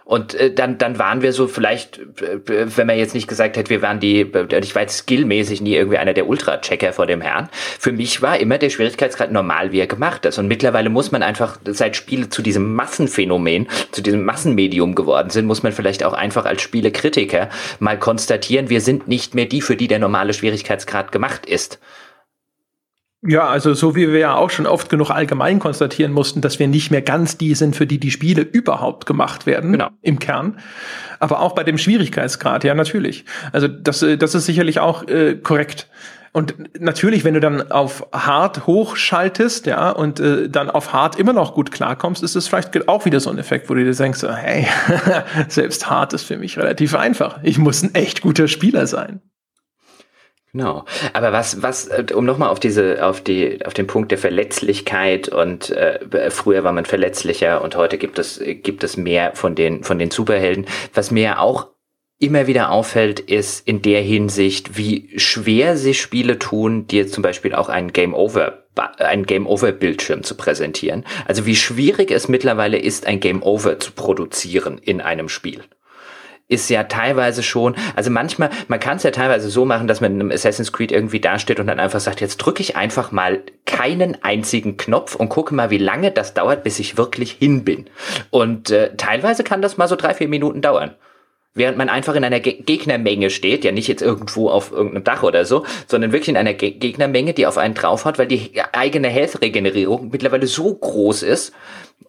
Und äh, dann, dann waren wir so vielleicht, äh, wenn man jetzt nicht gesagt hätte, wir waren die, äh, ich war jetzt skillmäßig nie irgendwie einer der Ultra-Checker vor dem Herrn. Für mich war immer der Schwierigkeitsgrad normal, wie er gemacht ist. Und mittlerweile muss man einfach, seit Spiele zu diesem Massenphänomen, zu diesem Massenmedium geworden sind, muss man vielleicht auch einfach als Spielekritiker mal konstatieren, wir sind nicht mehr die, für die der normale Schwierigkeitsgrad gemacht ist. Ja, also so wie wir ja auch schon oft genug allgemein konstatieren mussten, dass wir nicht mehr ganz die sind, für die die Spiele überhaupt gemacht werden, genau. im Kern. Aber auch bei dem Schwierigkeitsgrad, ja, natürlich. Also das, äh, das ist sicherlich auch äh, korrekt. Und natürlich, wenn du dann auf Hard hochschaltest, ja, und äh, dann auf Hard immer noch gut klarkommst, ist es vielleicht auch wieder so ein Effekt, wo du dir denkst, hey, selbst Hard ist für mich relativ einfach. Ich muss ein echt guter Spieler sein. Genau. Aber was, was, äh, um nochmal auf diese, auf die, auf den Punkt der Verletzlichkeit und äh, früher war man verletzlicher und heute gibt es, gibt es mehr von den, von den Superhelden. Was mir auch immer wieder auffällt, ist in der Hinsicht, wie schwer sich Spiele tun, dir zum Beispiel auch einen Game Over ein Game Over Bildschirm zu präsentieren. Also wie schwierig es mittlerweile ist, ein Game Over zu produzieren in einem Spiel ist ja teilweise schon, also manchmal, man kann es ja teilweise so machen, dass man in einem Assassin's Creed irgendwie dasteht und dann einfach sagt, jetzt drücke ich einfach mal keinen einzigen Knopf und gucke mal, wie lange das dauert, bis ich wirklich hin bin. Und äh, teilweise kann das mal so drei, vier Minuten dauern. Während man einfach in einer Ge Gegnermenge steht, ja nicht jetzt irgendwo auf irgendeinem Dach oder so, sondern wirklich in einer Ge Gegnermenge, die auf einen drauf hat, weil die eigene Health-Regenerierung mittlerweile so groß ist,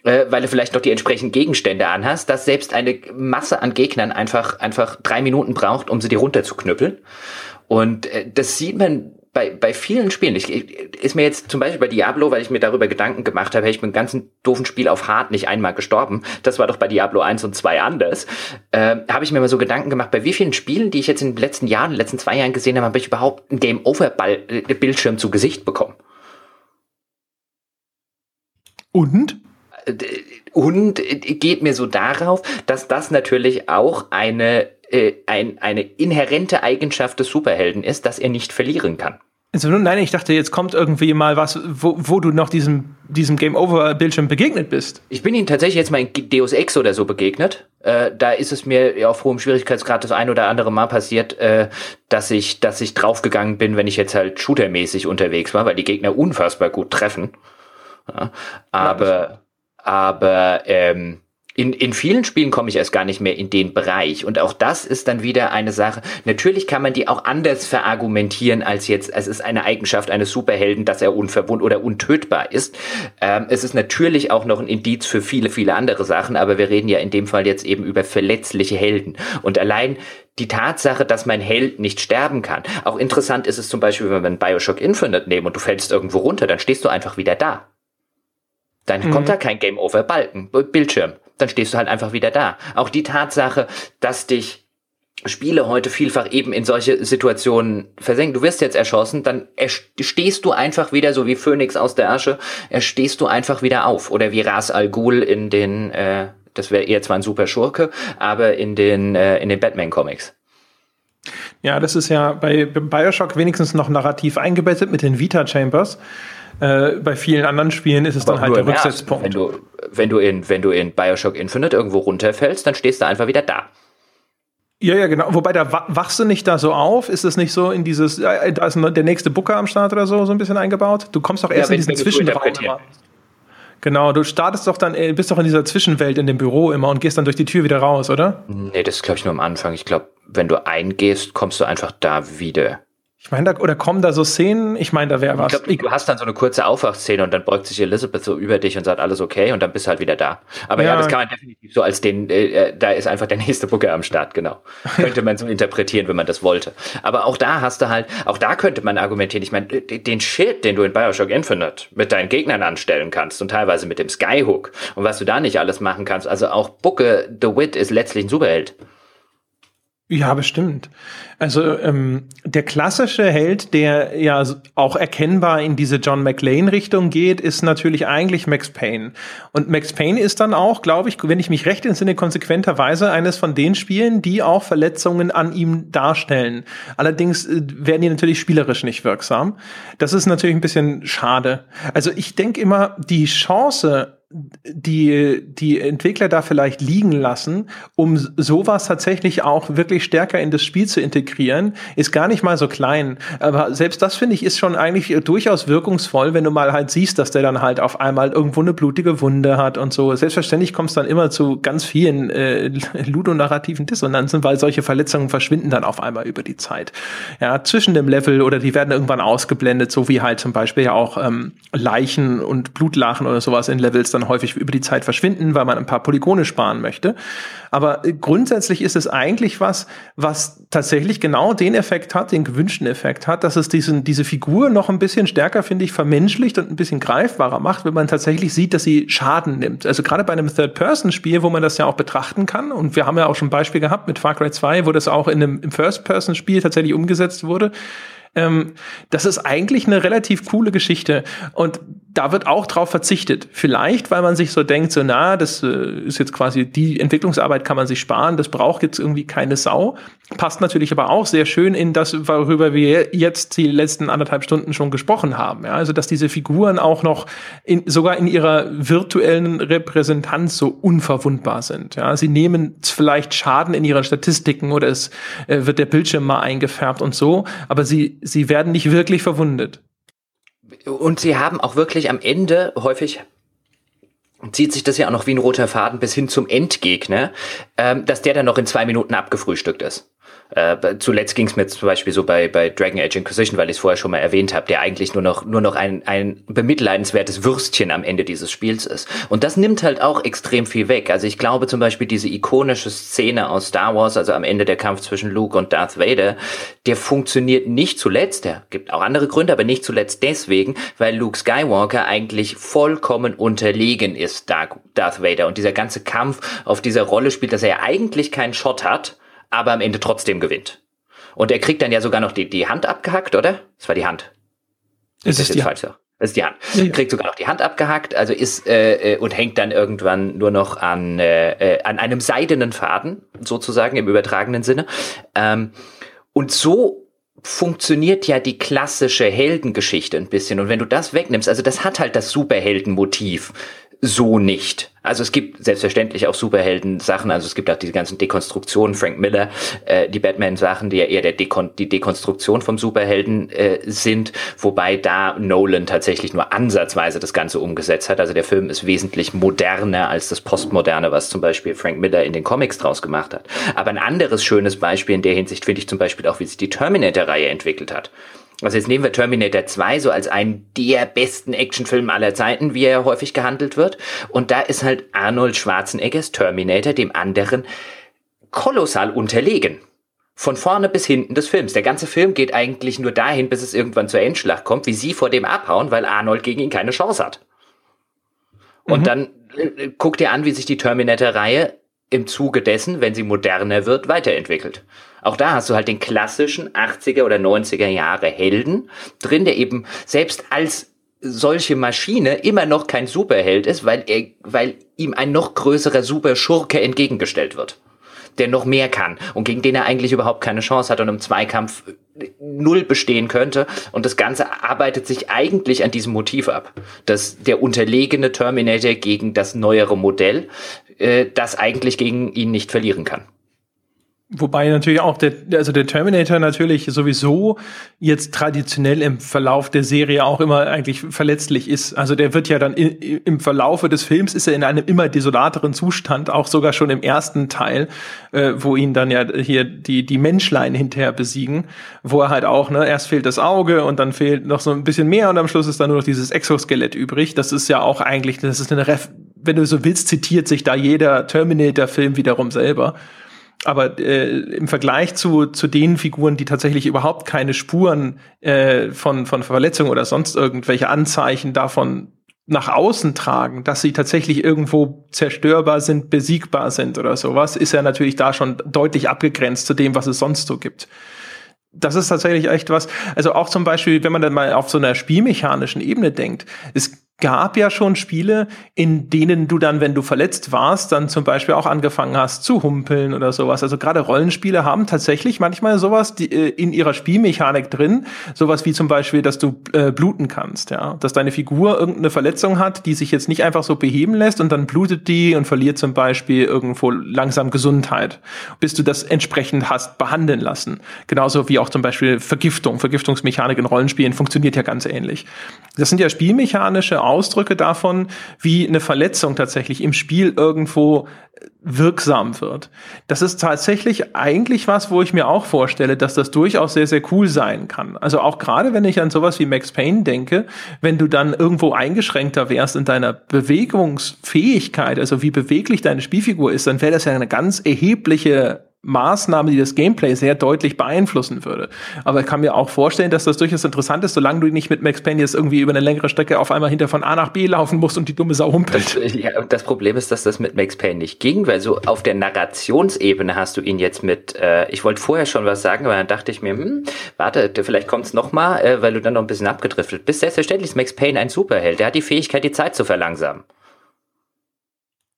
äh, weil du vielleicht noch die entsprechenden Gegenstände anhast, dass selbst eine Masse an Gegnern einfach, einfach drei Minuten braucht, um sie dir runterzuknüppeln. Und äh, das sieht man bei, bei vielen Spielen, ich, ist mir jetzt zum Beispiel bei Diablo, weil ich mir darüber Gedanken gemacht habe, hey, ich bin ganzen doofen Spiel auf Hard nicht einmal gestorben. Das war doch bei Diablo 1 und 2 anders. Äh, habe ich mir mal so Gedanken gemacht, bei wie vielen Spielen, die ich jetzt in den letzten Jahren, in den letzten zwei Jahren gesehen habe, habe ich überhaupt einen Game-Over-Bildschirm zu Gesicht bekommen. Und? Und geht mir so darauf, dass das natürlich auch eine, äh, ein, eine inhärente Eigenschaft des Superhelden ist, dass er nicht verlieren kann. Nein, ich dachte, jetzt kommt irgendwie mal was, wo, wo du noch diesem, diesem Game-Over-Bildschirm begegnet bist. Ich bin ihm tatsächlich jetzt mal in Deus Ex oder so begegnet. Äh, da ist es mir auf hohem Schwierigkeitsgrad das ein oder andere Mal passiert, äh, dass ich, dass ich draufgegangen bin, wenn ich jetzt halt shootermäßig unterwegs war, weil die Gegner unfassbar gut treffen. Ja, aber, aber ähm, in, in vielen Spielen komme ich erst gar nicht mehr in den Bereich. Und auch das ist dann wieder eine Sache. Natürlich kann man die auch anders verargumentieren als jetzt, es ist eine Eigenschaft eines Superhelden, dass er unverwund oder untötbar ist. Ähm, es ist natürlich auch noch ein Indiz für viele, viele andere Sachen, aber wir reden ja in dem Fall jetzt eben über verletzliche Helden. Und allein die Tatsache, dass mein Held nicht sterben kann. Auch interessant ist es zum Beispiel, wenn wir einen Bioshock Infinite nehmen und du fällst irgendwo runter, dann stehst du einfach wieder da. Dann mhm. kommt da kein Game Over Balken, Bildschirm. Dann stehst du halt einfach wieder da. Auch die Tatsache, dass dich Spiele heute vielfach eben in solche Situationen versenken. Du wirst jetzt erschossen, dann stehst du einfach wieder, so wie Phoenix aus der Asche, stehst du einfach wieder auf. Oder wie Ras Al Ghul in den, äh, das wäre eher zwar ein super Schurke, aber in den, äh, in den Batman-Comics. Ja, das ist ja bei Bioshock wenigstens noch narrativ eingebettet mit den Vita-Chambers. Äh, bei vielen anderen Spielen ist es Aber dann halt der Rücksetzpunkt. Wenn du, wenn, du in, wenn du in Bioshock Infinite irgendwo runterfällst, dann stehst du einfach wieder da. Ja, ja, genau. Wobei, da wachst du nicht da so auf? Ist es nicht so in dieses, da ist der nächste Booker am Start oder so, so ein bisschen eingebaut? Du kommst doch erst ja, in diesen Zwischenraum. Genau, du startest doch dann, äh, bist doch in dieser Zwischenwelt in dem Büro immer und gehst dann durch die Tür wieder raus, oder? Nee, das ist, glaube ich, nur am Anfang. Ich glaube, wenn du eingehst, kommst du einfach da wieder. Ich meine, da, oder kommen da so Szenen? Ich meine, da wäre was. Ich glaub, du hast dann so eine kurze Aufwachszene und dann beugt sich Elizabeth so über dich und sagt alles okay und dann bist du halt wieder da. Aber ja, ja das kann man definitiv so als den, äh, äh da ist einfach der nächste Booker am Start, genau. könnte man so interpretieren, wenn man das wollte. Aber auch da hast du halt, auch da könnte man argumentieren, ich meine, den Shit, den du in Bioshock Infinite mit deinen Gegnern anstellen kannst und teilweise mit dem Skyhook und was du da nicht alles machen kannst. Also auch Booker The Wit ist letztlich ein Superheld. Ja, bestimmt. Also ähm, der klassische Held, der ja auch erkennbar in diese John McLean-Richtung geht, ist natürlich eigentlich Max Payne. Und Max Payne ist dann auch, glaube ich, wenn ich mich recht entsinne, konsequenterweise eines von den Spielen, die auch Verletzungen an ihm darstellen. Allerdings äh, werden die natürlich spielerisch nicht wirksam. Das ist natürlich ein bisschen schade. Also ich denke immer, die Chance, die, die Entwickler da vielleicht liegen lassen, um sowas tatsächlich auch wirklich stärker in das Spiel zu integrieren, ist gar nicht mal so klein. Aber selbst das finde ich ist schon eigentlich durchaus wirkungsvoll, wenn du mal halt siehst, dass der dann halt auf einmal irgendwo eine blutige Wunde hat und so. Selbstverständlich kommt es dann immer zu ganz vielen äh, ludonarrativen Dissonanzen, weil solche Verletzungen verschwinden dann auf einmal über die Zeit. Ja, zwischen dem Level oder die werden irgendwann ausgeblendet, so wie halt zum Beispiel ja auch ähm, Leichen und Blutlachen oder sowas in Levels dann häufig über die Zeit verschwinden, weil man ein paar Polygone sparen möchte. Aber äh, grundsätzlich ist es eigentlich was, was tatsächlich genau den Effekt hat, den gewünschten Effekt hat, dass es diesen, diese Figur noch ein bisschen stärker, finde ich, vermenschlicht und ein bisschen greifbarer macht, wenn man tatsächlich sieht, dass sie Schaden nimmt. Also gerade bei einem Third-Person-Spiel, wo man das ja auch betrachten kann, und wir haben ja auch schon ein Beispiel gehabt mit Far Cry 2, wo das auch in einem First-Person-Spiel tatsächlich umgesetzt wurde, ähm, das ist eigentlich eine relativ coole Geschichte. Und da wird auch drauf verzichtet. Vielleicht, weil man sich so denkt, so na, das äh, ist jetzt quasi die Entwicklungsarbeit kann man sich sparen, das braucht jetzt irgendwie keine Sau. Passt natürlich aber auch sehr schön in das, worüber wir jetzt die letzten anderthalb Stunden schon gesprochen haben. Ja, also dass diese Figuren auch noch in, sogar in ihrer virtuellen Repräsentanz so unverwundbar sind. Ja, sie nehmen vielleicht Schaden in ihren Statistiken oder es äh, wird der Bildschirm mal eingefärbt und so, aber sie sie werden nicht wirklich verwundet. Und sie haben auch wirklich am Ende häufig zieht sich das ja auch noch wie ein roter Faden bis hin zum Endgegner, ähm, dass der dann noch in zwei Minuten abgefrühstückt ist. Äh, zuletzt ging es mir zum Beispiel so bei, bei Dragon Age Inquisition, weil ich es vorher schon mal erwähnt habe, der eigentlich nur noch, nur noch ein, ein bemitleidenswertes Würstchen am Ende dieses Spiels ist. Und das nimmt halt auch extrem viel weg. Also ich glaube zum Beispiel diese ikonische Szene aus Star Wars, also am Ende der Kampf zwischen Luke und Darth Vader, der funktioniert nicht zuletzt, der gibt auch andere Gründe, aber nicht zuletzt deswegen, weil Luke Skywalker eigentlich vollkommen unterlegen ist, Darth Vader. Und dieser ganze Kampf auf dieser Rolle spielt, dass er eigentlich keinen Shot hat, aber am Ende trotzdem gewinnt. Und er kriegt dann ja sogar noch die, die Hand abgehackt, oder? Das war die Hand. Ist das ist jetzt falsch. Das ist die Hand. Ja. Kriegt sogar noch die Hand abgehackt, also ist äh, äh, und hängt dann irgendwann nur noch an äh, äh, an einem seidenen Faden, sozusagen im übertragenen Sinne. Ähm, und so funktioniert ja die klassische Heldengeschichte ein bisschen. Und wenn du das wegnimmst, also das hat halt das Superheldenmotiv so nicht. Also es gibt selbstverständlich auch Superhelden-Sachen, also es gibt auch diese ganzen Dekonstruktionen, Frank Miller, äh, die Batman-Sachen, die ja eher der Dekon die Dekonstruktion vom Superhelden äh, sind, wobei da Nolan tatsächlich nur ansatzweise das Ganze umgesetzt hat. Also der Film ist wesentlich moderner als das Postmoderne, was zum Beispiel Frank Miller in den Comics draus gemacht hat. Aber ein anderes schönes Beispiel in der Hinsicht finde ich zum Beispiel auch, wie sich die Terminator-Reihe entwickelt hat. Also jetzt nehmen wir Terminator 2 so als einen der besten Actionfilme aller Zeiten, wie er häufig gehandelt wird. Und da ist halt Arnold Schwarzeneggers Terminator dem anderen kolossal unterlegen. Von vorne bis hinten des Films. Der ganze Film geht eigentlich nur dahin, bis es irgendwann zur Endschlacht kommt, wie sie vor dem abhauen, weil Arnold gegen ihn keine Chance hat. Und mhm. dann äh, guck dir an, wie sich die Terminator-Reihe im Zuge dessen, wenn sie moderner wird, weiterentwickelt. Auch da hast du halt den klassischen 80er oder 90er Jahre Helden drin, der eben selbst als solche Maschine immer noch kein Superheld ist, weil er, weil ihm ein noch größerer Superschurke entgegengestellt wird, der noch mehr kann und gegen den er eigentlich überhaupt keine Chance hat und im Zweikampf null bestehen könnte. Und das Ganze arbeitet sich eigentlich an diesem Motiv ab, dass der unterlegene Terminator gegen das neuere Modell, äh, das eigentlich gegen ihn nicht verlieren kann. Wobei natürlich auch der, also der Terminator natürlich sowieso jetzt traditionell im Verlauf der Serie auch immer eigentlich verletzlich ist. Also der wird ja dann in, im Verlaufe des Films ist er in einem immer desolateren Zustand, auch sogar schon im ersten Teil, äh, wo ihn dann ja hier die, die Menschlein hinterher besiegen, wo er halt auch, ne, erst fehlt das Auge und dann fehlt noch so ein bisschen mehr und am Schluss ist dann nur noch dieses Exoskelett übrig. Das ist ja auch eigentlich, das ist eine Ref wenn du so willst, zitiert sich da jeder Terminator-Film wiederum selber. Aber äh, im Vergleich zu, zu den Figuren, die tatsächlich überhaupt keine Spuren äh, von, von Verletzung oder sonst irgendwelche Anzeichen davon nach außen tragen, dass sie tatsächlich irgendwo zerstörbar sind, besiegbar sind oder sowas, ist ja natürlich da schon deutlich abgegrenzt zu dem, was es sonst so gibt. Das ist tatsächlich echt was. Also auch zum Beispiel, wenn man dann mal auf so einer spielmechanischen Ebene denkt, es gab ja schon Spiele, in denen du dann, wenn du verletzt warst, dann zum Beispiel auch angefangen hast zu humpeln oder sowas. Also gerade Rollenspiele haben tatsächlich manchmal sowas die, äh, in ihrer Spielmechanik drin, sowas wie zum Beispiel, dass du äh, bluten kannst, ja, dass deine Figur irgendeine Verletzung hat, die sich jetzt nicht einfach so beheben lässt und dann blutet die und verliert zum Beispiel irgendwo langsam Gesundheit, bis du das entsprechend hast behandeln lassen. Genauso wie auch zum Beispiel Vergiftung, Vergiftungsmechanik in Rollenspielen funktioniert ja ganz ähnlich. Das sind ja spielmechanische Ausdrücke davon, wie eine Verletzung tatsächlich im Spiel irgendwo wirksam wird. Das ist tatsächlich eigentlich was, wo ich mir auch vorstelle, dass das durchaus sehr, sehr cool sein kann. Also auch gerade, wenn ich an sowas wie Max Payne denke, wenn du dann irgendwo eingeschränkter wärst in deiner Bewegungsfähigkeit, also wie beweglich deine Spielfigur ist, dann wäre das ja eine ganz erhebliche Maßnahme, die das Gameplay sehr deutlich beeinflussen würde. Aber ich kann mir auch vorstellen, dass das durchaus interessant ist, solange du nicht mit Max Payne jetzt irgendwie über eine längere Strecke auf einmal hinter von A nach B laufen musst und die dumme Sau humpelt. Das, ja, das Problem ist, dass das mit Max Payne nicht ging, weil so auf der Narrationsebene hast du ihn jetzt mit, äh, ich wollte vorher schon was sagen, aber dann dachte ich mir, hm, warte, vielleicht kommt's noch mal, äh, weil du dann noch ein bisschen abgedriftet bist. Selbstverständlich ist Max Payne ein Superheld. Der hat die Fähigkeit, die Zeit zu verlangsamen.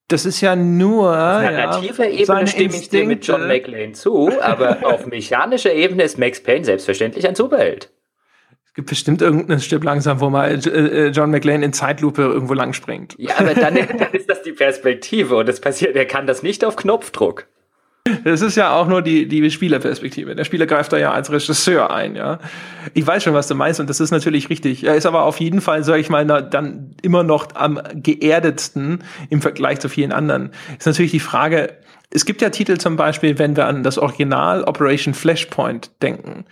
Das ist ja nur. Auf narrativer ja, Ebene stimme ich dir mit John McLean zu, aber auf mechanischer Ebene ist Max Payne selbstverständlich ein Superheld. Es gibt bestimmt irgendein Stück langsam, wo mal äh, äh, John McLean in Zeitlupe irgendwo lang springt. Ja, aber dann, dann ist das die Perspektive und es passiert, er kann das nicht auf Knopfdruck. Das ist ja auch nur die, die Spielerperspektive. Der Spieler greift da ja als Regisseur ein, ja. Ich weiß schon, was du meinst, und das ist natürlich richtig. Er ist aber auf jeden Fall, sage ich mal, dann immer noch am geerdetsten im Vergleich zu vielen anderen. Ist natürlich die Frage, es gibt ja Titel zum Beispiel, wenn wir an das Original Operation Flashpoint denken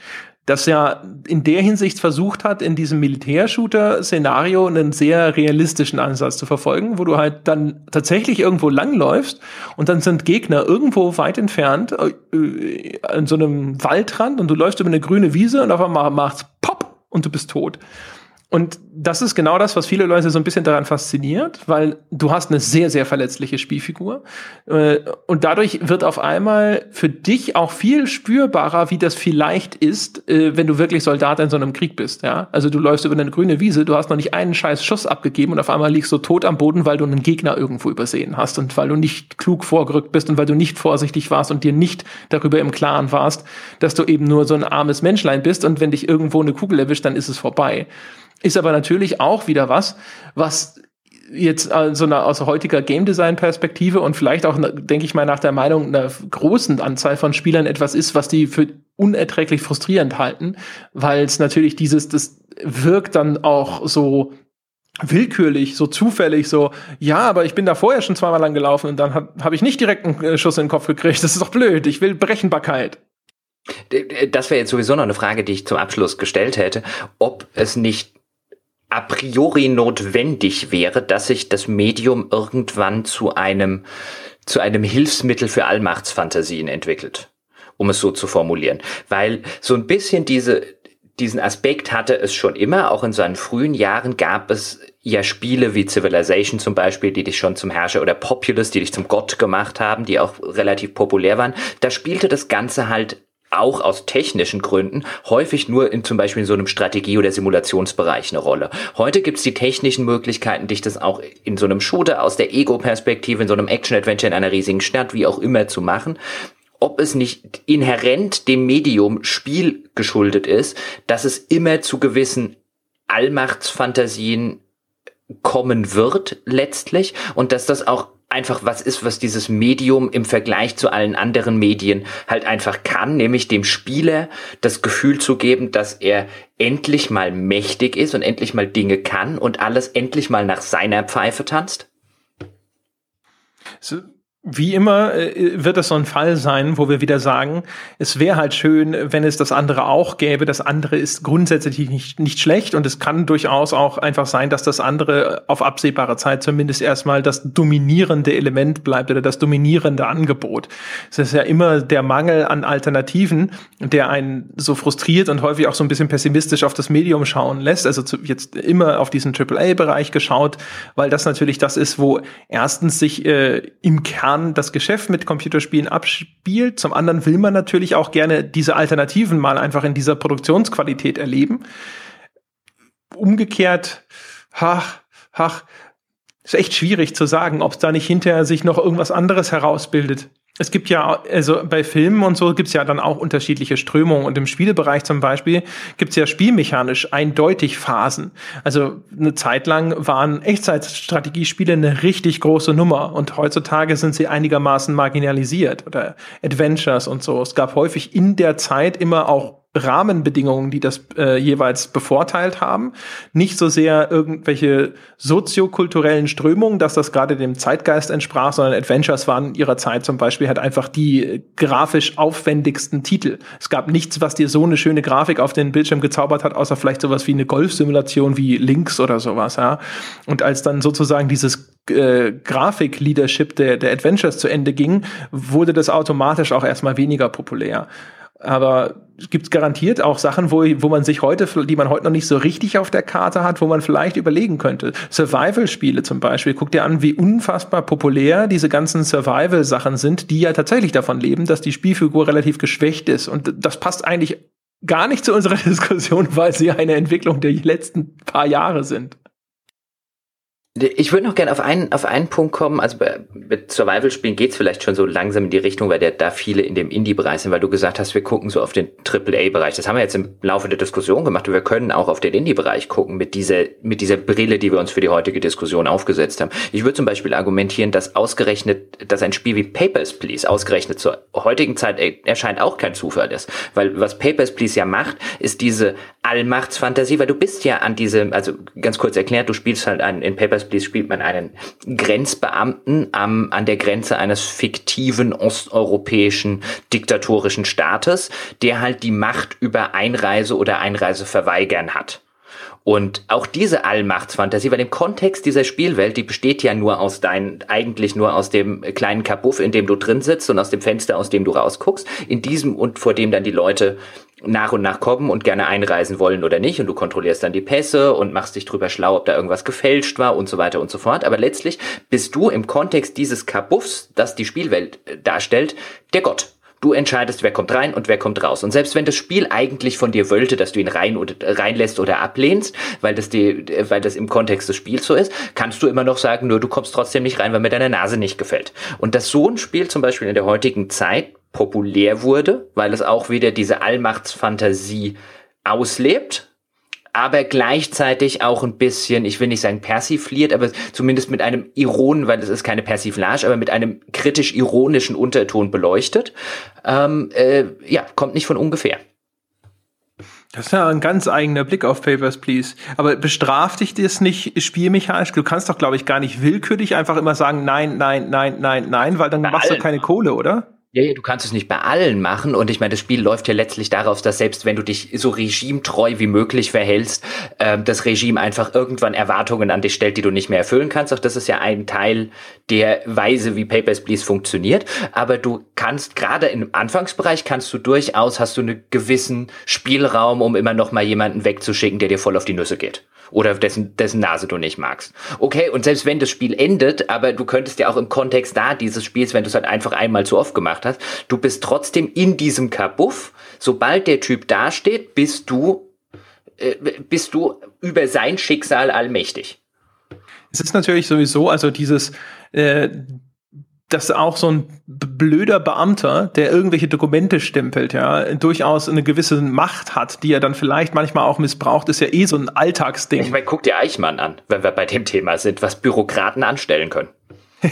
das ja in der Hinsicht versucht hat, in diesem Militärshooter-Szenario einen sehr realistischen Ansatz zu verfolgen, wo du halt dann tatsächlich irgendwo langläufst und dann sind Gegner irgendwo weit entfernt äh, an so einem Waldrand und du läufst über eine grüne Wiese und auf einmal macht's Pop und du bist tot. Und das ist genau das, was viele Leute so ein bisschen daran fasziniert, weil du hast eine sehr, sehr verletzliche Spielfigur. Äh, und dadurch wird auf einmal für dich auch viel spürbarer, wie das vielleicht ist, äh, wenn du wirklich Soldat in so einem Krieg bist. Ja? Also du läufst über eine grüne Wiese, du hast noch nicht einen scheiß Schuss abgegeben und auf einmal liegst du tot am Boden, weil du einen Gegner irgendwo übersehen hast und weil du nicht klug vorgerückt bist und weil du nicht vorsichtig warst und dir nicht darüber im Klaren warst, dass du eben nur so ein armes Menschlein bist und wenn dich irgendwo eine Kugel erwischt, dann ist es vorbei. Ist aber natürlich auch wieder was, was jetzt so eine, aus heutiger Game Design Perspektive und vielleicht auch, denke ich mal, nach der Meinung einer großen Anzahl von Spielern etwas ist, was die für unerträglich frustrierend halten, weil es natürlich dieses, das wirkt dann auch so willkürlich, so zufällig, so, ja, aber ich bin da vorher schon zweimal lang gelaufen und dann habe hab ich nicht direkt einen äh, Schuss in den Kopf gekriegt. Das ist doch blöd. Ich will Berechenbarkeit. Das wäre jetzt sowieso noch eine Frage, die ich zum Abschluss gestellt hätte, ob es nicht a priori notwendig wäre, dass sich das Medium irgendwann zu einem, zu einem Hilfsmittel für Allmachtsfantasien entwickelt. Um es so zu formulieren. Weil so ein bisschen diese, diesen Aspekt hatte es schon immer. Auch in seinen frühen Jahren gab es ja Spiele wie Civilization zum Beispiel, die dich schon zum Herrscher oder Populous, die dich zum Gott gemacht haben, die auch relativ populär waren. Da spielte das Ganze halt auch aus technischen Gründen häufig nur in zum Beispiel in so einem Strategie- oder Simulationsbereich eine Rolle. Heute gibt's die technischen Möglichkeiten, dich das auch in so einem Shooter aus der Ego-Perspektive, in so einem Action-Adventure in einer riesigen Stadt, wie auch immer zu machen. Ob es nicht inhärent dem Medium Spiel geschuldet ist, dass es immer zu gewissen Allmachtsfantasien kommen wird letztlich und dass das auch einfach was ist, was dieses Medium im Vergleich zu allen anderen Medien halt einfach kann, nämlich dem Spieler das Gefühl zu geben, dass er endlich mal mächtig ist und endlich mal Dinge kann und alles endlich mal nach seiner Pfeife tanzt? So, wie immer äh, wird es so ein Fall sein, wo wir wieder sagen, es wäre halt schön, wenn es das andere auch gäbe. Das andere ist grundsätzlich nicht, nicht schlecht und es kann durchaus auch einfach sein, dass das andere auf absehbare Zeit zumindest erstmal das dominierende Element bleibt oder das dominierende Angebot. Es ist ja immer der Mangel an Alternativen, der einen so frustriert und häufig auch so ein bisschen pessimistisch auf das Medium schauen lässt. Also zu, jetzt immer auf diesen AAA-Bereich geschaut, weil das natürlich das ist, wo erstens sich äh, im Kern Jahren das Geschäft mit Computerspielen abspielt. Zum anderen will man natürlich auch gerne diese Alternativen mal einfach in dieser Produktionsqualität erleben. Umgekehrt, ach, ach, ist echt schwierig zu sagen, ob es da nicht hinterher sich noch irgendwas anderes herausbildet es gibt ja, also bei Filmen und so gibt es ja dann auch unterschiedliche Strömungen. Und im Spielebereich zum Beispiel gibt es ja spielmechanisch eindeutig Phasen. Also eine Zeit lang waren Echtzeitstrategiespiele eine richtig große Nummer und heutzutage sind sie einigermaßen marginalisiert oder Adventures und so. Es gab häufig in der Zeit immer auch Rahmenbedingungen, die das äh, jeweils bevorteilt haben. Nicht so sehr irgendwelche soziokulturellen Strömungen, dass das gerade dem Zeitgeist entsprach, sondern Adventures waren ihrer Zeit zum Beispiel halt einfach die grafisch aufwendigsten Titel. Es gab nichts, was dir so eine schöne Grafik auf den Bildschirm gezaubert hat, außer vielleicht sowas wie eine Golfsimulation wie Links oder sowas, ja. Und als dann sozusagen dieses äh, Grafik-Leadership der, der Adventures zu Ende ging, wurde das automatisch auch erstmal weniger populär. Aber es gibt garantiert auch Sachen, wo, wo man sich heute, die man heute noch nicht so richtig auf der Karte hat, wo man vielleicht überlegen könnte. Survival-Spiele zum Beispiel. Guck dir an, wie unfassbar populär diese ganzen Survival-Sachen sind, die ja tatsächlich davon leben, dass die Spielfigur relativ geschwächt ist. Und das passt eigentlich gar nicht zu unserer Diskussion, weil sie eine Entwicklung der letzten paar Jahre sind. Ich würde noch gerne auf einen, auf einen Punkt kommen. Also bei, mit Survival-Spielen geht's vielleicht schon so langsam in die Richtung, weil der, da viele in dem Indie-Bereich sind, weil du gesagt hast, wir gucken so auf den AAA-Bereich. Das haben wir jetzt im Laufe der Diskussion gemacht und wir können auch auf den Indie-Bereich gucken mit dieser, mit dieser Brille, die wir uns für die heutige Diskussion aufgesetzt haben. Ich würde zum Beispiel argumentieren, dass ausgerechnet, dass ein Spiel wie Papers, Please ausgerechnet zur heutigen Zeit erscheint auch kein Zufall ist. Weil was Papers, Please ja macht, ist diese Allmachtsfantasie, weil du bist ja an diese, also ganz kurz erklärt, du spielst halt einen, in Papers, Please spielt man einen Grenzbeamten am, an der Grenze eines fiktiven osteuropäischen diktatorischen Staates, der halt die Macht über Einreise oder Einreise verweigern hat. Und auch diese Allmachtsfantasie, weil im Kontext dieser Spielwelt, die besteht ja nur aus deinen, eigentlich nur aus dem kleinen Kabuff, in dem du drin sitzt und aus dem Fenster, aus dem du rausguckst, in diesem und vor dem dann die Leute nach und nach kommen und gerne einreisen wollen oder nicht und du kontrollierst dann die Pässe und machst dich drüber schlau, ob da irgendwas gefälscht war und so weiter und so fort. Aber letztlich bist du im Kontext dieses Kabuffs, das die Spielwelt äh, darstellt, der Gott. Du entscheidest, wer kommt rein und wer kommt raus. Und selbst wenn das Spiel eigentlich von dir wollte, dass du ihn rein oder reinlässt oder ablehnst, weil das die, weil das im Kontext des Spiels so ist, kannst du immer noch sagen, nur du kommst trotzdem nicht rein, weil mir deine Nase nicht gefällt. Und dass so ein Spiel zum Beispiel in der heutigen Zeit populär wurde, weil es auch wieder diese Allmachtsfantasie auslebt, aber gleichzeitig auch ein bisschen, ich will nicht sagen persifliert, aber zumindest mit einem Ironen, weil es ist keine Persiflage, aber mit einem kritisch-ironischen Unterton beleuchtet. Ähm, äh, ja, kommt nicht von ungefähr. Das ist ja ein ganz eigener Blick auf Papers, Please. Aber bestraft dich das nicht spielmechanisch? Du kannst doch, glaube ich, gar nicht willkürlich einfach immer sagen, nein, nein, nein, nein, nein, weil dann Bei machst du keine Kohle, oder? Ja, ja, du kannst es nicht bei allen machen. Und ich meine, das Spiel läuft ja letztlich darauf, dass selbst wenn du dich so regimetreu wie möglich verhältst, äh, das Regime einfach irgendwann Erwartungen an dich stellt, die du nicht mehr erfüllen kannst. Auch das ist ja ein Teil der Weise, wie Papers, Please funktioniert. Aber du kannst gerade im Anfangsbereich kannst du durchaus, hast du einen gewissen Spielraum, um immer noch mal jemanden wegzuschicken, der dir voll auf die Nüsse geht oder dessen, dessen Nase du nicht magst. Okay, und selbst wenn das Spiel endet, aber du könntest ja auch im Kontext da dieses Spiels, wenn du es halt einfach einmal zu oft gemacht hast, du bist trotzdem in diesem Kabuff. Sobald der Typ dasteht, bist du, äh, bist du über sein Schicksal allmächtig. Es ist natürlich sowieso, also dieses, äh, dass auch so ein blöder Beamter, der irgendwelche Dokumente stempelt, ja, durchaus eine gewisse Macht hat, die er dann vielleicht manchmal auch missbraucht, ist ja eh so ein Alltagsding. Ich meine, guck dir Eichmann an, wenn wir bei dem Thema sind, was Bürokraten anstellen können.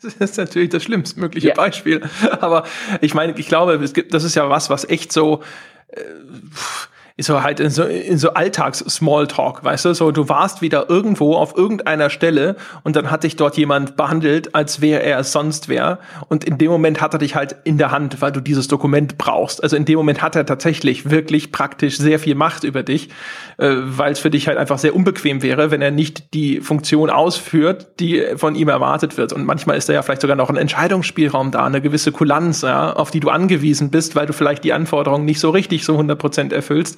Das ist natürlich das schlimmstmögliche ja. Beispiel. Aber ich meine, ich glaube, es gibt, das ist ja was, was echt so, äh, so halt in so, in so Alltags-Smalltalk, weißt du? So, du warst wieder irgendwo auf irgendeiner Stelle und dann hat dich dort jemand behandelt, als wäre er es sonst wäre. Und in dem Moment hat er dich halt in der Hand, weil du dieses Dokument brauchst. Also in dem Moment hat er tatsächlich wirklich praktisch sehr viel Macht über dich, äh, weil es für dich halt einfach sehr unbequem wäre, wenn er nicht die Funktion ausführt, die von ihm erwartet wird. Und manchmal ist da ja vielleicht sogar noch ein Entscheidungsspielraum da, eine gewisse Kulanz, ja, auf die du angewiesen bist, weil du vielleicht die Anforderungen nicht so richtig so 100% erfüllst.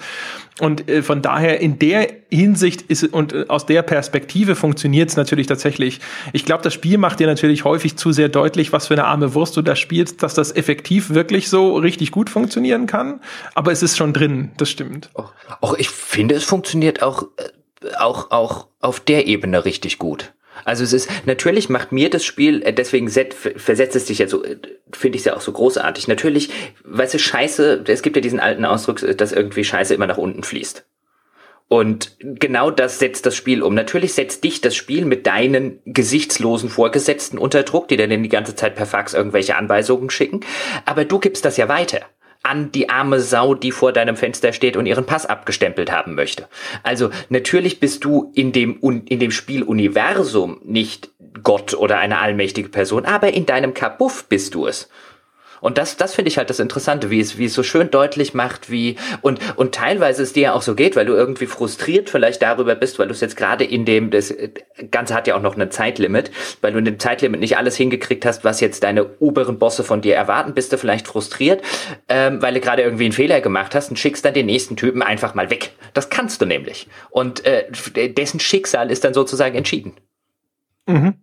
Und äh, von daher in der Hinsicht ist und äh, aus der Perspektive funktioniert es natürlich tatsächlich. Ich glaube, das Spiel macht dir natürlich häufig zu sehr deutlich, was für eine arme Wurst du da spielst, dass das effektiv wirklich so richtig gut funktionieren kann. Aber es ist schon drin, das stimmt. Auch, ich finde, es funktioniert auch, äh, auch, auch auf der Ebene richtig gut. Also es ist, natürlich macht mir das Spiel, äh, deswegen versetzt es dich ja so, äh, finde ich es ja auch so großartig. Natürlich, weißt du, Scheiße, es gibt ja diesen alten Ausdruck, äh, dass irgendwie Scheiße immer nach unten fließt. Und genau das setzt das Spiel um. Natürlich setzt dich das Spiel mit deinen gesichtslosen Vorgesetzten unter Druck, die dann die ganze Zeit per Fax irgendwelche Anweisungen schicken. Aber du gibst das ja weiter an die arme Sau, die vor deinem Fenster steht und ihren Pass abgestempelt haben möchte. Also natürlich bist du in dem, in dem Spieluniversum nicht Gott oder eine allmächtige Person, aber in deinem Kabuff bist du es. Und das, das finde ich halt das Interessante, wie es, wie es so schön deutlich macht, wie, und, und teilweise es dir ja auch so geht, weil du irgendwie frustriert vielleicht darüber bist, weil du es jetzt gerade in dem, das Ganze hat ja auch noch ein Zeitlimit, weil du in dem Zeitlimit nicht alles hingekriegt hast, was jetzt deine oberen Bosse von dir erwarten, bist du vielleicht frustriert, ähm, weil du gerade irgendwie einen Fehler gemacht hast und schickst dann den nächsten Typen einfach mal weg. Das kannst du nämlich. Und äh, dessen Schicksal ist dann sozusagen entschieden. Mhm.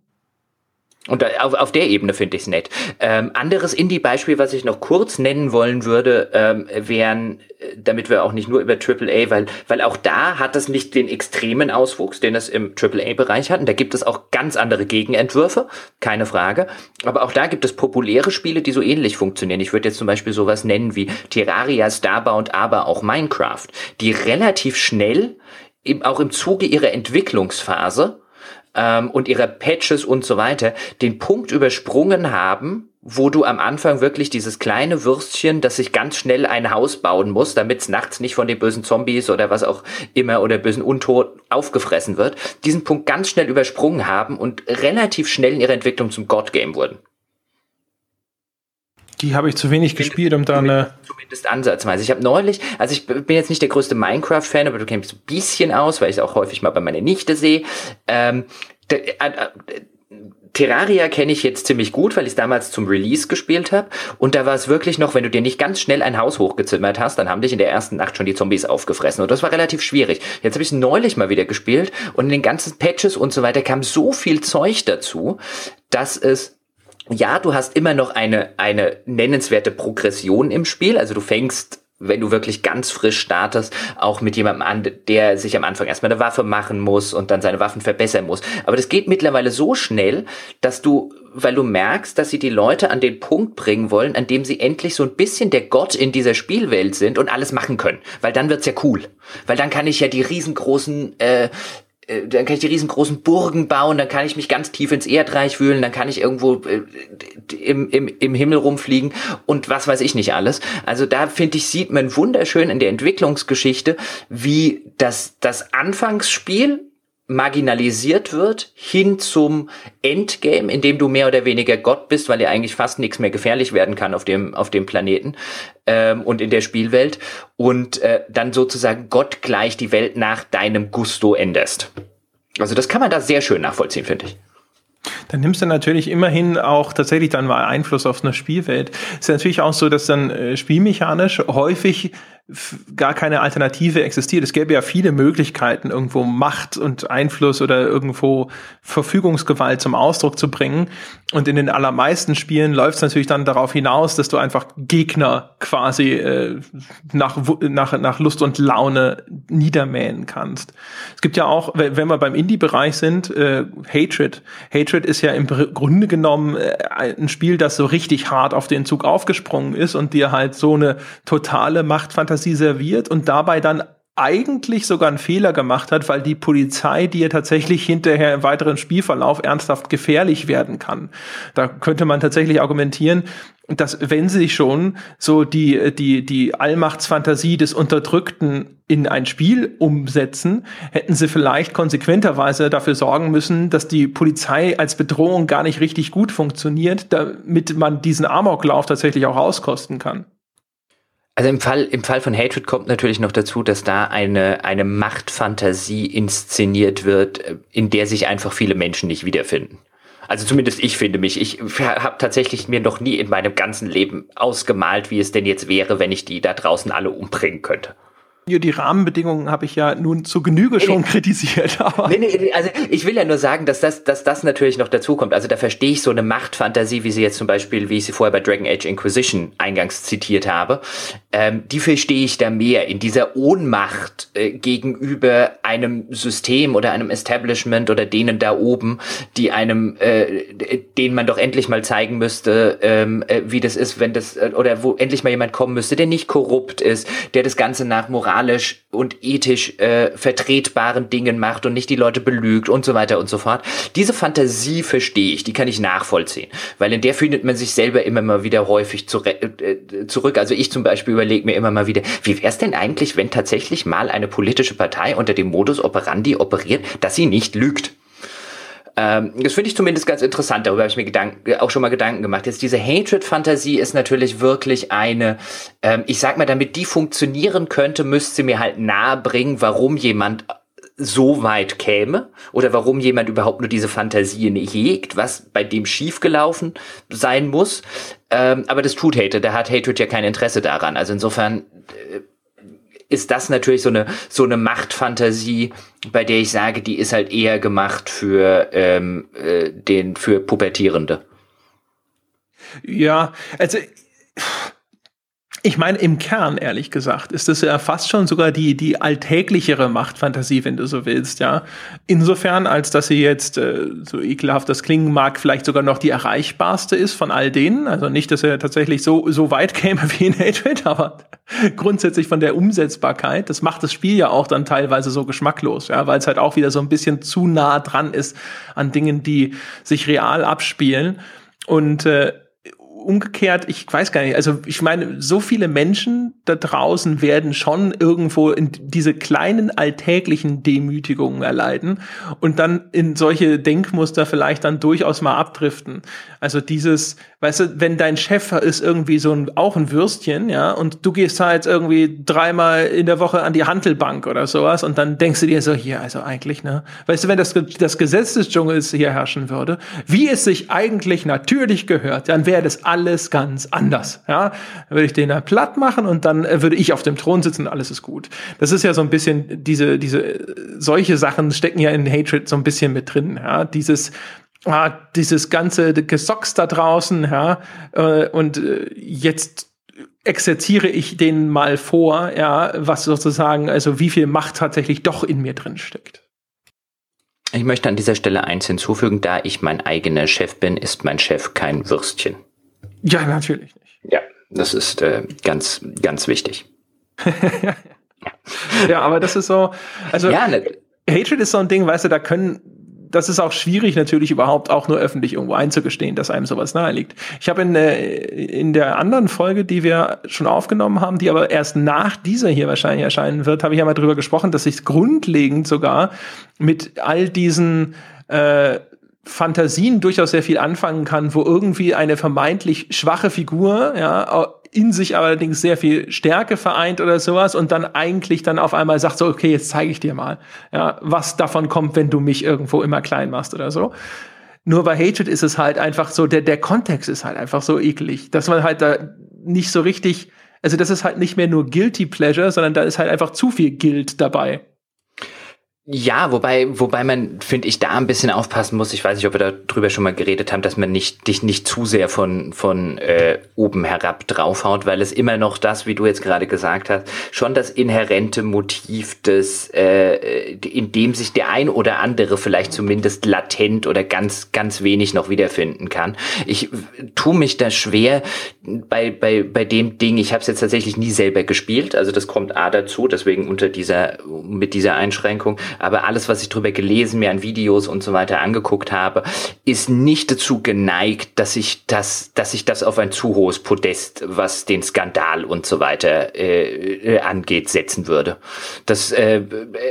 Und auf, auf der Ebene finde ich es nett. Ähm, anderes Indie-Beispiel, was ich noch kurz nennen wollen würde, ähm, wären, äh, damit wir auch nicht nur über AAA, weil, weil auch da hat es nicht den extremen Auswuchs, den es im AAA-Bereich hat. Und da gibt es auch ganz andere Gegenentwürfe, keine Frage. Aber auch da gibt es populäre Spiele, die so ähnlich funktionieren. Ich würde jetzt zum Beispiel sowas nennen wie Terraria, Starbound, aber auch Minecraft, die relativ schnell, eben auch im Zuge ihrer Entwicklungsphase, ähm, und ihre Patches und so weiter den Punkt übersprungen haben, wo du am Anfang wirklich dieses kleine Würstchen, das sich ganz schnell ein Haus bauen muss, damit es nachts nicht von den bösen Zombies oder was auch immer oder bösen Untot aufgefressen wird, diesen Punkt ganz schnell übersprungen haben und relativ schnell in ihrer Entwicklung zum God-Game wurden. Die habe ich zu wenig gespielt, um da eine. Zumindest ansatzweise. Ich habe neulich, also ich bin jetzt nicht der größte Minecraft-Fan, aber du kennst ein bisschen aus, weil ich es auch häufig mal bei meiner Nichte sehe. Ähm, äh, äh, Terraria kenne ich jetzt ziemlich gut, weil ich es damals zum Release gespielt habe. Und da war es wirklich noch, wenn du dir nicht ganz schnell ein Haus hochgezimmert hast, dann haben dich in der ersten Nacht schon die Zombies aufgefressen. Und das war relativ schwierig. Jetzt habe ich es neulich mal wieder gespielt und in den ganzen Patches und so weiter kam so viel Zeug dazu, dass es ja, du hast immer noch eine, eine nennenswerte Progression im Spiel. Also du fängst wenn du wirklich ganz frisch startest, auch mit jemandem an, der sich am Anfang erstmal eine Waffe machen muss und dann seine Waffen verbessern muss. Aber das geht mittlerweile so schnell, dass du, weil du merkst, dass sie die Leute an den Punkt bringen wollen, an dem sie endlich so ein bisschen der Gott in dieser Spielwelt sind und alles machen können. Weil dann wird's ja cool. Weil dann kann ich ja die riesengroßen äh, dann kann ich die riesengroßen Burgen bauen, dann kann ich mich ganz tief ins Erdreich wühlen, dann kann ich irgendwo äh, im, im, im Himmel rumfliegen und was weiß ich nicht alles. Also da finde ich, sieht man wunderschön in der Entwicklungsgeschichte, wie das, das Anfangsspiel marginalisiert wird hin zum Endgame, in dem du mehr oder weniger Gott bist, weil dir eigentlich fast nichts mehr gefährlich werden kann auf dem, auf dem Planeten ähm, und in der Spielwelt und äh, dann sozusagen Gott gleich die Welt nach deinem Gusto änderst. Also das kann man da sehr schön nachvollziehen, finde ich. Dann nimmst du natürlich immerhin auch tatsächlich dann mal Einfluss auf eine Spielwelt. Ist natürlich auch so, dass dann äh, spielmechanisch häufig gar keine Alternative existiert. Es gäbe ja viele Möglichkeiten, irgendwo Macht und Einfluss oder irgendwo Verfügungsgewalt zum Ausdruck zu bringen. Und in den allermeisten Spielen läuft es natürlich dann darauf hinaus, dass du einfach Gegner quasi äh, nach, nach, nach Lust und Laune niedermähen kannst. Es gibt ja auch, wenn wir beim Indie-Bereich sind, äh, Hatred. Hatred ist ja im Grunde genommen äh, ein Spiel, das so richtig hart auf den Zug aufgesprungen ist und dir halt so eine totale Machtfantasie Fantasy serviert und dabei dann eigentlich sogar einen Fehler gemacht hat, weil die Polizei dir tatsächlich hinterher im weiteren Spielverlauf ernsthaft gefährlich werden kann. Da könnte man tatsächlich argumentieren, dass wenn sie schon so die, die, die Allmachtsfantasie des Unterdrückten in ein Spiel umsetzen, hätten sie vielleicht konsequenterweise dafür sorgen müssen, dass die Polizei als Bedrohung gar nicht richtig gut funktioniert, damit man diesen Amoklauf tatsächlich auch auskosten kann. Also im Fall, im Fall von Hatred kommt natürlich noch dazu, dass da eine, eine Machtfantasie inszeniert wird, äh, in der sich einfach viele Menschen nicht wiederfinden. Also zumindest ich finde mich. Ich habe tatsächlich mir noch nie in meinem ganzen Leben ausgemalt, wie es denn jetzt wäre, wenn ich die da draußen alle umbringen könnte. Ja, die Rahmenbedingungen habe ich ja nun zu Genüge schon nee, kritisiert. Aber. Nee, nee, also ich will ja nur sagen, dass das, dass das natürlich noch dazu kommt. Also da verstehe ich so eine Machtfantasie, wie sie jetzt zum Beispiel, wie ich sie vorher bei Dragon Age Inquisition eingangs zitiert habe. Ähm, die verstehe ich da mehr in dieser Ohnmacht äh, gegenüber einem System oder einem Establishment oder denen da oben, die einem, äh, denen man doch endlich mal zeigen müsste, ähm, äh, wie das ist, wenn das, äh, oder wo endlich mal jemand kommen müsste, der nicht korrupt ist, der das Ganze nach Moral moralisch und ethisch äh, vertretbaren Dingen macht und nicht die Leute belügt und so weiter und so fort. Diese Fantasie verstehe ich, die kann ich nachvollziehen, weil in der findet man sich selber immer mal wieder häufig zu, äh, zurück. Also ich zum Beispiel überlege mir immer mal wieder, wie wäre es denn eigentlich, wenn tatsächlich mal eine politische Partei unter dem Modus operandi operiert, dass sie nicht lügt? Ähm, das finde ich zumindest ganz interessant. Darüber habe ich mir Gedanken, auch schon mal Gedanken gemacht. Jetzt diese Hatred-Fantasie ist natürlich wirklich eine, ähm, ich sag mal, damit die funktionieren könnte, müsste sie mir halt nahe bringen, warum jemand so weit käme oder warum jemand überhaupt nur diese Fantasien hegt, was bei dem schiefgelaufen sein muss. Ähm, aber das tut Hatred, der hat Hatred ja kein Interesse daran. Also insofern äh, ist das natürlich so eine, so eine Machtfantasie, bei der ich sage, die ist halt eher gemacht für, ähm, äh, den, für Pubertierende. Ja, also ich meine, im Kern, ehrlich gesagt, ist das ja fast schon sogar die, die alltäglichere Machtfantasie, wenn du so willst, ja. Insofern, als dass sie jetzt, äh, so ekelhaft das klingen mag, vielleicht sogar noch die erreichbarste ist von all denen. Also nicht, dass er tatsächlich so, so weit käme wie in Hatred, aber grundsätzlich von der Umsetzbarkeit. Das macht das Spiel ja auch dann teilweise so geschmacklos, ja, weil es halt auch wieder so ein bisschen zu nah dran ist an Dingen, die sich real abspielen. Und äh, umgekehrt, ich weiß gar nicht, also ich meine, so viele Menschen da draußen werden schon irgendwo in diese kleinen alltäglichen Demütigungen erleiden und dann in solche Denkmuster vielleicht dann durchaus mal abdriften. Also dieses, weißt du, wenn dein Chef ist irgendwie so ein, auch ein Würstchen, ja, und du gehst halt irgendwie dreimal in der Woche an die Handelbank oder sowas und dann denkst du dir so, hier, also eigentlich, ne, weißt du, wenn das, das Gesetz des Dschungels hier herrschen würde, wie es sich eigentlich natürlich gehört, dann wäre das alles ganz anders. Ja, dann würde ich den da platt machen und dann äh, würde ich auf dem Thron sitzen und alles ist gut. Das ist ja so ein bisschen diese diese äh, solche Sachen stecken ja in Hatred so ein bisschen mit drin. Ja, dieses ah, dieses ganze Gesocks da draußen. Ja, äh, und jetzt exerziere ich den mal vor, ja, was sozusagen, also wie viel Macht tatsächlich doch in mir drin steckt. Ich möchte an dieser Stelle eins hinzufügen, da ich mein eigener Chef bin, ist mein Chef kein Würstchen. Ja, natürlich nicht. Ja, das ist äh, ganz, ganz wichtig. ja, aber das ist so, also ja, ne. Hatred ist so ein Ding, weißt du, da können das ist auch schwierig natürlich überhaupt auch nur öffentlich irgendwo einzugestehen, dass einem sowas nahe liegt. Ich habe in, äh, in der anderen Folge, die wir schon aufgenommen haben, die aber erst nach dieser hier wahrscheinlich erscheinen wird, habe ich ja mal drüber gesprochen, dass ich grundlegend sogar mit all diesen äh, Fantasien durchaus sehr viel anfangen kann, wo irgendwie eine vermeintlich schwache Figur, ja, in sich allerdings sehr viel Stärke vereint oder sowas und dann eigentlich dann auf einmal sagt so, okay, jetzt zeige ich dir mal, ja, was davon kommt, wenn du mich irgendwo immer klein machst oder so. Nur bei Hatred ist es halt einfach so, der, der Kontext ist halt einfach so eklig, dass man halt da nicht so richtig, also das ist halt nicht mehr nur Guilty Pleasure, sondern da ist halt einfach zu viel Guilt dabei. Ja, wobei, wobei man, finde ich, da ein bisschen aufpassen muss. Ich weiß nicht, ob wir darüber schon mal geredet haben, dass man nicht, dich nicht zu sehr von, von äh, oben herab draufhaut, weil es immer noch das, wie du jetzt gerade gesagt hast, schon das inhärente Motiv des, äh, in dem sich der ein oder andere vielleicht zumindest latent oder ganz, ganz wenig noch wiederfinden kann. Ich tue mich da schwer bei, bei, bei dem Ding. Ich habe es jetzt tatsächlich nie selber gespielt, also das kommt A dazu, deswegen unter dieser, mit dieser Einschränkung aber alles, was ich drüber gelesen, mir an Videos und so weiter angeguckt habe, ist nicht dazu geneigt, dass ich das, dass ich das auf ein zu hohes Podest, was den Skandal und so weiter äh, äh, angeht, setzen würde. Das äh,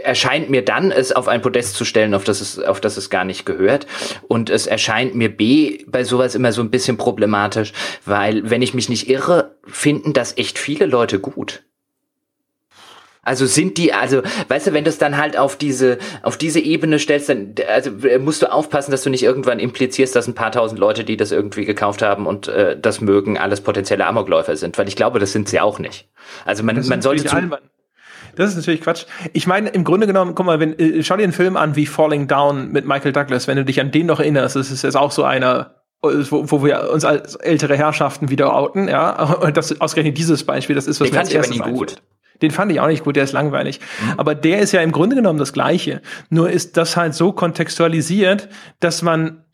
erscheint mir dann, es auf ein Podest zu stellen, auf das es, auf das es gar nicht gehört. Und es erscheint mir B bei sowas immer so ein bisschen problematisch, weil, wenn ich mich nicht irre, finden das echt viele Leute gut. Also sind die, also, weißt du, wenn du es dann halt auf diese, auf diese Ebene stellst, dann, also musst du aufpassen, dass du nicht irgendwann implizierst, dass ein paar tausend Leute, die das irgendwie gekauft haben und äh, das mögen, alles potenzielle Amokläufer sind, weil ich glaube, das sind sie auch nicht. Also man, man sollte zu, das ist natürlich Quatsch. Ich meine, im Grunde genommen, guck mal, wenn, äh, schau dir einen Film an wie Falling Down mit Michael Douglas, wenn du dich an den noch erinnerst, das ist jetzt auch so einer, wo, wo wir uns als ältere Herrschaften wieder outen, ja, und das ausgerechnet dieses Beispiel, das ist was Den fand ich aber nie gut. Den fand ich auch nicht gut, der ist langweilig. Mhm. Aber der ist ja im Grunde genommen das Gleiche. Nur ist das halt so kontextualisiert, dass man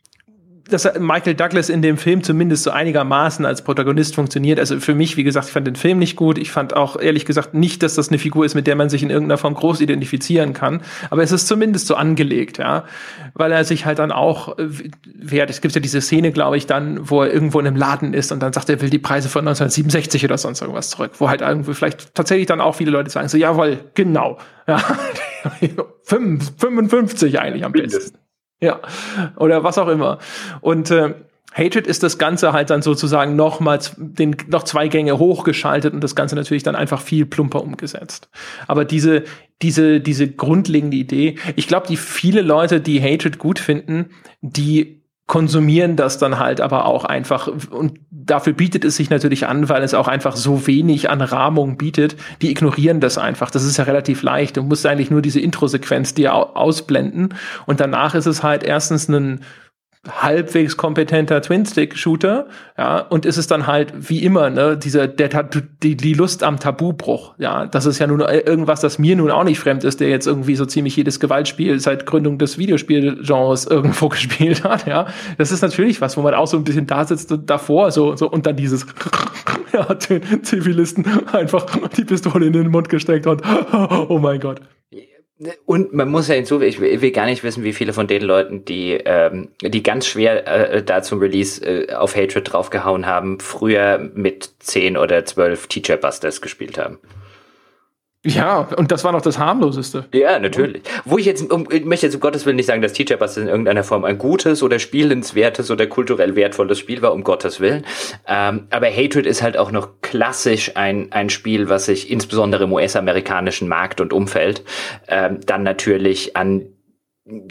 dass Michael Douglas in dem Film zumindest so einigermaßen als Protagonist funktioniert. Also für mich, wie gesagt, ich fand den Film nicht gut. Ich fand auch ehrlich gesagt nicht, dass das eine Figur ist, mit der man sich in irgendeiner Form groß identifizieren kann. Aber es ist zumindest so angelegt, ja, weil er sich halt dann auch wehrt. Es gibt ja diese Szene, glaube ich, dann, wo er irgendwo in einem Laden ist und dann sagt er, will die Preise von 1967 oder sonst irgendwas zurück, wo halt irgendwie vielleicht tatsächlich dann auch viele Leute sagen so, jawohl, genau, ja, 55 eigentlich am besten. Ja, oder was auch immer. Und äh, Hatred ist das Ganze halt dann sozusagen nochmals den, noch zwei Gänge hochgeschaltet und das Ganze natürlich dann einfach viel plumper umgesetzt. Aber diese, diese, diese grundlegende Idee, ich glaube, die viele Leute, die Hatred gut finden, die konsumieren das dann halt aber auch einfach und dafür bietet es sich natürlich an, weil es auch einfach so wenig an Rahmung bietet, die ignorieren das einfach. Das ist ja relativ leicht. Du musst eigentlich nur diese Intro-Sequenz dir ausblenden und danach ist es halt erstens ein halbwegs kompetenter Twin-Stick-Shooter, ja, und ist es dann halt wie immer, ne, dieser, der, die, die Lust am Tabubruch, ja, das ist ja nun irgendwas, das mir nun auch nicht fremd ist, der jetzt irgendwie so ziemlich jedes Gewaltspiel seit Gründung des Videospielgenres irgendwo gespielt hat, ja. Das ist natürlich was, wo man auch so ein bisschen da sitzt und davor, so, so, und dann dieses, ja, den Zivilisten einfach die Pistole in den Mund gesteckt und, oh mein Gott. Und man muss ja hinzu, ich will gar nicht wissen, wie viele von den Leuten, die, ähm, die ganz schwer äh, da zum Release äh, auf Hatred draufgehauen haben, früher mit 10 oder 12 Teacher Busters gespielt haben. Ja, und das war noch das harmloseste. Ja, natürlich. Wo ich jetzt, um, ich möchte jetzt um Gottes Willen nicht sagen, dass Teacher Busters in irgendeiner Form ein gutes oder spielenswertes oder kulturell wertvolles Spiel war, um Gottes Willen. Ähm, aber Hatred ist halt auch noch klassisch ein, ein Spiel, was sich insbesondere im US-amerikanischen Markt und Umfeld ähm, dann natürlich an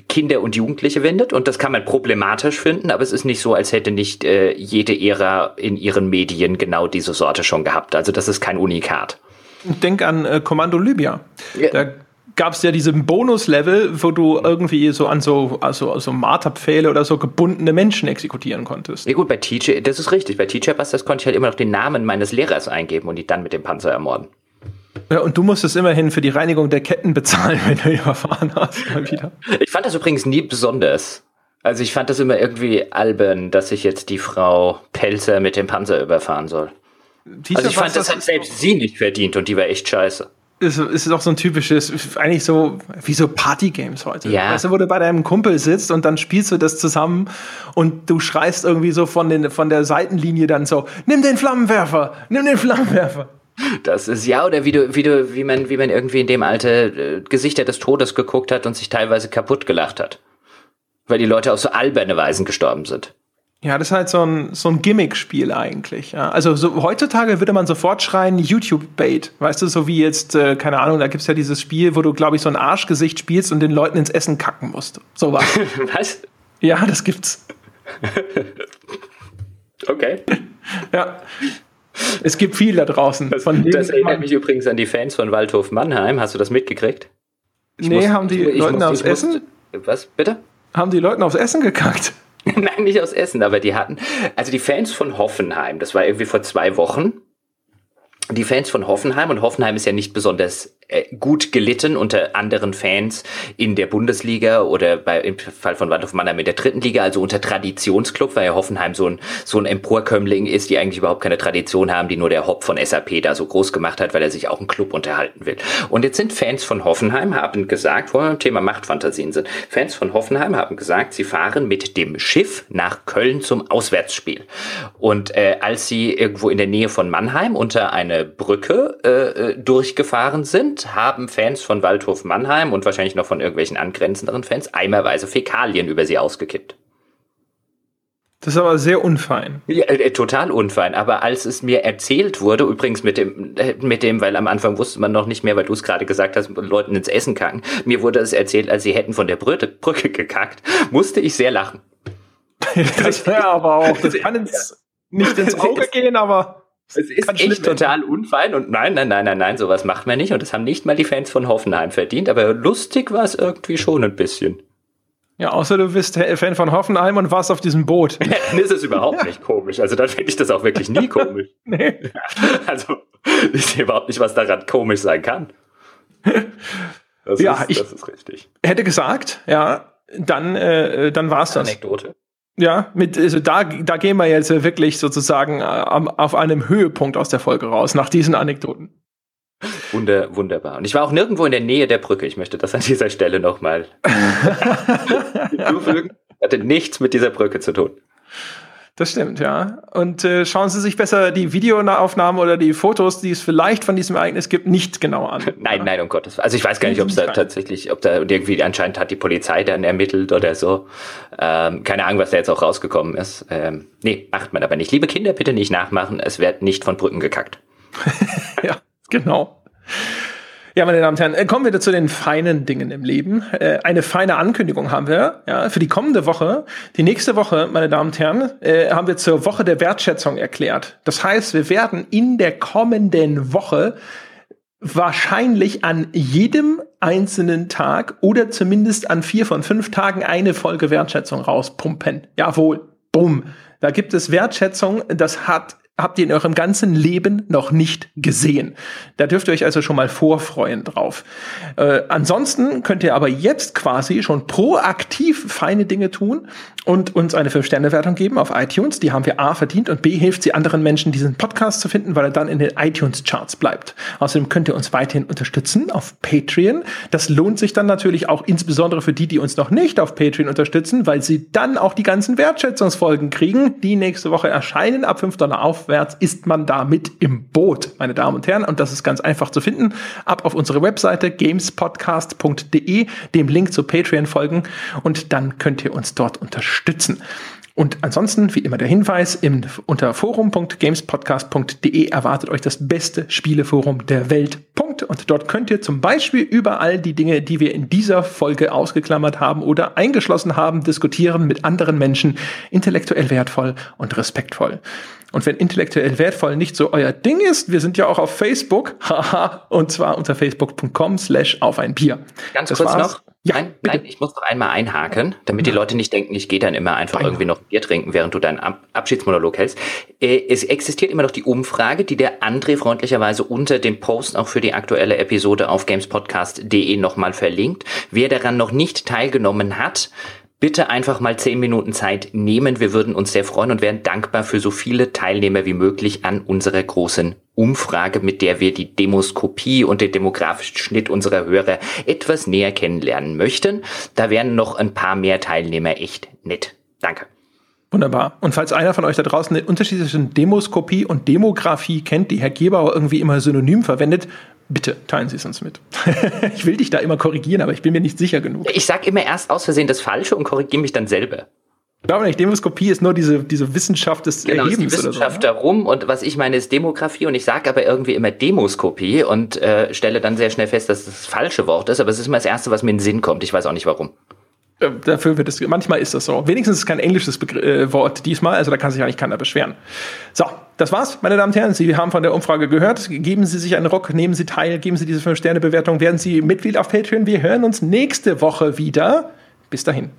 Kinder und Jugendliche wendet und das kann man problematisch finden, aber es ist nicht so, als hätte nicht äh, jede Ära in ihren Medien genau diese Sorte schon gehabt. Also das ist kein Unikat. Denk an äh, Kommando Libya. Ja. Da gab es ja diesen Bonus-Level, wo du irgendwie so an so also, also Marterpfähle oder so gebundene Menschen exekutieren konntest. Ja gut, bei Teacher, das ist richtig. Bei Teacher Busters konnte ich halt immer noch den Namen meines Lehrers eingeben und die dann mit dem Panzer ermorden. Ja, und du musstest immerhin für die Reinigung der Ketten bezahlen, wenn du überfahren hast. Mal wieder. Ich fand das übrigens nie besonders. Also ich fand das immer irgendwie albern, dass ich jetzt die Frau Pelzer mit dem Panzer überfahren soll. Also ich fand, das hat selbst sie nicht verdient und die war echt scheiße. Ist, ist doch so ein typisches, eigentlich so wie so Party-Games heute. Ja. Weißt du, wo du bei deinem Kumpel sitzt und dann spielst du das zusammen und du schreist irgendwie so von, den, von der Seitenlinie dann so, nimm den Flammenwerfer, nimm den Flammenwerfer. Das ist ja, oder wie du, wie du, wie man, wie man irgendwie in dem Alter äh, Gesichter des Todes geguckt hat und sich teilweise kaputt gelacht hat. Weil die Leute auf so alberne Weisen gestorben sind. Ja, das ist halt so ein, so ein Gimmick-Spiel eigentlich. Ja. Also so, heutzutage würde man sofort schreien, YouTube-Bait. Weißt du, so wie jetzt, äh, keine Ahnung, da gibt's ja dieses Spiel, wo du, glaube ich, so ein Arschgesicht spielst und den Leuten ins Essen kacken musst. So was. was? Ja, das gibt's. okay. ja. Es gibt viel da draußen. Das, das erinnert mich übrigens an die Fans von Waldhof Mannheim. Hast du das mitgekriegt? Ich nee, muss, haben die ich, Leute aufs Essen? Was, bitte? Haben die Leute aufs Essen gekackt? Nein, nicht aus Essen, aber die hatten, also die Fans von Hoffenheim, das war irgendwie vor zwei Wochen, die Fans von Hoffenheim, und Hoffenheim ist ja nicht besonders gut gelitten unter anderen Fans in der Bundesliga oder bei, im Fall von Waldhof Mannheim in der dritten Liga, also unter Traditionsclub, weil ja Hoffenheim so ein, so ein Emporkömmling ist, die eigentlich überhaupt keine Tradition haben, die nur der Hop von SAP da so groß gemacht hat, weil er sich auch einen Club unterhalten will. Und jetzt sind Fans von Hoffenheim, haben gesagt, wo wir beim Thema Machtfantasien sind, Fans von Hoffenheim haben gesagt, sie fahren mit dem Schiff nach Köln zum Auswärtsspiel. Und äh, als sie irgendwo in der Nähe von Mannheim unter eine Brücke äh, äh durchgefahren sind, haben Fans von Waldhof Mannheim und wahrscheinlich noch von irgendwelchen angrenzenderen Fans eimerweise Fäkalien über sie ausgekippt. Das ist aber sehr unfein. Ja, äh, total unfein. Aber als es mir erzählt wurde, übrigens mit dem, äh, mit dem, weil am Anfang wusste man noch nicht mehr, weil du es gerade gesagt hast, Leuten ins Essen kacken. Mir wurde es erzählt, als sie hätten von der Brücke, Brücke gekackt, musste ich sehr lachen. das wäre aber auch, das kann ins, nicht ins Auge gehen, aber es ist Kann echt total unfein und nein, nein, nein, nein, nein, sowas macht man nicht und das haben nicht mal die Fans von Hoffenheim verdient, aber lustig war es irgendwie schon ein bisschen. Ja, außer du bist Fan von Hoffenheim und warst auf diesem Boot. dann ist es überhaupt nicht komisch. Also dann finde ich das auch wirklich nie komisch. nee. Also ich sehe überhaupt nicht, was daran komisch sein kann. Das ja, ist, ich das ist richtig. hätte gesagt, ja, dann, äh, dann war es das. Anekdote. Ja, mit, also da, da gehen wir jetzt wirklich sozusagen äh, auf einem Höhepunkt aus der Folge raus, nach diesen Anekdoten. Wunder, wunderbar. Und ich war auch nirgendwo in der Nähe der Brücke. Ich möchte das an dieser Stelle nochmal hinzufügen. Hatte nichts mit dieser Brücke zu tun. Das stimmt, ja. Und äh, schauen Sie sich besser die Videoaufnahmen oder die Fotos, die es vielleicht von diesem Ereignis gibt, nicht genau an. nein, nein, um Gottes Willen. Also ich weiß gar nicht, ob es da tatsächlich, ob da irgendwie anscheinend hat die Polizei dann ermittelt oder so. Ähm, keine Ahnung, was da jetzt auch rausgekommen ist. Ähm, nee, macht man aber nicht. Liebe Kinder, bitte nicht nachmachen. Es wird nicht von Brücken gekackt. ja, genau. Ja, meine Damen und Herren, äh, kommen wir zu den feinen Dingen im Leben. Äh, eine feine Ankündigung haben wir ja, für die kommende Woche. Die nächste Woche, meine Damen und Herren, äh, haben wir zur Woche der Wertschätzung erklärt. Das heißt, wir werden in der kommenden Woche wahrscheinlich an jedem einzelnen Tag oder zumindest an vier von fünf Tagen eine Folge Wertschätzung rauspumpen. Jawohl, bumm. Da gibt es Wertschätzung, das hat habt ihr in eurem ganzen Leben noch nicht gesehen. Da dürft ihr euch also schon mal vorfreuen drauf. Äh, ansonsten könnt ihr aber jetzt quasi schon proaktiv feine Dinge tun und uns eine 5-Sterne-Wertung geben auf iTunes. Die haben wir A verdient und B hilft sie anderen Menschen, diesen Podcast zu finden, weil er dann in den iTunes-Charts bleibt. Außerdem könnt ihr uns weiterhin unterstützen auf Patreon. Das lohnt sich dann natürlich auch insbesondere für die, die uns noch nicht auf Patreon unterstützen, weil sie dann auch die ganzen Wertschätzungsfolgen kriegen, die nächste Woche erscheinen. Ab 5 Dollar aufwärts ist man da mit im Boot, meine Damen und Herren. Und das ist ganz einfach zu finden. Ab auf unsere Webseite gamespodcast.de, dem Link zu Patreon folgen und dann könnt ihr uns dort unterstützen unterstützen. Und ansonsten, wie immer der Hinweis, im, unter forum.gamespodcast.de erwartet euch das beste Spieleforum der Welt. Punkt. Und dort könnt ihr zum Beispiel über all die Dinge, die wir in dieser Folge ausgeklammert haben oder eingeschlossen haben, diskutieren mit anderen Menschen, intellektuell wertvoll und respektvoll. Und wenn intellektuell wertvoll nicht so euer Ding ist, wir sind ja auch auf Facebook, haha, und zwar unter facebook.com slash auf ein Bier. Ganz das kurz war's. noch. Ja, nein, nein, ich muss noch einmal einhaken, damit die Leute nicht denken, ich gehe dann immer einfach Beinahe. irgendwie noch Bier trinken, während du deinen Ab Abschiedsmonolog hältst. Äh, es existiert immer noch die Umfrage, die der André freundlicherweise unter dem Post auch für die aktuelle Episode auf gamespodcast.de nochmal verlinkt. Wer daran noch nicht teilgenommen hat, bitte einfach mal zehn Minuten Zeit nehmen. Wir würden uns sehr freuen und wären dankbar für so viele Teilnehmer wie möglich an unserer großen Umfrage, mit der wir die Demoskopie und den demografischen Schnitt unserer Hörer etwas näher kennenlernen möchten. Da wären noch ein paar mehr Teilnehmer echt nett. Danke. Wunderbar. Und falls einer von euch da draußen den Unterschied zwischen Demoskopie und Demografie kennt, die Herr Gebauer irgendwie immer synonym verwendet, Bitte teilen Sie es uns mit. ich will dich da immer korrigieren, aber ich bin mir nicht sicher genug. Ich sage immer erst aus Versehen das Falsche und korrigiere mich dann selber. Ich glaube nicht, Demoskopie ist nur diese, diese Wissenschaft des genau, Erhebens. Ist die Wissenschaft so, ne? darum und was ich meine ist Demografie und ich sage aber irgendwie immer Demoskopie und äh, stelle dann sehr schnell fest, dass das das falsche Wort ist, aber es ist immer das Erste, was mir in den Sinn kommt. Ich weiß auch nicht warum. Äh, dafür wird es, manchmal ist das so. Wenigstens ist kein englisches Begr äh, Wort diesmal, also da kann sich eigentlich keiner beschweren. So, das war's, meine Damen und Herren. Sie haben von der Umfrage gehört. Geben Sie sich einen Rock, nehmen Sie teil, geben Sie diese 5-Sterne-Bewertung, werden Sie Mitglied auf Patreon. Wir hören uns nächste Woche wieder. Bis dahin.